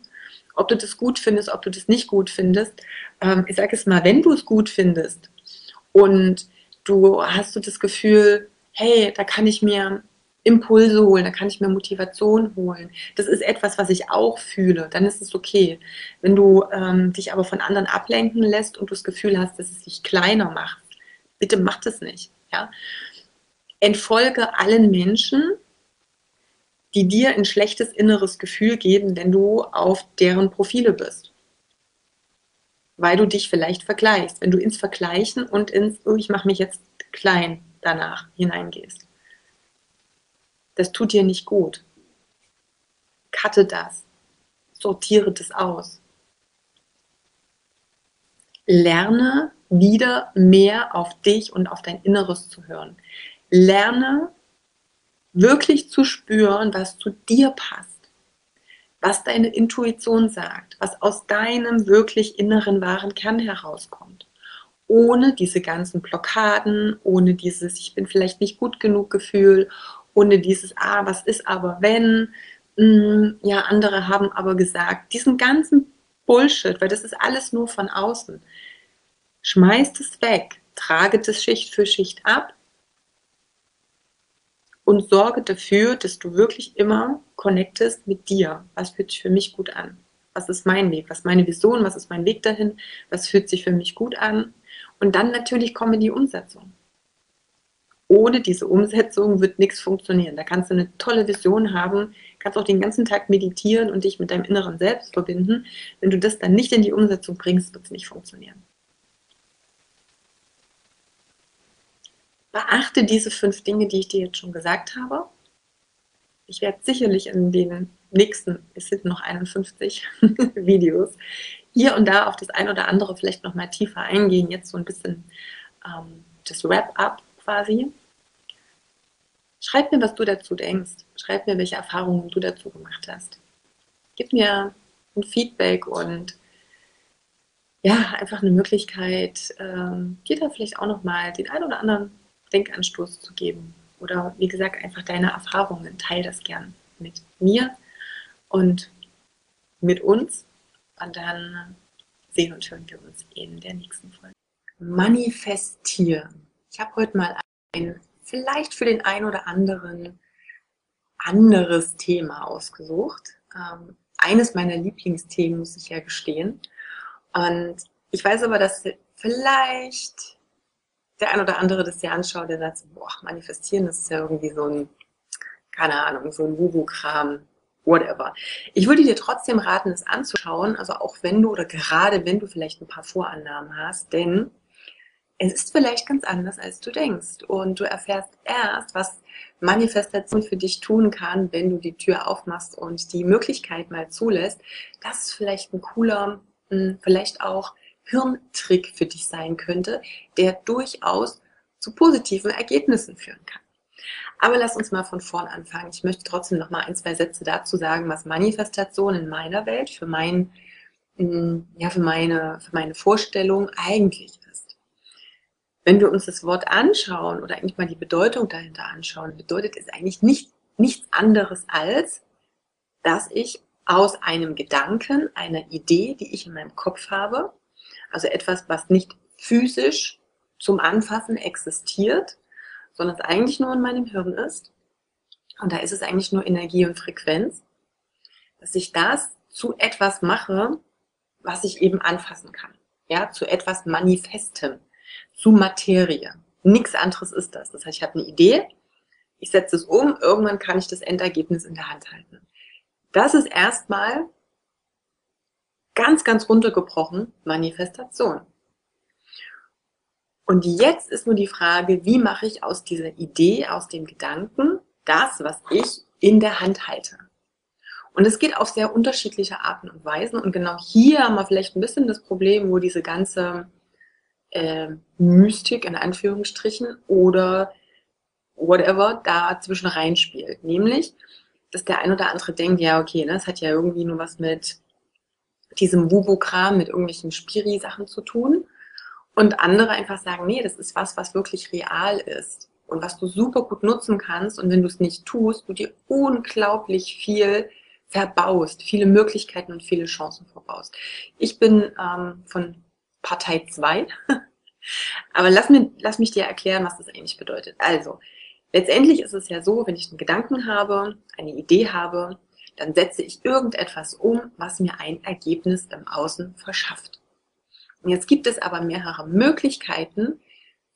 Ob du das gut findest, ob du das nicht gut findest. Ähm, ich sage es mal, wenn du es gut findest und du hast du das Gefühl, hey, da kann ich mir Impulse holen, da kann ich mir Motivation holen. Das ist etwas, was ich auch fühle. Dann ist es okay. Wenn du ähm, dich aber von anderen ablenken lässt und du das Gefühl hast, dass es dich kleiner macht, bitte mach das nicht. Ja? Entfolge allen Menschen, die dir ein schlechtes inneres Gefühl geben, wenn du auf deren Profile bist. Weil du dich vielleicht vergleichst. Wenn du ins Vergleichen und ins, oh, ich mache mich jetzt klein danach hineingehst. Das tut dir nicht gut. Cutte das. Sortiere das aus. Lerne wieder mehr auf dich und auf dein Inneres zu hören. Lerne wirklich zu spüren, was zu dir passt, was deine Intuition sagt, was aus deinem wirklich inneren wahren Kern herauskommt. Ohne diese ganzen Blockaden, ohne dieses Ich bin vielleicht nicht gut genug Gefühl, ohne dieses, ah, was ist aber wenn, hm, ja, andere haben aber gesagt, diesen ganzen Bullshit, weil das ist alles nur von außen. Schmeißt es weg, trage das Schicht für Schicht ab und sorge dafür, dass du wirklich immer connectest mit dir. Was fühlt sich für mich gut an? Was ist mein Weg? Was ist meine Vision? Was ist mein Weg dahin? Was fühlt sich für mich gut an? Und dann natürlich komme die Umsetzung ohne diese Umsetzung wird nichts funktionieren. Da kannst du eine tolle Vision haben, kannst auch den ganzen Tag meditieren und dich mit deinem inneren Selbst verbinden. Wenn du das dann nicht in die Umsetzung bringst, wird es nicht funktionieren. Beachte diese fünf Dinge, die ich dir jetzt schon gesagt habe. Ich werde sicherlich in den nächsten, es sind noch 51 Videos, hier und da auf das ein oder andere vielleicht noch mal tiefer eingehen. Jetzt so ein bisschen ähm, das Wrap-up quasi. Schreib mir, was du dazu denkst. Schreib mir, welche Erfahrungen du dazu gemacht hast. Gib mir ein Feedback und ja, einfach eine Möglichkeit, ähm, dir da vielleicht auch nochmal den einen oder anderen Denkanstoß zu geben. Oder wie gesagt, einfach deine Erfahrungen. Teil das gern mit mir und mit uns. Und dann sehen und hören wir uns in der nächsten Folge. Manifestieren. Ich habe heute mal ein vielleicht für den einen oder anderen anderes Thema ausgesucht. Ähm, eines meiner Lieblingsthemen, muss ich ja gestehen. Und ich weiß aber, dass vielleicht der ein oder andere das ja anschaut, der sagt, boah, manifestieren, das ist ja irgendwie so ein, keine Ahnung, so ein Wubu-Kram, whatever. Ich würde dir trotzdem raten, es anzuschauen, also auch wenn du oder gerade wenn du vielleicht ein paar Vorannahmen hast, denn es ist vielleicht ganz anders, als du denkst. Und du erfährst erst, was Manifestation für dich tun kann, wenn du die Tür aufmachst und die Möglichkeit mal zulässt. Das ist vielleicht ein cooler, hm, vielleicht auch Hirntrick für dich sein könnte, der durchaus zu positiven Ergebnissen führen kann. Aber lass uns mal von vorn anfangen. Ich möchte trotzdem noch mal ein, zwei Sätze dazu sagen, was Manifestation in meiner Welt für mein, hm, ja, für meine, für meine Vorstellung eigentlich wenn wir uns das Wort anschauen oder eigentlich mal die Bedeutung dahinter anschauen, bedeutet es eigentlich nicht, nichts anderes als, dass ich aus einem Gedanken, einer Idee, die ich in meinem Kopf habe, also etwas, was nicht physisch zum Anfassen existiert, sondern es eigentlich nur in meinem Hirn ist. Und da ist es eigentlich nur Energie und Frequenz, dass ich das zu etwas mache, was ich eben anfassen kann. Ja, zu etwas Manifestem, zu Materie. Nichts anderes ist das. Das heißt, ich habe eine Idee, ich setze es um, irgendwann kann ich das Endergebnis in der Hand halten. Das ist erstmal ganz, ganz runtergebrochen Manifestation. Und jetzt ist nur die Frage, wie mache ich aus dieser Idee, aus dem Gedanken, das, was ich in der Hand halte. Und es geht auf sehr unterschiedliche Arten und Weisen. Und genau hier haben wir vielleicht ein bisschen das Problem, wo diese ganze äh, Mystik in Anführungsstrichen oder whatever da zwischen reinspielt. Nämlich, dass der ein oder andere denkt, ja, okay, ne, das hat ja irgendwie nur was mit diesem Wubu-Kram, mit irgendwelchen Spiri-Sachen zu tun. Und andere einfach sagen, nee, das ist was, was wirklich real ist und was du super gut nutzen kannst. Und wenn du es nicht tust, du dir unglaublich viel verbaust, viele Möglichkeiten und viele Chancen verbaust. Ich bin ähm, von Partei 2, aber lass, mir, lass mich dir erklären, was das eigentlich bedeutet. Also, letztendlich ist es ja so, wenn ich einen Gedanken habe, eine Idee habe, dann setze ich irgendetwas um, was mir ein Ergebnis im Außen verschafft. Und jetzt gibt es aber mehrere Möglichkeiten,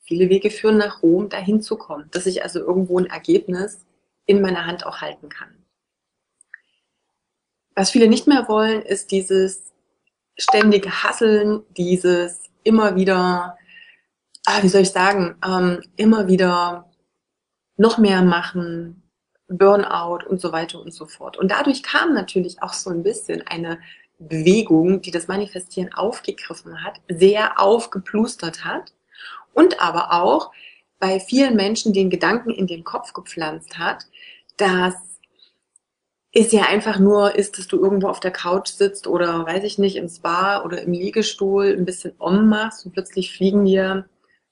viele Wege führen nach Rom, dahin zu kommen, dass ich also irgendwo ein Ergebnis in meiner Hand auch halten kann. Was viele nicht mehr wollen, ist dieses ständige Hasseln, dieses immer wieder, ah, wie soll ich sagen, ähm, immer wieder noch mehr machen, Burnout und so weiter und so fort. Und dadurch kam natürlich auch so ein bisschen eine Bewegung, die das Manifestieren aufgegriffen hat, sehr aufgeplustert hat und aber auch bei vielen Menschen den Gedanken in den Kopf gepflanzt hat, dass es ja einfach nur ist, dass du irgendwo auf der Couch sitzt oder weiß ich nicht, im Spa oder im Liegestuhl ein bisschen Om machst und plötzlich fliegen dir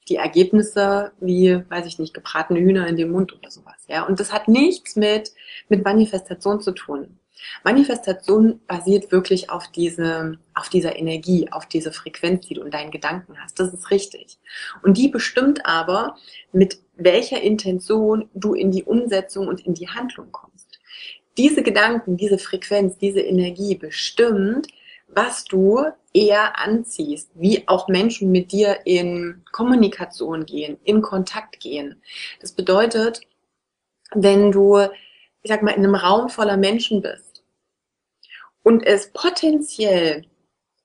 die Ergebnisse wie, weiß ich nicht, gebratene Hühner in den Mund oder sowas. Ja, und das hat nichts mit, mit Manifestation zu tun. Manifestation basiert wirklich auf diese, auf dieser Energie, auf diese Frequenz, die du in deinen Gedanken hast. Das ist richtig. Und die bestimmt aber, mit welcher Intention du in die Umsetzung und in die Handlung kommst. Diese Gedanken, diese Frequenz, diese Energie bestimmt, was du eher anziehst, wie auch Menschen mit dir in Kommunikation gehen, in Kontakt gehen. Das bedeutet, wenn du, ich sag mal, in einem Raum voller Menschen bist, und es potenziell,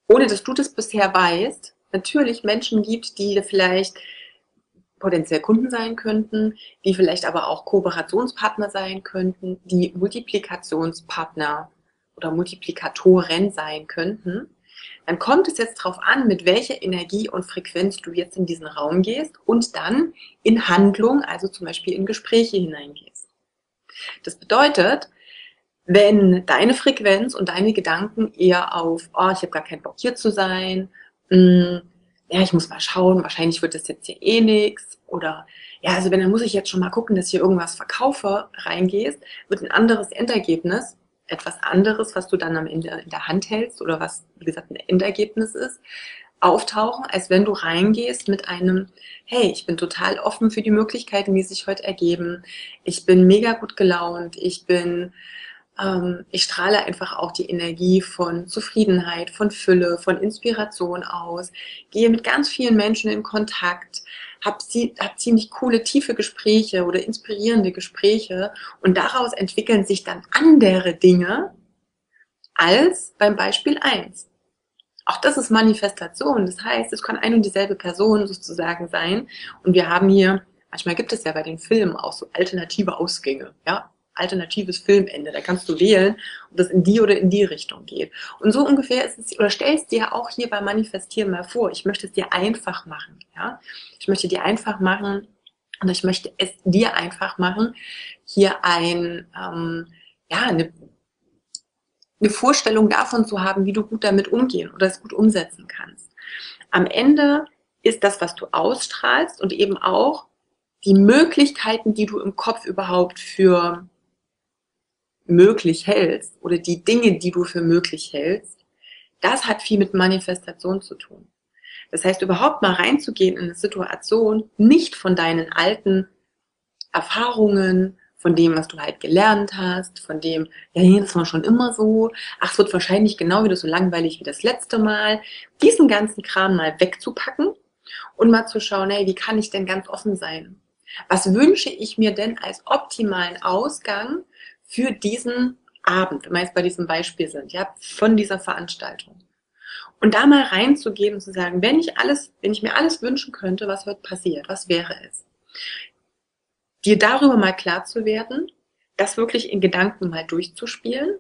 ohne dass du das bisher weißt, natürlich Menschen gibt, die vielleicht potenziell Kunden sein könnten, die vielleicht aber auch Kooperationspartner sein könnten, die Multiplikationspartner oder Multiplikatoren sein könnten, dann kommt es jetzt darauf an, mit welcher Energie und Frequenz du jetzt in diesen Raum gehst und dann in Handlung, also zum Beispiel in Gespräche hineingehst. Das bedeutet, wenn deine Frequenz und deine Gedanken eher auf, oh, ich habe gar keinen Bock hier zu sein, mh, hm, ja, ich muss mal schauen, wahrscheinlich wird das jetzt hier eh nix oder ja, also wenn, dann muss ich jetzt schon mal gucken, dass hier irgendwas verkaufe, reingehst, wird ein anderes Endergebnis, etwas anderes, was du dann am Ende in der Hand hältst oder was, wie gesagt, ein Endergebnis ist, auftauchen, als wenn du reingehst mit einem, hey, ich bin total offen für die Möglichkeiten, die sich heute ergeben. Ich bin mega gut gelaunt. Ich bin ähm, ich strahle einfach auch die Energie von Zufriedenheit, von Fülle, von Inspiration aus, gehe mit ganz vielen Menschen in Kontakt, habe hab ziemlich coole, tiefe Gespräche oder inspirierende Gespräche und daraus entwickeln sich dann andere Dinge als beim Beispiel eins. Auch das ist Manifestation. Das heißt, es kann ein und dieselbe Person sozusagen sein. Und wir haben hier, manchmal gibt es ja bei den Filmen auch so alternative Ausgänge. Ja, alternatives Filmende. Da kannst du wählen, ob das in die oder in die Richtung geht. Und so ungefähr ist es, oder stellst dir auch hier beim Manifestieren mal vor. Ich möchte es dir einfach machen, ja. Ich möchte dir einfach machen, und ich möchte es dir einfach machen, hier ein, ähm, ja, eine, eine Vorstellung davon zu haben, wie du gut damit umgehen oder es gut umsetzen kannst. Am Ende ist das, was du ausstrahlst und eben auch die Möglichkeiten, die du im Kopf überhaupt für möglich hältst oder die Dinge, die du für möglich hältst, das hat viel mit Manifestation zu tun. Das heißt, überhaupt mal reinzugehen in eine Situation, nicht von deinen alten Erfahrungen, von dem, was du halt gelernt hast, von dem, ja, das war schon immer so, ach, es wird wahrscheinlich genau wieder so langweilig wie das letzte Mal, diesen ganzen Kram mal wegzupacken und mal zu schauen, hey, wie kann ich denn ganz offen sein? Was wünsche ich mir denn als optimalen Ausgang für diesen Abend, wenn wir jetzt bei diesem Beispiel sind, ja, von dieser Veranstaltung? Und da mal reinzugehen und zu sagen, wenn ich alles, wenn ich mir alles wünschen könnte, was wird passiert? Was wäre es? Dir darüber mal klar zu werden, das wirklich in Gedanken mal durchzuspielen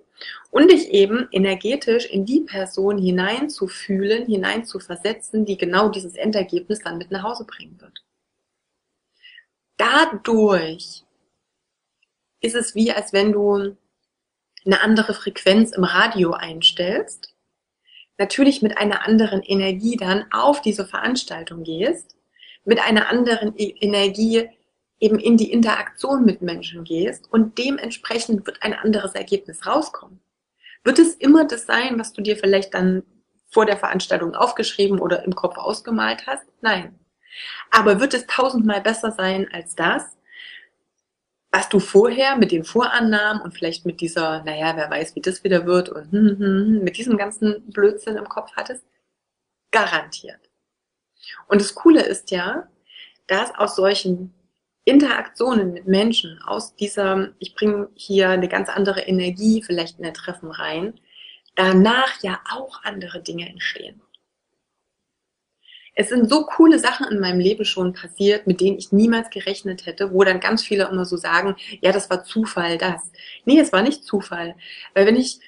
und dich eben energetisch in die Person hineinzufühlen, hineinzuversetzen, die genau dieses Endergebnis dann mit nach Hause bringen wird. Dadurch ist es wie, als wenn du eine andere Frequenz im Radio einstellst natürlich mit einer anderen Energie dann auf diese Veranstaltung gehst, mit einer anderen e-, Energie eben in die Interaktion mit Menschen gehst und dementsprechend wird ein anderes Ergebnis rauskommen. Wird es immer das sein, was du dir vielleicht dann vor der Veranstaltung aufgeschrieben oder im Kopf ausgemalt hast? Nein. Aber wird es tausendmal besser sein als das, was du vorher mit den Vorannahmen und vielleicht mit dieser, naja, wer weiß, wie das wieder wird und hm, hm, hm, mit diesem ganzen Blödsinn im Kopf hattest, garantiert. Und das Coole ist ja, dass aus solchen Interaktionen mit Menschen, aus dieser, ich bringe hier eine ganz andere Energie vielleicht in der Treffen rein, danach ja auch andere Dinge entstehen es sind so coole Sachen in meinem Leben schon passiert, mit denen ich niemals gerechnet hätte, wo dann ganz viele immer so sagen, ja, das war Zufall, das. Nee, es war nicht Zufall. Weil wenn ich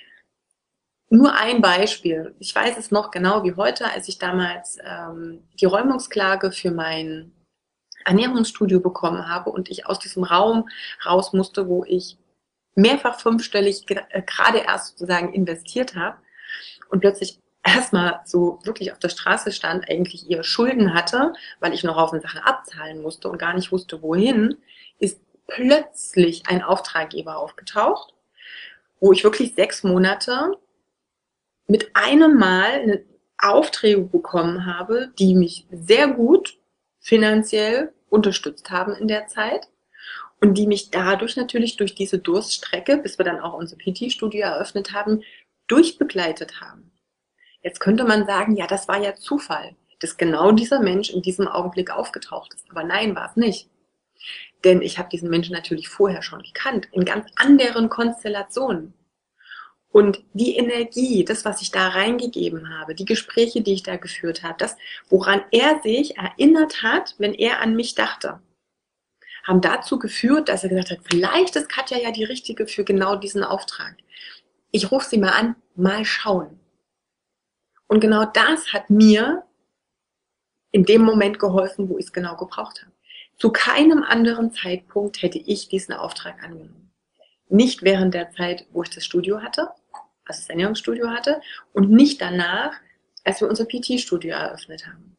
nur ein Beispiel, ich weiß es noch genau wie heute, als ich damals ähm, die Räumungsklage für mein Ernährungsstudio bekommen habe und ich aus diesem Raum raus musste, wo ich mehrfach fünfstellig äh, gerade erst sozusagen investiert habe und plötzlich erstmal so wirklich auf der Straße stand, eigentlich ihre Schulden hatte, weil ich noch auf den Sachen abzahlen musste und gar nicht wusste, wohin, ist plötzlich ein Auftraggeber aufgetaucht, wo ich wirklich sechs Monate mit einem Mal Aufträge bekommen habe, die mich sehr gut finanziell unterstützt haben in der Zeit und die mich dadurch natürlich durch diese Durststrecke, bis wir dann auch unser PT-Studio eröffnet haben, durchbegleitet haben. Jetzt könnte man sagen, ja, das war ja Zufall, dass genau dieser Mensch in diesem Augenblick aufgetaucht ist. Aber nein, war es nicht. Denn ich habe diesen Menschen natürlich vorher schon gekannt, in ganz anderen Konstellationen. Und die Energie, das, was ich da reingegeben habe, die Gespräche, die ich da geführt habe, das, woran er sich erinnert hat, wenn er an mich dachte, haben dazu geführt, dass er gesagt hat, vielleicht ist Katja ja die Richtige für genau diesen Auftrag. Ich rufe sie mal an, mal schauen. Und genau das hat mir in dem Moment geholfen, wo ich es genau gebraucht habe. Zu keinem anderen Zeitpunkt hätte ich diesen Auftrag angenommen. Nicht während der Zeit, wo ich das Studio hatte, also das Ernährungsstudio hatte, und nicht danach, als wir unser PT-Studio eröffnet haben.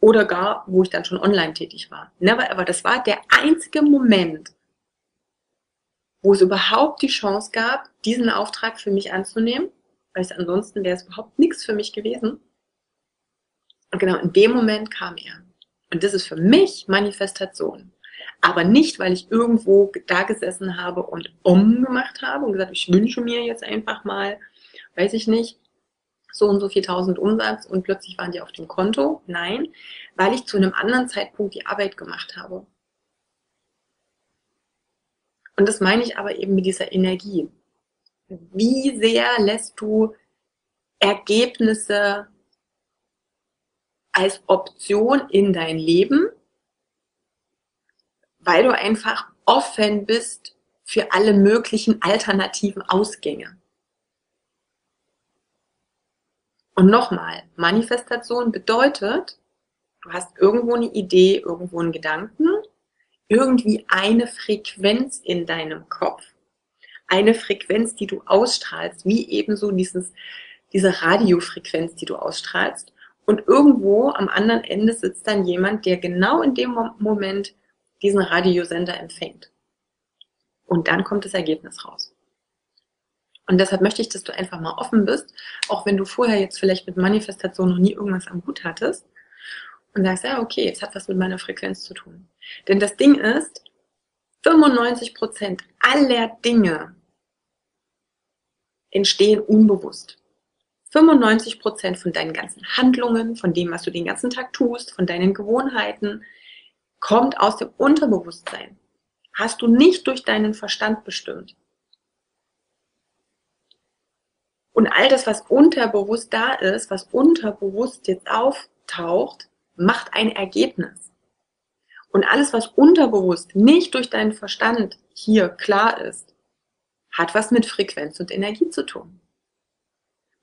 Oder gar, wo ich dann schon online tätig war. Never ever. Das war der einzige Moment, wo es überhaupt die Chance gab, diesen Auftrag für mich anzunehmen weil ansonsten wäre es überhaupt nichts für mich gewesen. Und genau in dem Moment kam er. Und das ist für mich Manifestation. Aber nicht, weil ich irgendwo da gesessen habe und umgemacht habe und gesagt, ich wünsche mir jetzt einfach mal, weiß ich nicht, so und so viel tausend Umsatz und plötzlich waren die auf dem Konto. Nein, weil ich zu einem anderen Zeitpunkt die Arbeit gemacht habe. Und das meine ich aber eben mit dieser Energie. Wie sehr lässt du Ergebnisse als Option in dein Leben, weil du einfach offen bist für alle möglichen alternativen Ausgänge. Und nochmal, Manifestation bedeutet, du hast irgendwo eine Idee, irgendwo einen Gedanken, irgendwie eine Frequenz in deinem Kopf eine Frequenz, die du ausstrahlst, wie ebenso dieses, diese Radiofrequenz, die du ausstrahlst. Und irgendwo am anderen Ende sitzt dann jemand, der genau in dem Moment diesen Radiosender empfängt. Und dann kommt das Ergebnis raus. Und deshalb möchte ich, dass du einfach mal offen bist, auch wenn du vorher jetzt vielleicht mit Manifestation noch nie irgendwas am Hut hattest und sagst, ja, okay, es hat was mit meiner Frequenz zu tun. Denn das Ding ist, 95 Prozent aller Dinge entstehen unbewusst. 95 Prozent von deinen ganzen Handlungen, von dem, was du den ganzen Tag tust, von deinen Gewohnheiten, kommt aus dem Unterbewusstsein. Hast du nicht durch deinen Verstand bestimmt. Und all das, was unterbewusst da ist, was unterbewusst jetzt auftaucht, macht ein Ergebnis. Und alles, was unterbewusst nicht durch deinen Verstand hier klar ist, hat was mit Frequenz und Energie zu tun.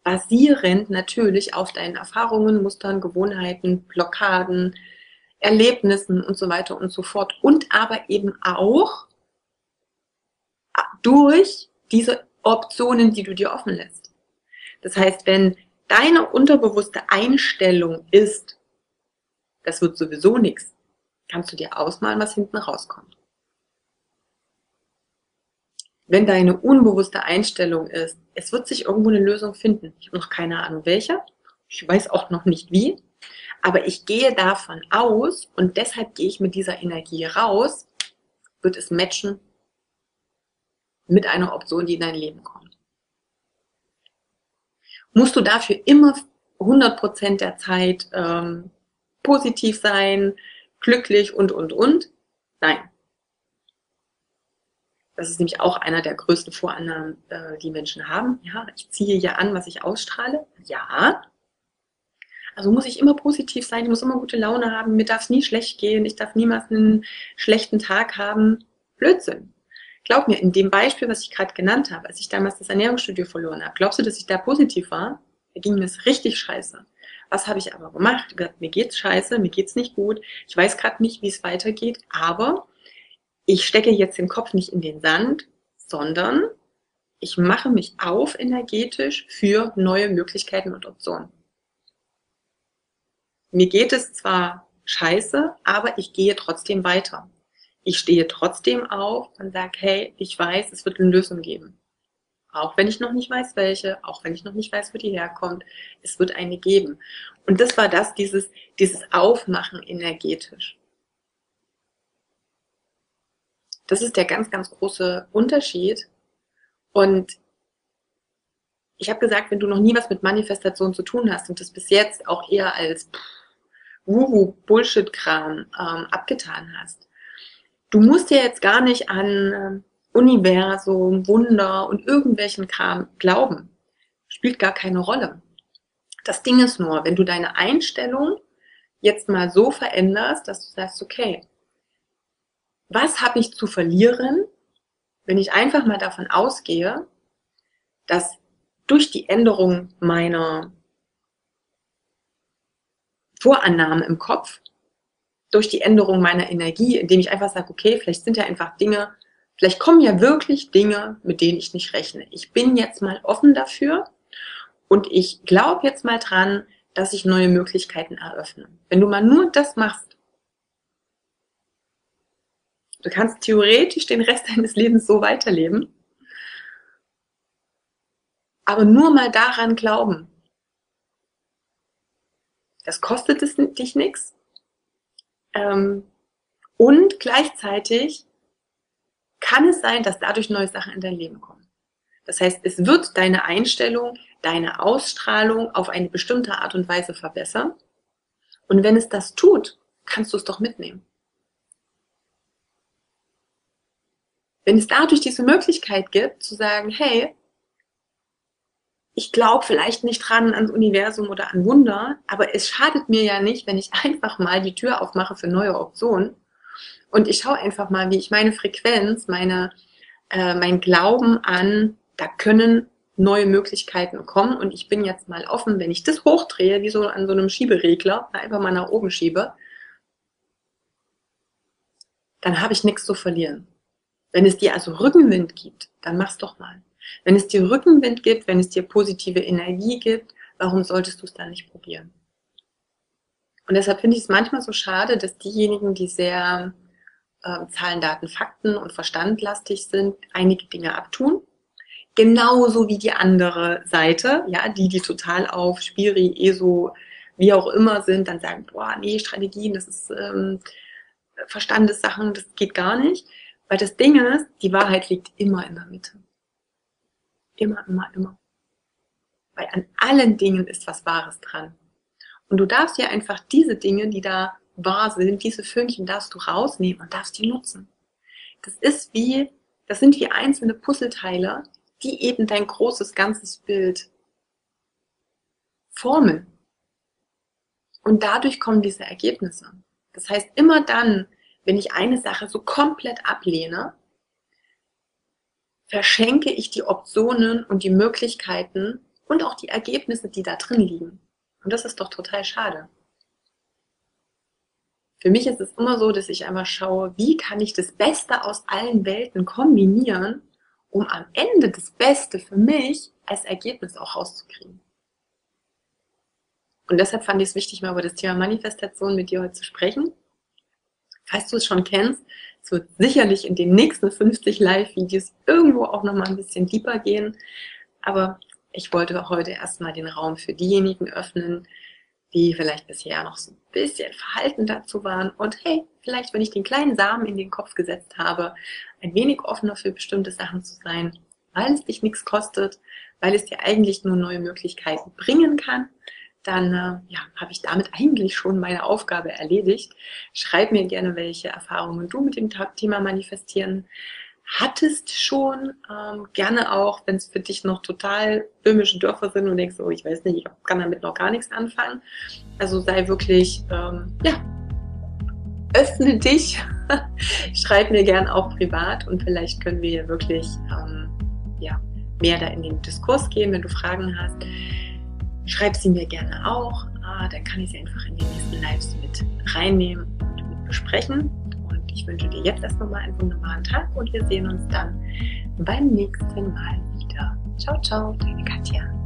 Basierend natürlich auf deinen Erfahrungen, Mustern, Gewohnheiten, Blockaden, Erlebnissen und so weiter und so fort. Und aber eben auch durch diese Optionen, die du dir offen lässt. Das heißt, wenn deine unterbewusste Einstellung ist, das wird sowieso nichts, kannst du dir ausmalen, was hinten rauskommt. Wenn deine unbewusste Einstellung ist, es wird sich irgendwo eine Lösung finden. Ich habe noch keine Ahnung welche. Ich weiß auch noch nicht wie. Aber ich gehe davon aus und deshalb gehe ich mit dieser Energie raus, wird es matchen mit einer Option, die in dein Leben kommt. Musst du dafür immer 100% der Zeit ähm, positiv sein, glücklich und, und, und? Nein. Das ist nämlich auch einer der größten Vorannahmen, äh, die Menschen haben. Ja, ich ziehe ja an, was ich ausstrahle. Ja. Also muss ich immer positiv sein, ich muss immer gute Laune haben, mir darf es nie schlecht gehen, ich darf niemals einen schlechten Tag haben. Blödsinn. Glaub mir, in dem Beispiel, was ich gerade genannt habe, als ich damals das Ernährungsstudio verloren habe, glaubst du, dass ich da positiv war? Da ging mir es richtig scheiße. Was habe ich aber gemacht? Gesagt, mir geht's scheiße, mir geht's nicht gut. Ich weiß gerade nicht, wie es weitergeht, aber ich stecke jetzt den Kopf nicht in den Sand, sondern ich mache mich auf energetisch für neue Möglichkeiten und Optionen. Mir geht es zwar scheiße, aber ich gehe trotzdem weiter. Ich stehe trotzdem auf und sage, hey, ich weiß, es wird eine Lösung geben. Auch wenn ich noch nicht weiß, welche, auch wenn ich noch nicht weiß, wo die herkommt, es wird eine geben. Und das war das, dieses, dieses Aufmachen energetisch. Das ist der ganz, ganz große Unterschied. Und ich habe gesagt, wenn du noch nie was mit Manifestation zu tun hast und das bis jetzt auch eher als Wuhu Bullshit-Kram ähm, abgetan hast, du musst dir jetzt gar nicht an ähm, Universum, Wunder und irgendwelchen Kram glauben. Spielt gar keine Rolle. Das Ding ist nur, wenn du deine Einstellung jetzt mal so veränderst, dass du sagst, okay, was habe ich zu verlieren, wenn ich einfach mal davon ausgehe, dass durch die Änderung meiner Vorannahmen im Kopf, durch die Änderung meiner Energie, indem ich einfach sage, okay, vielleicht sind ja einfach Dinge, Vielleicht kommen ja wirklich Dinge, mit denen ich nicht rechne. Ich bin jetzt mal offen dafür und ich glaube jetzt mal dran, dass sich neue Möglichkeiten eröffnen. Wenn du mal nur das machst, du kannst theoretisch den Rest deines Lebens so weiterleben, aber nur mal daran glauben. Das kostet es dich nichts. Ähm, und gleichzeitig kann es sein, dass dadurch neue Sachen in dein Leben kommen. Das heißt, es wird deine Einstellung, deine Ausstrahlung auf eine bestimmte Art und Weise verbessern. Und wenn es das tut, kannst du es doch mitnehmen. Wenn es dadurch diese Möglichkeit gibt, zu sagen, hey, ich glaube vielleicht nicht dran ans Universum oder an Wunder, aber es schadet mir ja nicht, wenn ich einfach mal die Tür aufmache für neue Optionen und ich schaue einfach mal, wie ich meine Frequenz, meine, äh, mein Glauben an, da können neue Möglichkeiten kommen und ich bin jetzt mal offen, wenn ich das hochdrehe, wie so an so einem Schieberegler, einfach mal nach oben schiebe, dann habe ich nichts zu verlieren. Wenn es dir also Rückenwind gibt, dann mach's doch mal. Wenn es dir Rückenwind gibt, wenn es dir positive Energie gibt, warum solltest du es dann nicht probieren? Und deshalb finde ich es manchmal so schade, dass diejenigen, die sehr äh, Zahlen, Daten, Fakten und Verstandlastig sind, einige Dinge abtun, genauso wie die andere Seite, ja, die, die total auf Spiri, ESO, wie auch immer sind, dann sagen, boah, nee, Strategien, das ist ähm, Verstandessachen, das geht gar nicht. Weil das Ding ist, die Wahrheit liegt immer in der Mitte. Immer, immer, immer. Weil an allen Dingen ist was Wahres dran. Und du darfst ja einfach diese Dinge, die da wahr sind, diese Fünkchen darfst du rausnehmen und darfst die nutzen. Das ist wie, das sind wie einzelne Puzzleteile, die eben dein großes ganzes Bild formen. Und dadurch kommen diese Ergebnisse. Das heißt, immer dann, wenn ich eine Sache so komplett ablehne, verschenke ich die Optionen und die Möglichkeiten und auch die Ergebnisse, die da drin liegen. Und das ist doch total schade. Für mich ist es immer so, dass ich einmal schaue, wie kann ich das Beste aus allen Welten kombinieren, um am Ende das Beste für mich als Ergebnis auch rauszukriegen. Und deshalb fand ich es wichtig, mal über das Thema Manifestation mit dir heute zu sprechen. Falls du es schon kennst, es wird sicherlich in den nächsten 50 Live-Videos irgendwo auch nochmal ein bisschen deeper gehen. Aber ich wollte heute erstmal den Raum für diejenigen öffnen, die vielleicht bisher noch so ein bisschen verhalten dazu waren und hey, vielleicht, wenn ich den kleinen Samen in den Kopf gesetzt habe, ein wenig offener für bestimmte Sachen zu sein, weil es dich nichts kostet, weil es dir eigentlich nur neue Möglichkeiten bringen kann, dann äh, ja, habe ich damit eigentlich schon meine Aufgabe erledigt. Schreib mir gerne, welche Erfahrungen du mit dem Thema manifestieren hattest schon. Ähm, gerne auch, wenn es für dich noch total böhmische Dörfer sind und denkst, oh, ich weiß nicht, ich kann damit noch gar nichts anfangen. Also sei wirklich, ähm, ja, öffne dich. Schreib mir gern auch privat und vielleicht können wir wirklich ähm, ja, mehr da in den Diskurs gehen, wenn du Fragen hast. Schreib sie mir gerne auch. Ah, dann kann ich sie einfach in die nächsten Lives mit reinnehmen und mit besprechen. Und ich wünsche dir jetzt erst nochmal einen wunderbaren Tag und wir sehen uns dann beim nächsten Mal wieder. Ciao, ciao, deine Katja.